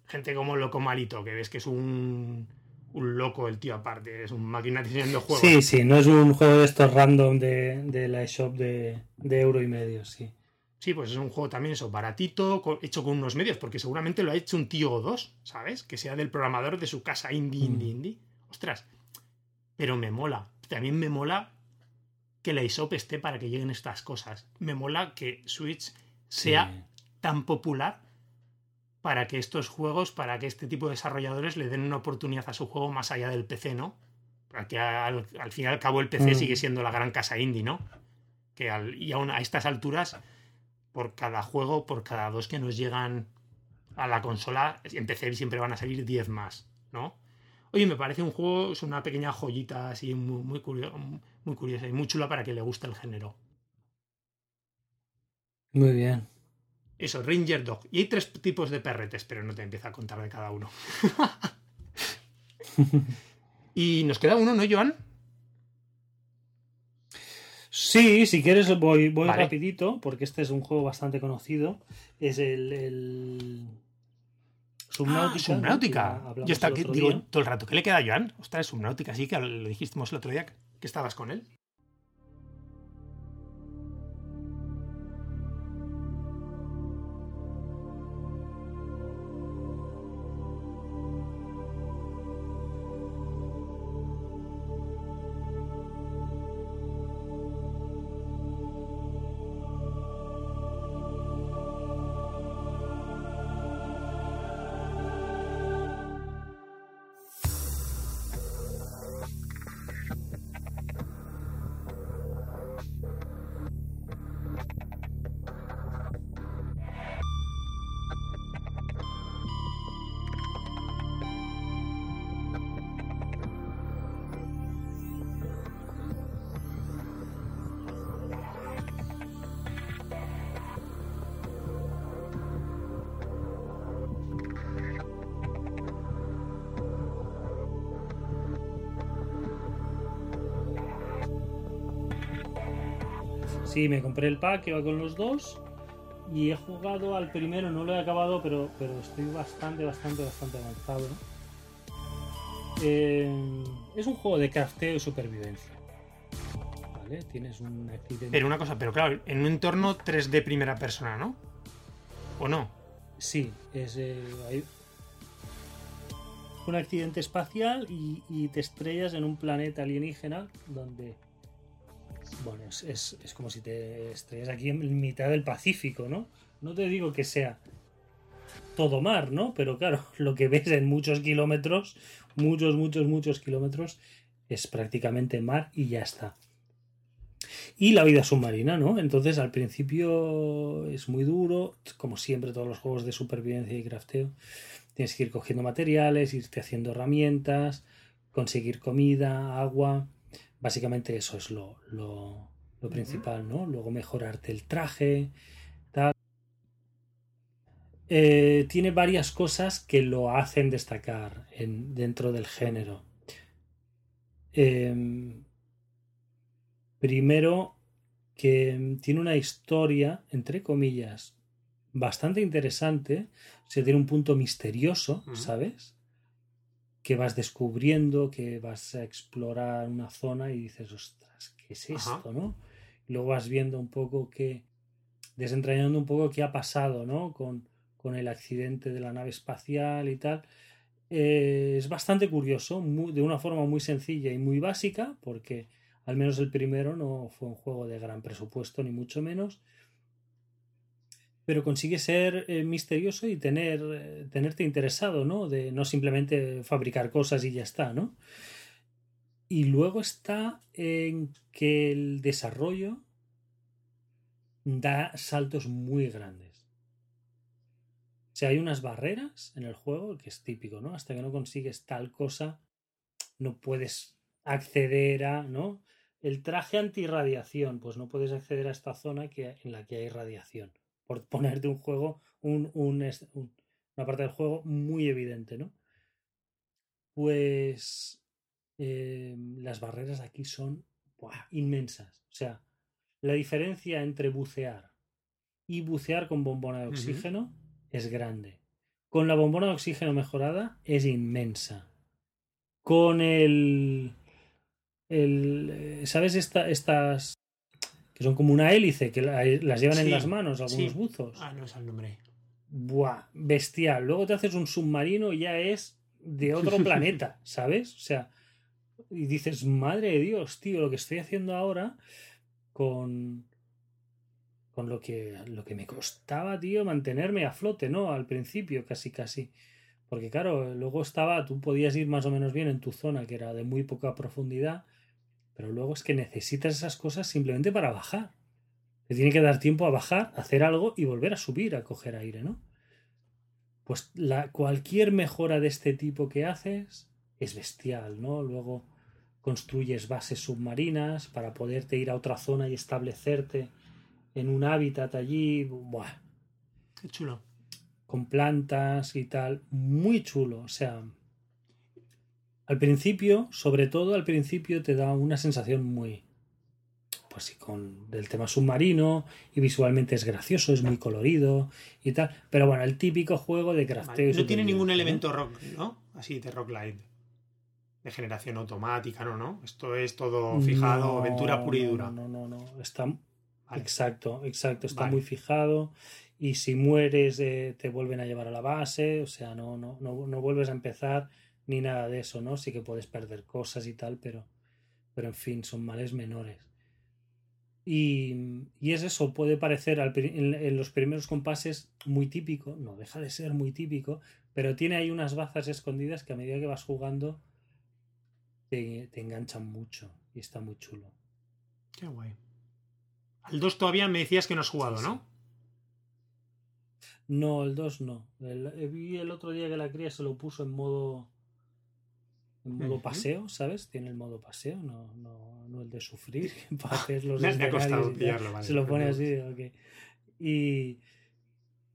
gente como Loco Malito, que ves que es un, un loco el tío aparte, es un máquina diseñando juegos. Sí, sí, no es un juego de estos random de, de la eShop de, de euro y medio, sí. Sí, pues es un juego también eso, baratito, hecho con unos medios, porque seguramente lo ha hecho un tío o dos, ¿sabes? Que sea del programador de su casa indie, indie, mm. indie. Ostras, pero me mola. También me mola que la ISOP esté para que lleguen estas cosas. Me mola que Switch sea tan popular para que estos juegos, para que este tipo de desarrolladores le den una oportunidad a su juego más allá del PC, ¿no? Para que al, fin y al cabo el PC Mm. sigue siendo la gran casa indie, ¿no? Que al- y aún a estas alturas, por cada juego, por cada dos que nos llegan a la consola, en PC siempre van a salir 10 más, ¿no? Oye, me parece un juego, es una pequeña joyita así muy, muy, curio- muy curiosa y muy chula para que le guste el género. Muy bien. Eso, Ranger Dog. Y hay tres tipos de perretes, pero no te empieza a contar de cada uno. [LAUGHS] [LAUGHS] y nos queda uno, ¿no, Joan? Sí, si quieres voy, voy Vale. rapidito, porque este es un juego bastante conocido. Es el, el Subnautica. Ah, Yo estaba digo, todo el rato, ¿qué le queda a Joan? Ostras, Subnautica, sí, que lo dijimos el otro día que estabas con él. Sí, me compré el pack que va con los dos. Y he jugado al primero, no lo he acabado, pero, pero estoy bastante, bastante, bastante avanzado. Eh, es un juego de crafteo y supervivencia. ¿Vale? Tienes un accidente. Pero una cosa, pero claro, en un entorno 3D primera persona, ¿no? ¿O no? Sí, es eh, hay un accidente espacial y, y te estrellas en un planeta alienígena donde. Bueno, es, es- como si te estrellas aquí en mitad del Pacífico, ¿no? No te digo que sea todo mar, ¿no? Pero claro, [LAUGHS] lo que ves en muchos kilómetros, muchos, muchos, muchos kilómetros, es prácticamente mar y ya está. Y la vida submarina, ¿no? Entonces al principio es muy duro, como siempre todos los juegos de supervivencia y crafteo. Tienes que ir cogiendo materiales, irte haciendo herramientas, conseguir comida, agua. Básicamente eso es lo, lo, lo principal, ¿no? Luego mejorarte el traje, tal. Eh, tiene varias cosas que lo hacen destacar en, dentro del género. Em, primero, que tiene una historia, entre comillas, bastante interesante. O sea, tiene un punto misterioso. ¿sabes? Que vas descubriendo, que vas a explorar una zona y dices, ostras, ¿qué es Ajá. esto, no? Y luego vas viendo un poco que, desentrañando un poco qué ha pasado, ¿no? Con, con el accidente de la nave espacial y tal. Eh, es bastante curioso, muy- de una forma muy sencilla y muy básica, porque al menos el primero no fue un juego de gran presupuesto, ni mucho menos. Pero consigue ser eh, misterioso y tener, eh, tenerte interesado, ¿no? De no simplemente fabricar cosas y ya está, ¿no? Y luego está en que el desarrollo da saltos muy grandes. O sea, hay unas barreras en el juego, que es típico, ¿no? Hasta que no consigues tal cosa, no puedes acceder a, ¿no? El traje antirradiación, pues no puedes acceder a esta zona que, en la que hay radiación. Por ponerte un juego, un, un, es- un- una parte del juego muy evidente, ¿no? Pues eh, las barreras aquí son ¡buah! inmensas. O sea, la diferencia entre bucear y bucear con bombona de oxígeno es grande. Con la bombona de oxígeno mejorada es inmensa. Con el. el eh, ¿Sabes esta- estas. Que son como una hélice que la- las llevan en las manos algunos sí. buzos? Ah, no es el nombre. Buah, bestial. Luego te haces un submarino y ya es de otro [LAUGHS] planeta, ¿sabes? O sea, y dices, madre de Dios, tío, lo que estoy haciendo ahora con, con lo que, lo que me costaba, tío, mantenerme a flote, ¿no? Al principio, casi, casi. Porque claro, luego estaba, tú podías ir más o menos bien en tu zona, que era de muy poca profundidad, pero luego es que necesitas esas cosas simplemente para bajar. Te tiene que dar tiempo a bajar, hacer algo y volver a subir, a coger aire, ¿no? Pues la, cualquier mejora de este tipo que haces es bestial, ¿no? Luego construyes bases submarinas para poderte ir a otra zona y establecerte en un hábitat allí. Buah. Qué chulo. Con plantas y tal. Muy chulo. O sea, al principio, sobre todo al principio, te da una sensación muy. Pues sí, con del tema submarino y visualmente es gracioso, es muy colorido y tal. Pero bueno, el típico juego de crafteo. no tiene ningún elemento rock, ¿no? Así de rock light. De generación automática, ¿no? ¿no? Esto es todo fijado, aventura pura y dura. No, no, no. Está. Exacto, exacto. Está muy fijado. Y si mueres, eh, te vuelven a llevar a la base. O sea, no, no, no, no vuelves a empezar ni nada de eso, ¿no? Sí que puedes perder cosas y tal, pero, pero en fin, son males menores. Y, y es eso, puede parecer en, los primeros compases muy típico, no deja de ser muy típico, pero tiene ahí unas bazas escondidas que a medida que vas jugando te, te enganchan mucho y está muy chulo. Qué guay. Al 2 todavía me decías que no has jugado, ¿no? No, el 2 no. vi el otro día que la cría se lo puso en modo en modo paseo, ¿sabes? Tiene el modo paseo, no, no, no el de sufrir [LAUGHS] para hacer los [LAUGHS] me, ha costado pillarlo, vale, Se lo pone así, ok. Y,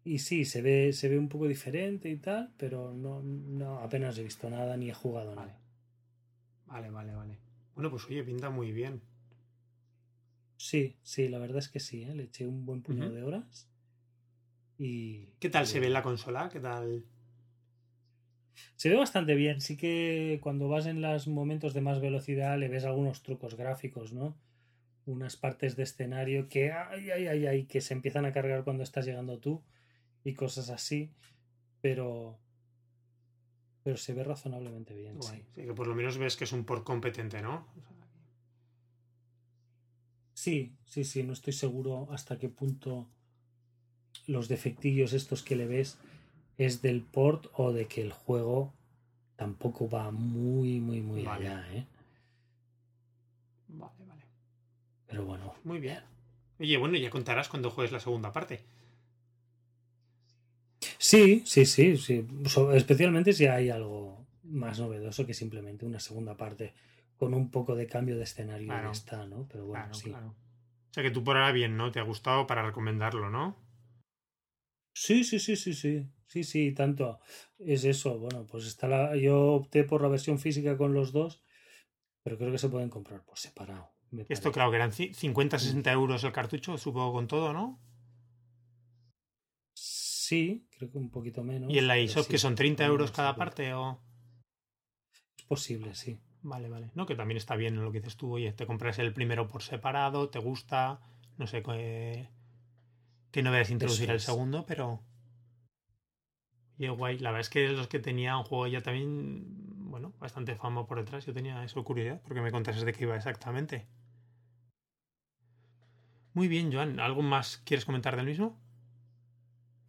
y sí, se ve, se ve un poco diferente y tal, pero no, no apenas he visto nada ni he jugado vale. nada. Vale, vale, vale. Bueno, pues oye, pinta muy bien. Sí, sí, la verdad es que sí, ¿eh? le eché un buen puñado de horas. Y. ¿Qué tal se ve en la consola? ¿Qué tal? Se ve bastante bien. Sí que cuando vas en los momentos de más velocidad le ves algunos trucos gráficos, ¿no? Unas partes de escenario que ay, ay, ay, ay, que se empiezan a cargar cuando estás llegando tú y cosas así. Pero. Pero se ve razonablemente bien. Sí. que por lo menos ves que es un por competente, ¿no? Sí, sí, sí. No estoy seguro hasta qué punto los defectillos estos que le ves es del port o de que el juego tampoco va muy, muy, muy allá, ¿eh? Vale, vale. Pero bueno. Muy bien. Oye, bueno, ya contarás cuando juegues la segunda parte. Sí, sí, sí, sí. Especialmente si hay algo más novedoso que simplemente una segunda parte con un poco de cambio de escenario ya está, ¿no? Pero bueno, sí. O sea que tú por ahora bien, ¿no? Te ha gustado para recomendarlo, ¿no? Sí, sí, sí, sí, sí. Sí, sí, tanto. Es eso. Bueno, pues está la. Yo opté por la versión física con los dos, pero creo que se pueden comprar por separado. Esto, claro, que eran 50, 60 euros el cartucho, supongo con todo, ¿no? Sí, creo que un poquito menos. ¿Y en la ISOP que son 30 euros cada parte o...? Es posible, sí. Vale, vale. No, que también está bien lo que dices tú. Oye, te compras el primero por separado, te gusta, no sé, que, que no veas introducir el segundo, pero... Y guay, la verdad es que los que tenía un juego ya también, bueno, bastante fama por detrás. Yo tenía eso curiosidad, porque me contases de qué iba exactamente. Muy bien, Joan. ¿Algo más quieres comentar del mismo?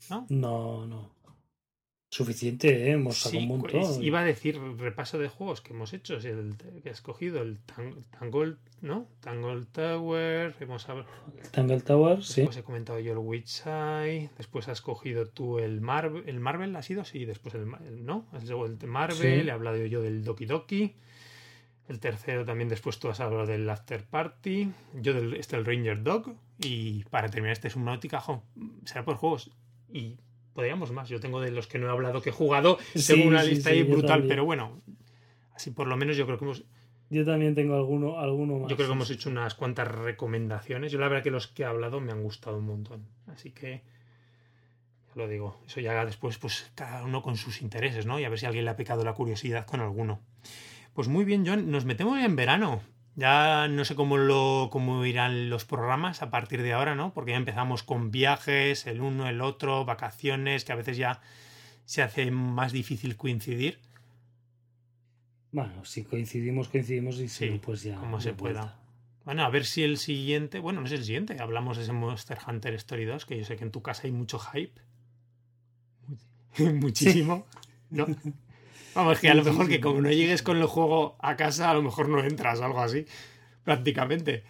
¿No? No, no. Suficiente, ¿eh? hemos sacado un montón. Iba a decir repaso de juegos que hemos hecho, el que has escogido, el Tangle, ¿no? Tangle Tower, hemos hablado. Tangle Tower, sí. Después he comentado yo el Witchside, después has cogido tú el Marvel, el Marvel ha sido, sí, después el, ¿no? el Marvel, he hablado yo del Doki Doki. El tercero también después tú has hablado del After Party, yo del este el Ranger Dog y para terminar este es un jo, será por juegos y podríamos más. Yo tengo de los que no he hablado que he jugado, tengo una lista ahí brutal, pero bueno, así por lo menos yo creo que hemos. Yo también tengo alguno, alguno más. Yo creo que hemos hecho unas cuantas recomendaciones. Yo la verdad que los que he hablado me han gustado un montón. Así que ya lo digo. Eso ya después, pues cada uno con sus intereses, ¿no? Y a ver si alguien le ha picado la curiosidad con alguno. Pues muy bien, John. Nos metemos en verano. Ya no sé cómo, lo, cómo irán los programas a partir de ahora, ¿no? Porque ya empezamos con viajes, el uno, el otro, vacaciones, que a veces ya se hace más difícil coincidir. Bueno, si coincidimos, coincidimos y si sí, pues ya. Como se pueda. Bueno, a ver si el siguiente, bueno, no es el siguiente, hablamos de ese Monster Hunter Story 2, que yo sé que en tu casa hay mucho hype. [LAUGHS] Muchísimo. ¿No? Vamos, que a lo mejor que como no llegues con el juego a casa, a lo mejor no entras, algo así, prácticamente.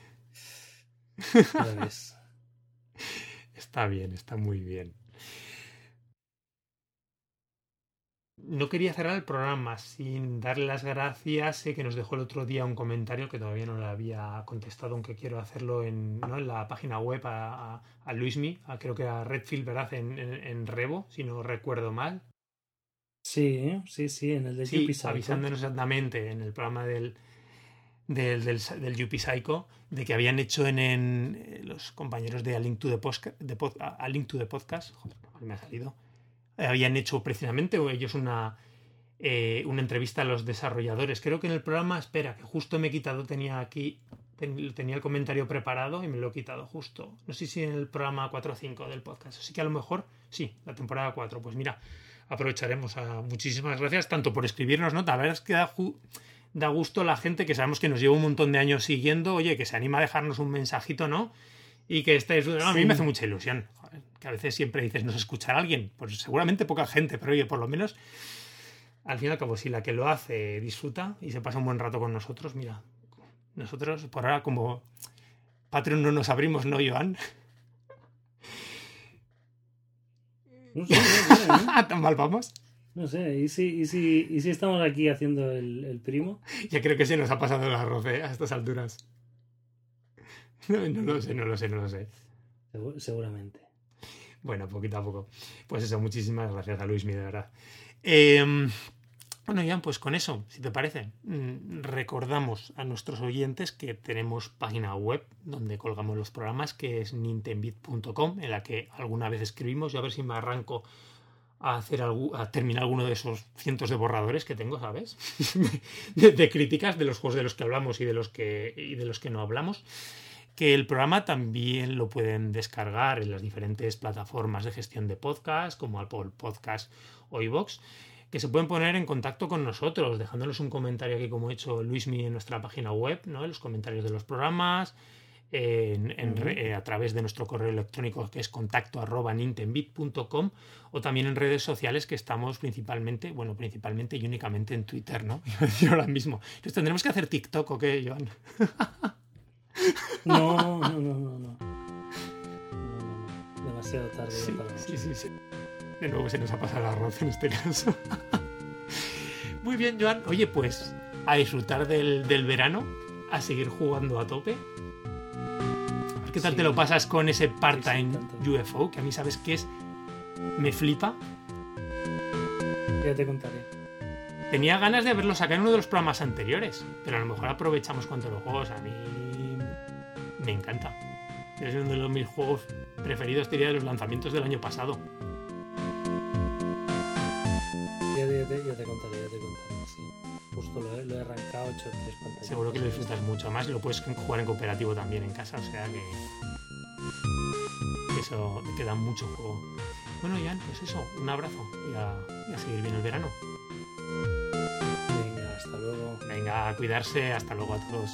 [LAUGHS] Está bien, está muy bien. No quería cerrar el programa sin darle las gracias. Sé que nos dejó el otro día un comentario que todavía no le había contestado, aunque quiero hacerlo en, ¿no? en la página web a, a, Luismi, creo que a Redfield, ¿verdad? En, en, Revo, si no recuerdo mal. Sí, sí, sí, en el de sí, avisándonos exactamente en el programa del, del, del, del Psycho de que habían hecho en, en, los compañeros de A Link to the, Podcast, de A Link to the Podcast, joder, me ha salido, habían hecho precisamente ellos una, eh, una entrevista a los desarrolladores. Creo que en el programa, espera, que justo me he quitado, tenía aquí, tenía el comentario preparado y me lo he quitado justo. No sé si en el programa 4 o 5 del podcast. Así que a lo mejor, sí, la temporada 4. Pues mira, aprovecharemos. A, muchísimas gracias tanto por escribirnos, ¿no? La verdad es que da, da gusto la gente que sabemos que nos lleva un montón de años siguiendo, oye, que se anima a dejarnos un mensajito, ¿no? Y que estáis... a mí me hace mucha ilusión que a veces siempre dices, ¿nos escuchará alguien? Pues seguramente poca gente, pero oye, por lo menos, al fin y al cabo, si la que lo hace disfruta y se pasa un buen rato con nosotros, mira, nosotros por ahora como Patreon no nos abrimos, ¿no, Joan? No sé, no [LAUGHS] ¿Tan mal vamos? No sé, ¿y si, y si, y si estamos aquí haciendo el, el, primo? Ya creo que se nos ha pasado el arroz ¿eh? a estas alturas. No, no lo sé, no lo sé, no lo sé. Seguramente. Bueno, poquito a poco. Pues eso, muchísimas gracias a Luis, de verdad. Eh, bueno, Ian, pues con eso, si te parece, mm, recordamos a nuestros oyentes que tenemos página web donde colgamos los programas, que es nintendbit.com, en la que alguna vez escribimos. Yo a ver si me arranco a hacer a terminar alguno de esos cientos de borradores que tengo, ¿sabes? [LAUGHS] de, de, críticas de los juegos de los que hablamos y de los que, y de los que no hablamos que el programa también lo pueden descargar en las diferentes plataformas de gestión de podcast, como Apple Podcast o iVoox, que se pueden poner en contacto con nosotros, dejándonos un comentario aquí, como ha hecho Luismi en nuestra página web, ¿no? en los comentarios de los programas, en, eh, a través de nuestro correo electrónico que es contacto arroba nintenbit.com o también en redes sociales que estamos principalmente, bueno, principalmente y únicamente en Twitter, ¿no? [LAUGHS] Yo ahora mismo. Entonces tendremos que hacer TikTok, ¿o qué, Joan? No, no, no, no, no. [LAUGHS] Demasiado tarde sí, sí, sí, sí. [LAUGHS] De nuevo se nos ha pasado el arroz en este caso. [LAUGHS] Muy bien, Joan. Oye, pues a disfrutar del, del verano, a seguir jugando a tope. ¿Qué tal te lo pasas con ese part-time UFO? Que a mí sabes que es. Me flipa. Ya te contaré. Tenía ganas de haberlo sacado en uno de los programas anteriores, pero a lo mejor aprovechamos cuando los juegos. A mí me encanta. Es uno de los, mis juegos preferidos, diría, de los lanzamientos del año pasado. Seguro que lo disfrutas mucho más y lo puedes jugar en cooperativo también en casa, o sea que eso te da mucho juego. Bueno, Ian, pues eso, un abrazo y a, y a seguir bien el verano. Venga, hasta luego. Venga, a cuidarse, hasta luego a todos.